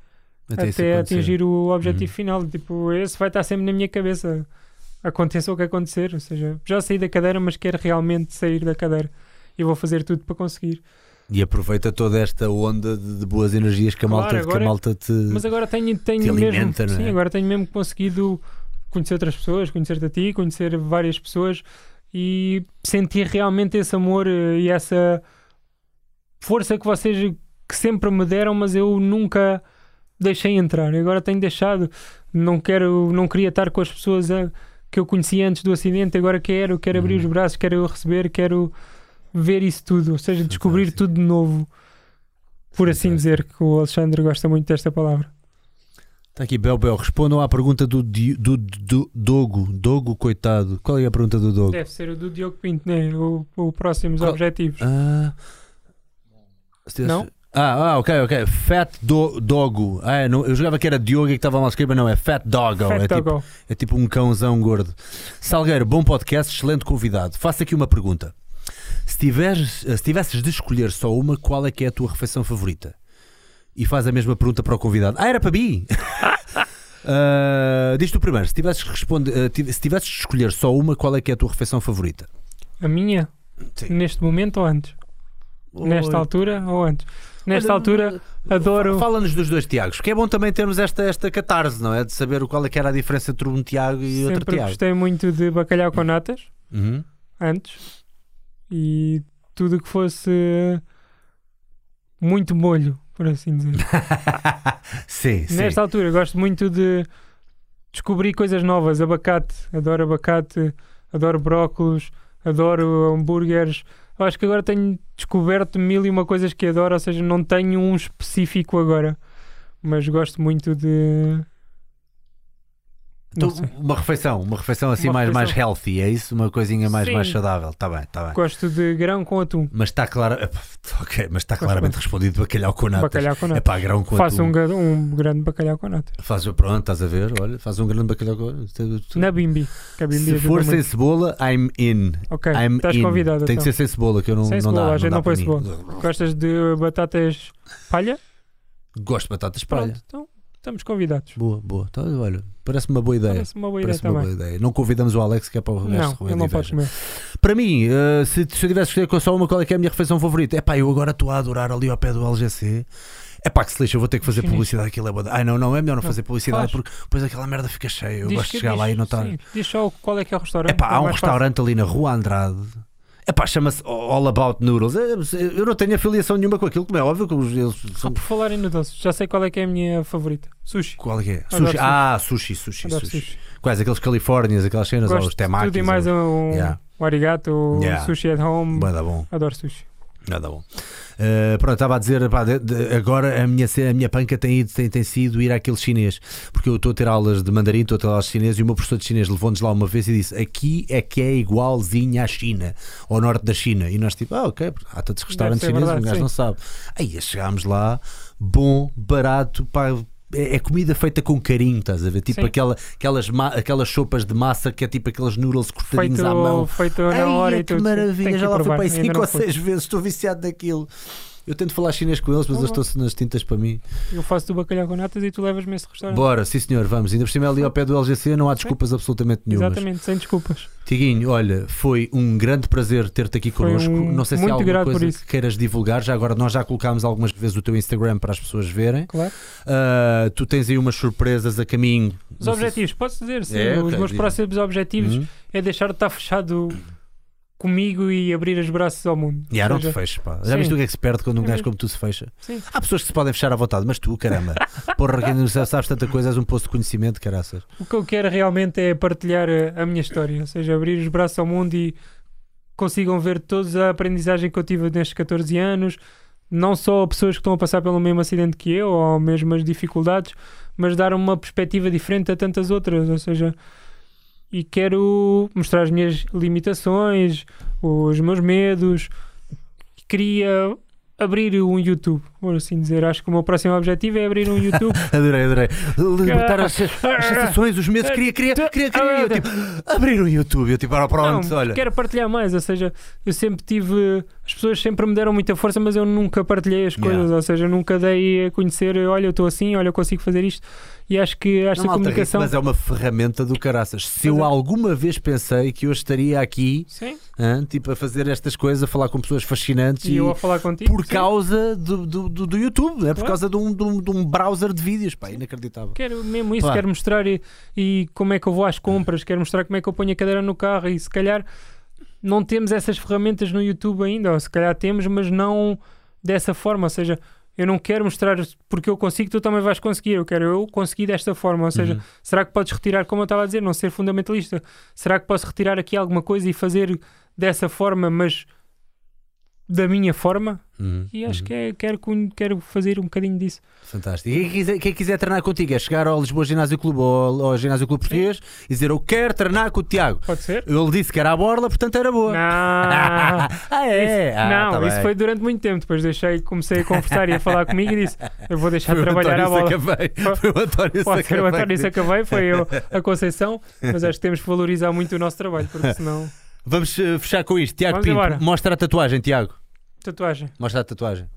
Até, até atingir o objetivo Uhum. final. Tipo, esse vai estar sempre na minha cabeça. Aconteça o que acontecer. Ou seja, já saí da cadeira, mas quero realmente sair da cadeira. E vou fazer tudo para conseguir. E aproveita toda esta onda de, de boas energias que a Claro, malta, que a agora- malta te. Mas agora tenho, tenho te mesmo. alimenta, não é? Sim, agora tenho mesmo conseguido conhecer outras pessoas, conhecer-te a ti, conhecer várias pessoas e sentir realmente esse amor eh, e essa força que vocês que sempre me deram, mas eu nunca deixei entrar. Agora tenho deixado, não quero, não queria estar com as pessoas eh, que eu conhecia antes do acidente, agora quero, quero abrir Uhum. os braços, quero receber, quero ver isso tudo, ou seja, descobrir tudo de novo. Por assim dizer, que o Alexandre gosta muito desta palavra. Está aqui, Bel Bel, respondam à pergunta do, Di- do, do Dogo. Dogo, coitado. Qual é a pergunta do Dogo? Deve ser o do Diogo Pinto, né? O, o próximos Qual- objetivos. Ah, Não? Ah, ah, ok, ok. Fat do, Dogo. Ah, é, não, eu jogava que era Diogo e que estava mal escrito, mas não, é Fat Doggo. Fat é, tipo, é tipo um cãozão gordo. Salgueiro, bom podcast, excelente convidado. Faço aqui uma pergunta. Se, tiveres, se tivesses de escolher só uma, qual é que é a tua refeição favorita? E faz a mesma pergunta para o convidado. Ah, era para mim! Ah, diz tu primeiro, se tivesses, responde, tive- se tivesses de escolher só uma, qual é que é a tua refeição favorita? A minha? Sim. Neste momento ou antes? Nesta altura ou antes? Nesta Olha, altura, adoro. Fala-nos dos dois Tiagos, que é bom também termos esta, esta catarse, não é? De saber qual é que era a diferença entre um Tiago e outro Sempre Tiago. gostei muito de bacalhau com natas, Uhum. antes. E tudo que fosse muito molho, por assim dizer. sim, sim. Nesta altura, gosto muito de descobrir coisas novas. Abacate, adoro abacate, adoro brócolos, adoro hambúrgueres. Eu acho que agora tenho descoberto mil e uma coisas que adoro, ou seja, não tenho um específico agora, mas gosto muito de. Então, uma refeição, uma refeição assim Uma mais, mais refeição. healthy, é isso? Uma coisinha mais, Sim. mais saudável. Está bem, está bem. Gosto de grão com atum. Mas está claro. Ok, mas está claramente respondido bacalhau com natas. Bacalhau com É nata. pá, grão com Faço atum. um, gra- um grande bacalhau com nata. Faz, pronto, estás a ver? Olha, faz um grande bacalhau com tu- Na bimbi. Que bimbi Se for sem muito. cebola, I'm in. Ok, I'm estás in. convidado. Tem que então. ser sem cebola, que eu não, Sem não cebola, dá. a gente não, põe mim. Gostas de batatas palha? Gosto de batatas palha. Pronto, então estamos convidados. Boa, boa. Então, olha, parece-me uma boa ideia. Parece uma boa ideia Parece uma também. boa ideia. Não convidamos o Alex, que é para o resto Não, ele não pode comer. Para mim, eh, se, se eu tivesse que escolher com só uma, qual é que é a minha refeição favorita? É pá, eu agora estou a adorar ali ao pé do LGC. É pá, que se lixa, eu vou ter que fazer publicidade. Aquilo é boa. Ai, não, não, é melhor não, Não, fazer publicidade faz. porque depois aquela merda fica cheia. Eu Diz gosto de chegar lá diz- e não sim, Diz só qual é que é o restaurante. É pá, há um mais fácil. restaurante ali na Rua Andrade. É pá, chama-se All About Noodles. É, Eu não tenho afiliação nenhuma com aquilo, como é óbvio que os- eles Ah, são. por falar em noodles, já sei qual é que é a minha favorita. Sushi. Qual é é? Sushi. sushi. Ah, sushi, sushi, sushi. sushi. Quais? Aqueles Califórnias, aquelas cenas, ou Gosto os de temakis. tudo e mais um, Yeah. arigato, Yeah. sushi at home. Vai dar bom. Adoro sushi. Nada bom. Uh, pronto, estava a dizer, pá, de- de- agora a minha, a minha panca tem, ido, tem, tem sido ir àquele chinês, porque eu estou a ter aulas de mandarim, estou a ter aulas de chinês e o meu professor de chinês levou-nos lá uma vez e disse: Aqui é que é igualzinho à China, ao norte da China. E nós, tipo, ah, ok, há tantos restaurantes chineses, verdade, um gajo sim. não sabe. Aí chegámos lá, bom, barato, pá. É é comida feita com carinho, estás a ver? Tipo Sim. aquela, aquelas, aquelas sopas de massa que é tipo aqueles noodles cortadinhos à mão. Feito, feito na Ai, hora é e que tudo. maravilha, já lá fui para aí ainda 5 não ou fui. 6 vezes, estou viciado naquilo. Eu tento falar chinês com eles, mas eles bom. estão nas tintas para mim. Eu faço do bacalhau com natas e tu levas-me esse restaurante. Bora, sim senhor, vamos. Ainda por cima ali ao pé do LGC não há desculpas absolutamente nenhumas. Exatamente, sem desculpas. Tiguinho, olha, foi um grande prazer ter-te aqui Foi connosco. um- não sei se há muito alguma grato por coisa isso. que queiras divulgar. Já agora nós já colocámos algumas vezes o teu Instagram para as pessoas verem. Claro. Ah, tu tens aí umas surpresas a caminho. Os Não sei se- objetivos, posso dizer, sim. É, os ok, meus diz-me. próximos objetivos Hum? é deixar de estar fechado comigo e abrir os braços ao mundo. E yeah, não te feches, pá. Já sim. viste o que é que se perde quando um gajo como tu se fecha? Sim. Há pessoas que se podem fechar à vontade, mas tu, caramba, porra, que não sabes tanta coisa, és um poço de conhecimento, caraças. O que eu quero realmente é partilhar a, a minha história, ou seja, abrir os braços ao mundo e consigam ver toda a aprendizagem que eu tive nestes 14 anos, não só pessoas que estão a passar pelo mesmo acidente que eu ou mesmas dificuldades, mas dar uma perspectiva diferente a tantas outras, ou seja, e quero mostrar as minhas limitações, os meus medos, queria abrir um YouTube, por assim dizer. Acho que o meu próximo objetivo é abrir um YouTube. Adorei, adorei. Libertar as, as sensações, os medos, queria, queria, queria, queria. Eu, tipo, abrir um YouTube, eu tipo, ora, pronto, não, olha. quero partilhar mais, ou seja, eu sempre tive. As pessoas sempre me deram muita força, mas eu nunca partilhei as coisas, Yeah. ou seja, nunca dei a conhecer, olha, eu estou assim, olha, eu consigo fazer isto. E acho que esta Não, comunicação. Mas é uma ferramenta do caraças. Se eu é- alguma vez pensei que eu estaria aqui, Sim, hã, tipo, a fazer estas coisas, a falar com pessoas fascinantes e e, eu a falar contigo. por sim. causa do, do, do, do YouTube, não é? por causa de um, de, um, de um browser de vídeos, pá, inacreditável. Quero mesmo isso, Pá. quero mostrar e, e como é que eu vou às compras, quero mostrar como é que eu ponho a cadeira no carro e se calhar não temos essas ferramentas no YouTube ainda, ou se calhar temos, mas não dessa forma, ou seja, eu não quero mostrar porque eu consigo, tu também vais conseguir, eu quero eu conseguir desta forma, ou seja, Uhum. será que podes retirar, como eu estava a dizer, não ser fundamentalista, será que posso retirar aqui alguma coisa e fazer dessa forma, mas da minha forma? Uhum, E acho uhum. que é, quero, quero fazer um bocadinho disso. Fantástico. E quem quiser, quem quiser treinar contigo é chegar ao Lisboa Ginásio Clube ou ao Ginásio Clube Português e dizer eu quero treinar com o Tiago. Pode ser? Ele disse que era a borla, portanto era boa. Não. ah, é? Isso- Ah, não, tá isso bem. foi durante muito tempo. Depois deixei, comecei a conversar e a falar comigo e disse: Eu vou deixar Foi de trabalhar a bola. Sacavei. Foi o António Pode ser o. António Sacavei, foi eu, a Conceição, mas acho que temos que valorizar muito o nosso trabalho, porque senão. Vamos eh, fechar com isto. Tiago Vamos Pinto, embora. mostra a tatuagem, Tiago. Tatuagem. Mostra a tatuagem.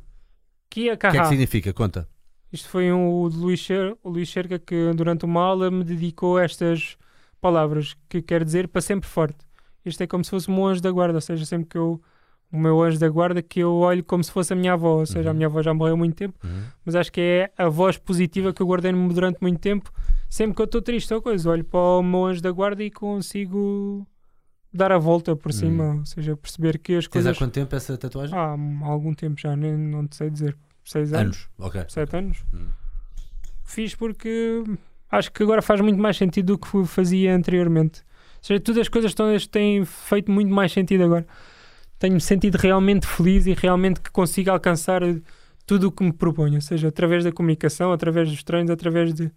Kia O que é que significa? Conta. Isto foi um, o, de Luís Cher, o Luís Cerca que durante uma aula me dedicou estas palavras que quer dizer para sempre forte. Isto é como se fosse um anjo da guarda, ou seja, sempre que eu. O meu anjo da guarda que eu olho como se fosse a minha avó, ou seja, a Uhum. minha avó já morreu há muito tempo. mas acho que é a voz positiva que eu guardei durante muito tempo. Sempre que eu estou triste ou coisa, olho para o meu anjo da guarda e consigo dar a volta por cima, ou seja, perceber que as Tens há coisas. quanto tempo essa tatuagem? Há algum tempo já, nem, não te sei dizer. seis anos, Anos. Ok. sete anos. Hum. Fiz porque acho que agora faz muito mais sentido do que fazia anteriormente. Ou seja, todas as coisas todas têm feito muito mais sentido agora. Tenho-me sentido realmente feliz e realmente que consigo alcançar tudo o que me proponho. Ou seja, através da comunicação, através dos treinos, através de.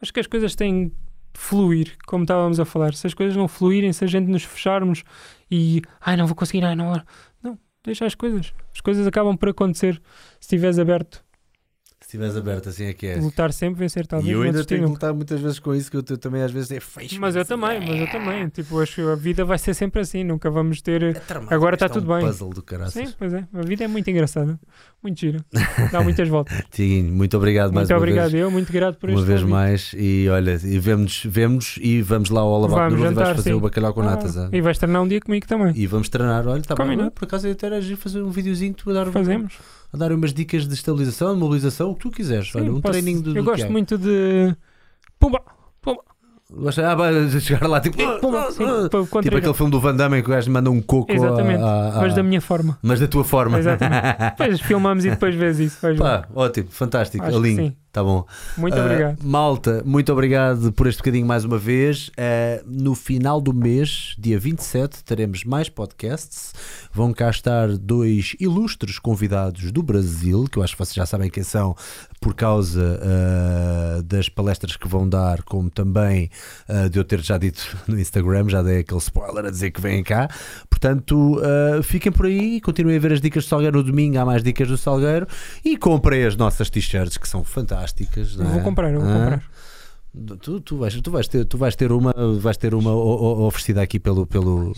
Acho que as coisas têm fluir, como estávamos a falar. Se as coisas não fluírem, se a gente nos fecharmos e. Ai, não vou conseguir, ai, não. Não, deixa as coisas. As coisas acabam por acontecer se estiveres aberto. Se estiveres aberto, assim é que é. Lutar sempre, vencer talvez. E eu ainda tenho que lutar muitas vezes com isso, que eu te- também às vezes é feio. Mas eu também, mas eu também. Tipo, acho que a vida vai ser sempre assim. Nunca vamos ter. É tramado, Agora está é um tudo bem. puzzle do caraças. Sim, pois é. A vida é muito engraçada. Muito gira. Dá muitas voltas. Tiguinho, muito obrigado mais muito uma obrigado. vez. Eu, muito grato por Uma este vez convite. mais e olha, e vemos, vemos e vamos lá ao Noodles e vais fazer sim. o bacalhau com Ah, natas. ah. e vais treinar um dia comigo também. E vamos treinar, olha, está bem, por acaso eu até era giro fazer um videozinho tu a dar, Fazemos. A dar umas dicas de estabilização, de mobilização, o que tu quiseres. olha, Sim, um posso- treininho do, Eu do gosto Tiago. muito de. Pumba! Gosto- Ah, vai chegar lá tipo, ah, Pumba! ah, Sim, ah. para tipo contrariar. aquele filme do Van Damme que o gajo manda um coco Exatamente. a- a- Mas da minha forma. mas da tua forma. Exatamente. Depois filmamos e depois vês isso. Pá, ótimo, fantástico, Acho alinho. Tá bom. Muito Ah, obrigado. Malta, muito obrigado por este bocadinho mais uma vez. Ah, no final do mês, dia 27, teremos mais podcasts. Vão cá estar dois ilustres convidados do Brasil, que eu acho que vocês já sabem quem são, por causa ah, das palestras que vão dar, como também de eu ter já dito no Instagram, já dei aquele spoiler a dizer que vêm cá. Portanto, fiquem por aí, continuem a ver as dicas do Salgueiro no domingo, há mais dicas do Salgueiro e comprem as nossas t-shirts que são fantásticas. Não Eu vou é? comprar, eu vou Ah, comprar. Tu, tu, vais, tu, vais ter, tu vais ter uma, vais ter uma oferecida aqui pelo, pelo,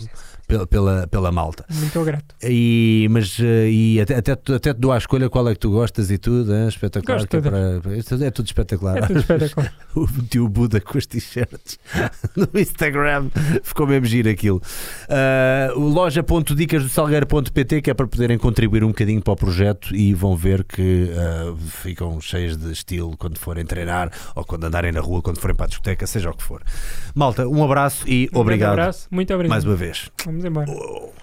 pela, pela, pela malta. Muito grato. E, mas eh, e até, até, te- até te dou à escolha qual é que tu gostas e tudo, é espetacular. Gosto é, para, é tudo espetacular. É tudo espetacular. o tio Buda com as t-shirts no Instagram. Ficou mesmo giro aquilo. Uh, o loja.dicasdosalgueiro.pt que é para poderem contribuir um bocadinho para o projeto e vão ver que uh, ficam cheios de estilo quando forem treinar ou quando andarem na rua, quando forem para a discoteca, seja o que for. Malta, um abraço e Um obrigado abraço. Muito obrigado. mais uma vez. Vamos embora. Oh.